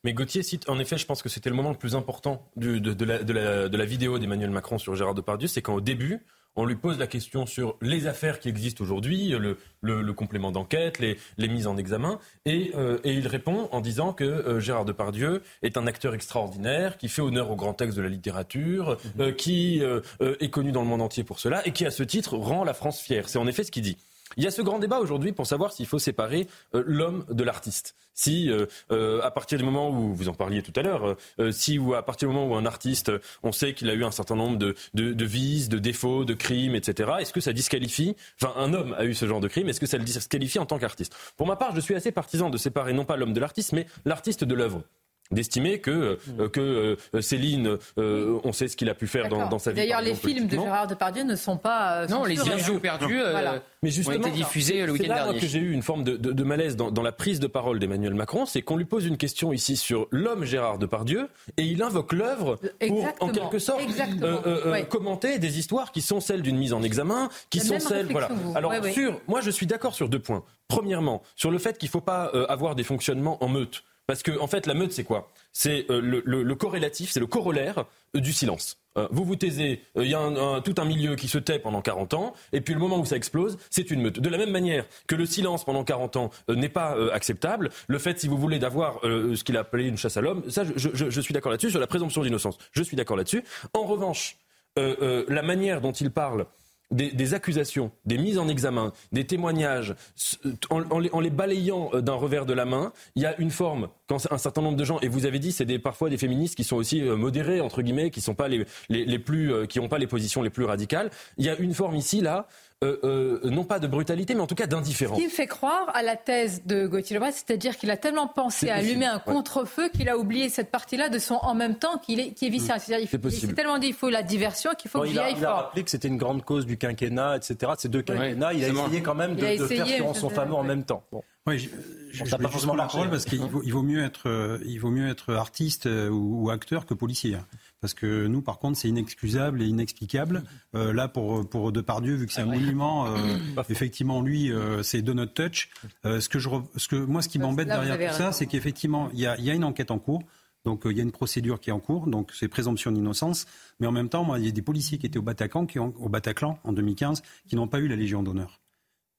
Mais Gauthier cite, en effet, je pense que c'était le moment le plus important de, de, la, de, la, de, la, vidéo d'Emmanuel Macron sur Gérard Depardieu, c'est qu'au début, on lui pose la question sur les affaires qui existent aujourd'hui, le, complément d'enquête, les, mises en examen, et, euh, il répond en disant que euh, Gérard Depardieu est un acteur extraordinaire, qui fait honneur au grand texte de la littérature, euh, qui est connu dans le monde entier pour cela, et qui, à ce titre, rend la France fière. C'est en effet ce qu'il dit. Il y a ce grand débat aujourd'hui pour savoir s'il faut séparer euh, l'homme de l'artiste. Si, euh, euh, à partir du moment où, vous en parliez tout à l'heure, si ou à partir du moment où un artiste, on sait qu'il a eu un certain nombre de, de, de vices, de défauts, de crimes, etc., est-ce que ça disqualifie, enfin un homme a eu ce genre de crime, est-ce que ça le disqualifie en tant qu'artiste? Pour ma part, je suis assez partisan de séparer non pas l'homme de l'artiste, mais l'artiste de l'œuvre d'estimer que, euh, que euh, Céline, euh, on sait ce qu'il a pu faire dans, dans, sa vie. D'ailleurs, les films de Gérard Depardieu ne sont pas. non, les yeux perdus mais justement, ont été diffusés le week-end dernier. que j'ai eu une forme de, de, de malaise dans, dans, la prise de parole d'Emmanuel Macron, c'est qu'on lui pose une question ici sur l'homme Gérard Depardieu et il invoque l'œuvre pour, en quelque sorte, commenter des histoires qui sont celles d'une mise en examen, qui sont celles. Voilà. Alors, sur, moi, je suis d'accord sur deux points. Premièrement, sur le fait qu'il ne faut pas avoir des fonctionnements en meute. Parce que, en fait, la meute, c'est quoi? C'est euh, le, corrélatif, c'est le corollaire euh, du silence. Euh, vous vous taisez, il y a tout un milieu qui se tait pendant 40 ans, et puis le moment où ça explose, c'est une meute. De la même manière que le silence pendant 40 ans n'est pas acceptable, le fait, si vous voulez, d'avoir ce qu'il a appelé une chasse à l'homme, ça, je, suis d'accord là-dessus, sur la présomption d'innocence, je suis d'accord là-dessus. En revanche, la manière dont il parle des, accusations, des mises en examen, des témoignages, en, les, balayant euh, d'un revers de la main, il y a une forme, quand un certain nombre de gens, et vous avez dit, c'est des, parfois des féministes qui sont aussi euh, modérés, entre guillemets, qui sont pas les, les, plus, euh, qui n'ont pas les positions les plus radicales. Il y a une forme ici, là, euh, euh, non pas de brutalité, mais en tout cas d'indifférence. Ce qui me fait croire à la thèse de Gauthier Lebret, c'est-à-dire qu'il a tellement pensé à allumer un contre-feu qu'il a oublié cette partie-là de son en même temps qu'il est, qui est viscéral. C'est-à-dire il s'est tellement dit il faut la diversion qu'il faut que j'y aille fort. Il a rappelé que c'était une grande cause du quinquennat, etc. Ces deux quinquennats, il a essayé quand même de, faire son fameux en même temps. Oui, je, je, pas forcément la parole parce qu'il vaut, il vaut, mieux être, euh, il vaut mieux être artiste ou, ou acteur que policier. Parce que nous, par contre, c'est inexcusable et inexplicable. Euh, là, pour, pour Depardieu, vu que c'est un monument, [coughs] euh, effectivement, lui, euh, c'est Donut Touch. ce que je, ce que, moi, ce qui m'embête derrière tout ça, c'est qu'effectivement, il y a, y a une enquête en cours. Donc il y a une procédure qui est en cours, donc c'est présomption d'innocence. Mais en même temps, moi, il y a des policiers qui étaient au Bataclan, qui ont, au Bataclan en 2015, qui n'ont pas eu la Légion d'honneur.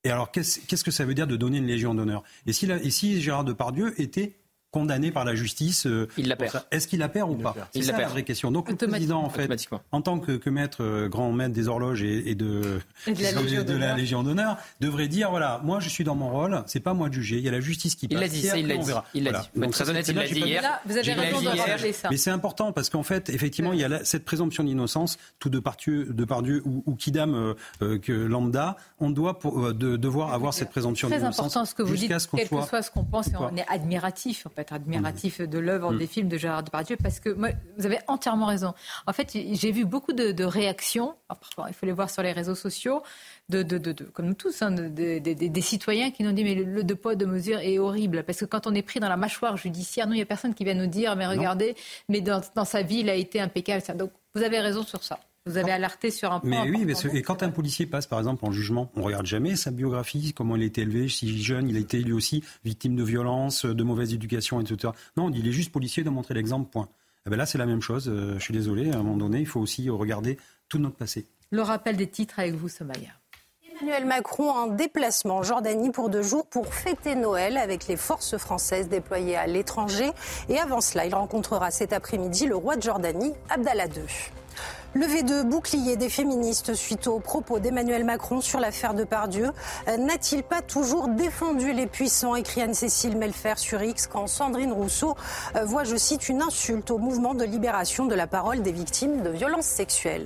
Et alors, qu'est-ce que ça veut dire de donner une Légion d'honneur? Et si, et si Gérard Depardieu était condamné par la justice. Euh, il la perd. Est-ce qu'il la perd ou pas C'est ça la vraie question. Donc le président, en fait, en tant que, que maître, euh, grand maître des horloges et, de, de, la, Légion d'honneur, devrait dire voilà, moi je suis dans mon rôle, c'est pas moi de juger, il y a la justice qui passe. Il l'a dit, ça, il l'a dit. Il l'a dit. Donc, très honnête, il l'a dit hier. vous avez raison de rappeler ça. Mais c'est important parce qu'en fait, effectivement, il y a cette présomption d'innocence, tout de Pardieu, de Pardieu ou, ou Kidam euh, que lambda, on doit pour, de, devoir avoir cette présomption d'innocence. Très important ce que vous dites, quel que soit ce qu'on pense, et on est admiratif être admiratif de l'œuvre, mm. des films de Gérard Depardieu, parce que moi, vous avez entièrement raison. En fait, j'ai vu beaucoup de, réactions, parfois il faut les voir sur les réseaux sociaux, de, de, comme nous tous, hein, des citoyens qui nous ont dit mais le, de poids de mesure est horrible, parce que quand on est pris dans la mâchoire judiciaire, nous, il n'y a personne qui vient nous dire mais regardez, mais dans, dans, sa vie, il a été impeccable. Donc vous avez raison sur ça. Vous avez alerté sur un point. Mais oui, et quand un policier passe, par exemple, en jugement, on regarde jamais sa biographie, comment il a été élevé, si jeune, il a été lui aussi victime de violence, de mauvaise éducation, etc. Non, on dit il est juste policier de montrer l'exemple, point. Eh ben là, c'est la même chose. Euh, je suis désolé, à un moment donné, il faut aussi regarder tout notre passé. Le rappel des titres avec vous, Somaya. Emmanuel Macron en déplacement en Jordanie pour deux jours pour fêter Noël avec les forces françaises déployées à l'étranger. Et avant cela, il rencontrera cet après-midi le roi de Jordanie, Abdallah II. Levé de bouclier des féministes suite aux propos d'Emmanuel Macron sur l'affaire de Pardieu. Euh, n'a-t-il pas toujours défendu les puissants écrit Anne-Cécile Melfer sur X quand Sandrine Rousseau euh, voit, je cite, une insulte au mouvement de libération de la parole des victimes de violences sexuelles.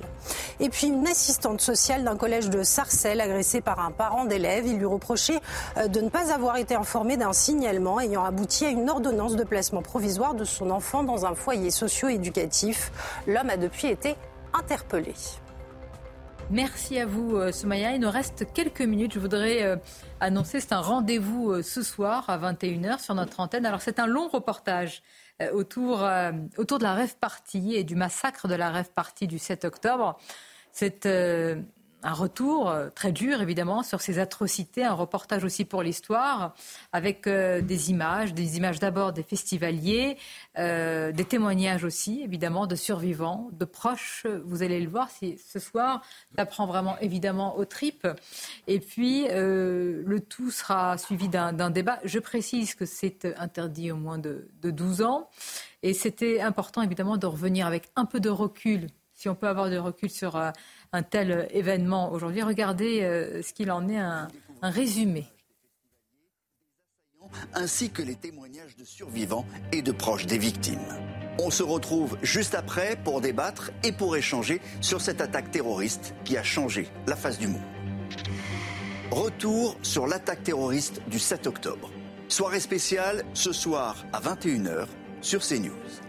Et puis une assistante sociale d'un collège de Sarcelles agressée par un parent d'élève. Il lui reprochait euh, de ne pas avoir été informé d'un signalement ayant abouti à une ordonnance de placement provisoire de son enfant dans un foyer socio-éducatif. L'homme a depuis été interpellé. Merci à vous, euh, Soumaya. Il nous reste quelques minutes. Je voudrais euh, annoncer, c'est un rendez-vous euh, ce soir à 21h sur notre antenne. Alors, c'est un long reportage autour, autour de la rêve partie et du massacre de la rêve partie du 7 octobre. Un retour euh, très dur, évidemment, sur ces atrocités, un reportage aussi pour l'histoire, avec euh, des images, des images d'abord des festivaliers, euh, des témoignages aussi, évidemment, de survivants, de proches. Vous allez le voir si, ce soir, ça prend vraiment, évidemment, aux tripes. Et puis, le tout sera suivi d'un débat. Je précise que c'est interdit au moins de, de 12 ans. Et c'était important, évidemment, de revenir avec un peu de recul, si on peut avoir de recul sur un tel événement aujourd'hui. Regardez euh, ce qu'il en est, un, un résumé ainsi que les témoignages de survivants et de proches des victimes. On se retrouve juste après pour débattre et pour échanger sur cette attaque terroriste qui a changé la face du monde. Retour sur l'attaque terroriste du 7 octobre. Soirée spéciale ce soir à 21h sur CNews.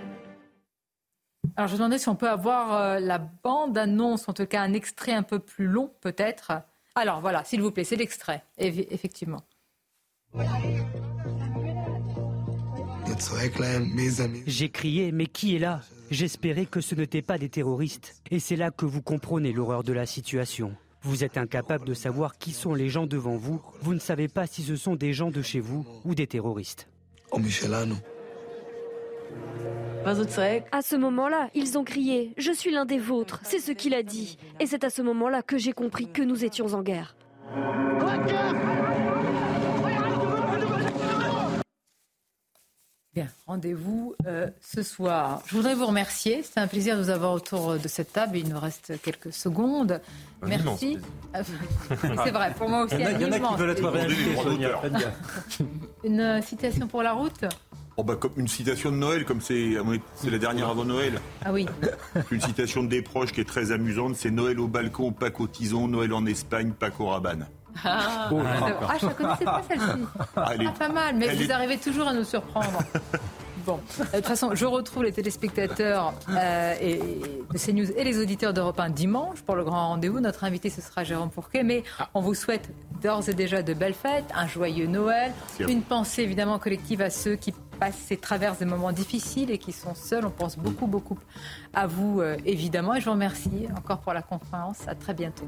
Alors je me demandais si on peut avoir euh, la bande-annonce, en tout cas un extrait un peu plus long peut-être. Alors voilà, s'il vous plaît, c'est l'extrait, effectivement. J'ai crié, mais qui est là? J'espérais que ce n'étaient pas des terroristes. Et c'est là que vous comprenez l'horreur de la situation. Vous êtes incapable de savoir qui sont les gens devant vous. Vous ne savez pas si ce sont des gens de chez vous ou des terroristes. À ce moment-là, ils ont crié ⁇ Je suis l'un des vôtres ⁇ c'est ce qu'il a dit. Et c'est à ce moment-là que j'ai compris que nous étions en guerre. Bien, rendez-vous euh, ce soir. Je voudrais vous remercier. C'est un plaisir de vous avoir autour de cette table. Il nous reste quelques secondes. Merci. C'est vrai, pour moi aussi. Il y en a, qui veulent être réinvités, Une citation pour la route? Oh bah, comme une citation de Noël, comme c'est la dernière avant Noël. Ah oui. Une citation de des proches qui est très amusante, c'est Noël au balcon, Pâques au tison, Noël en Espagne, Pâques au rabanne. Ah, oh, ah je ne connaissais pas celle-ci. Ah, pas mal, mais vous arrivez toujours à nous surprendre. [laughs] Bon, de toute façon, je retrouve les téléspectateurs euh, et, de CNews et les auditeurs d'Europe 1 dimanche pour le grand rendez-vous. Notre invité, ce sera Jérôme Fourquet, mais on vous souhaite d'ores et déjà de belles fêtes, un joyeux Noël, une pensée évidemment collective à ceux qui passent et traversent des moments difficiles et qui sont seuls. On pense beaucoup, beaucoup à vous, euh, évidemment. Et je vous remercie encore pour la conférence. À très bientôt.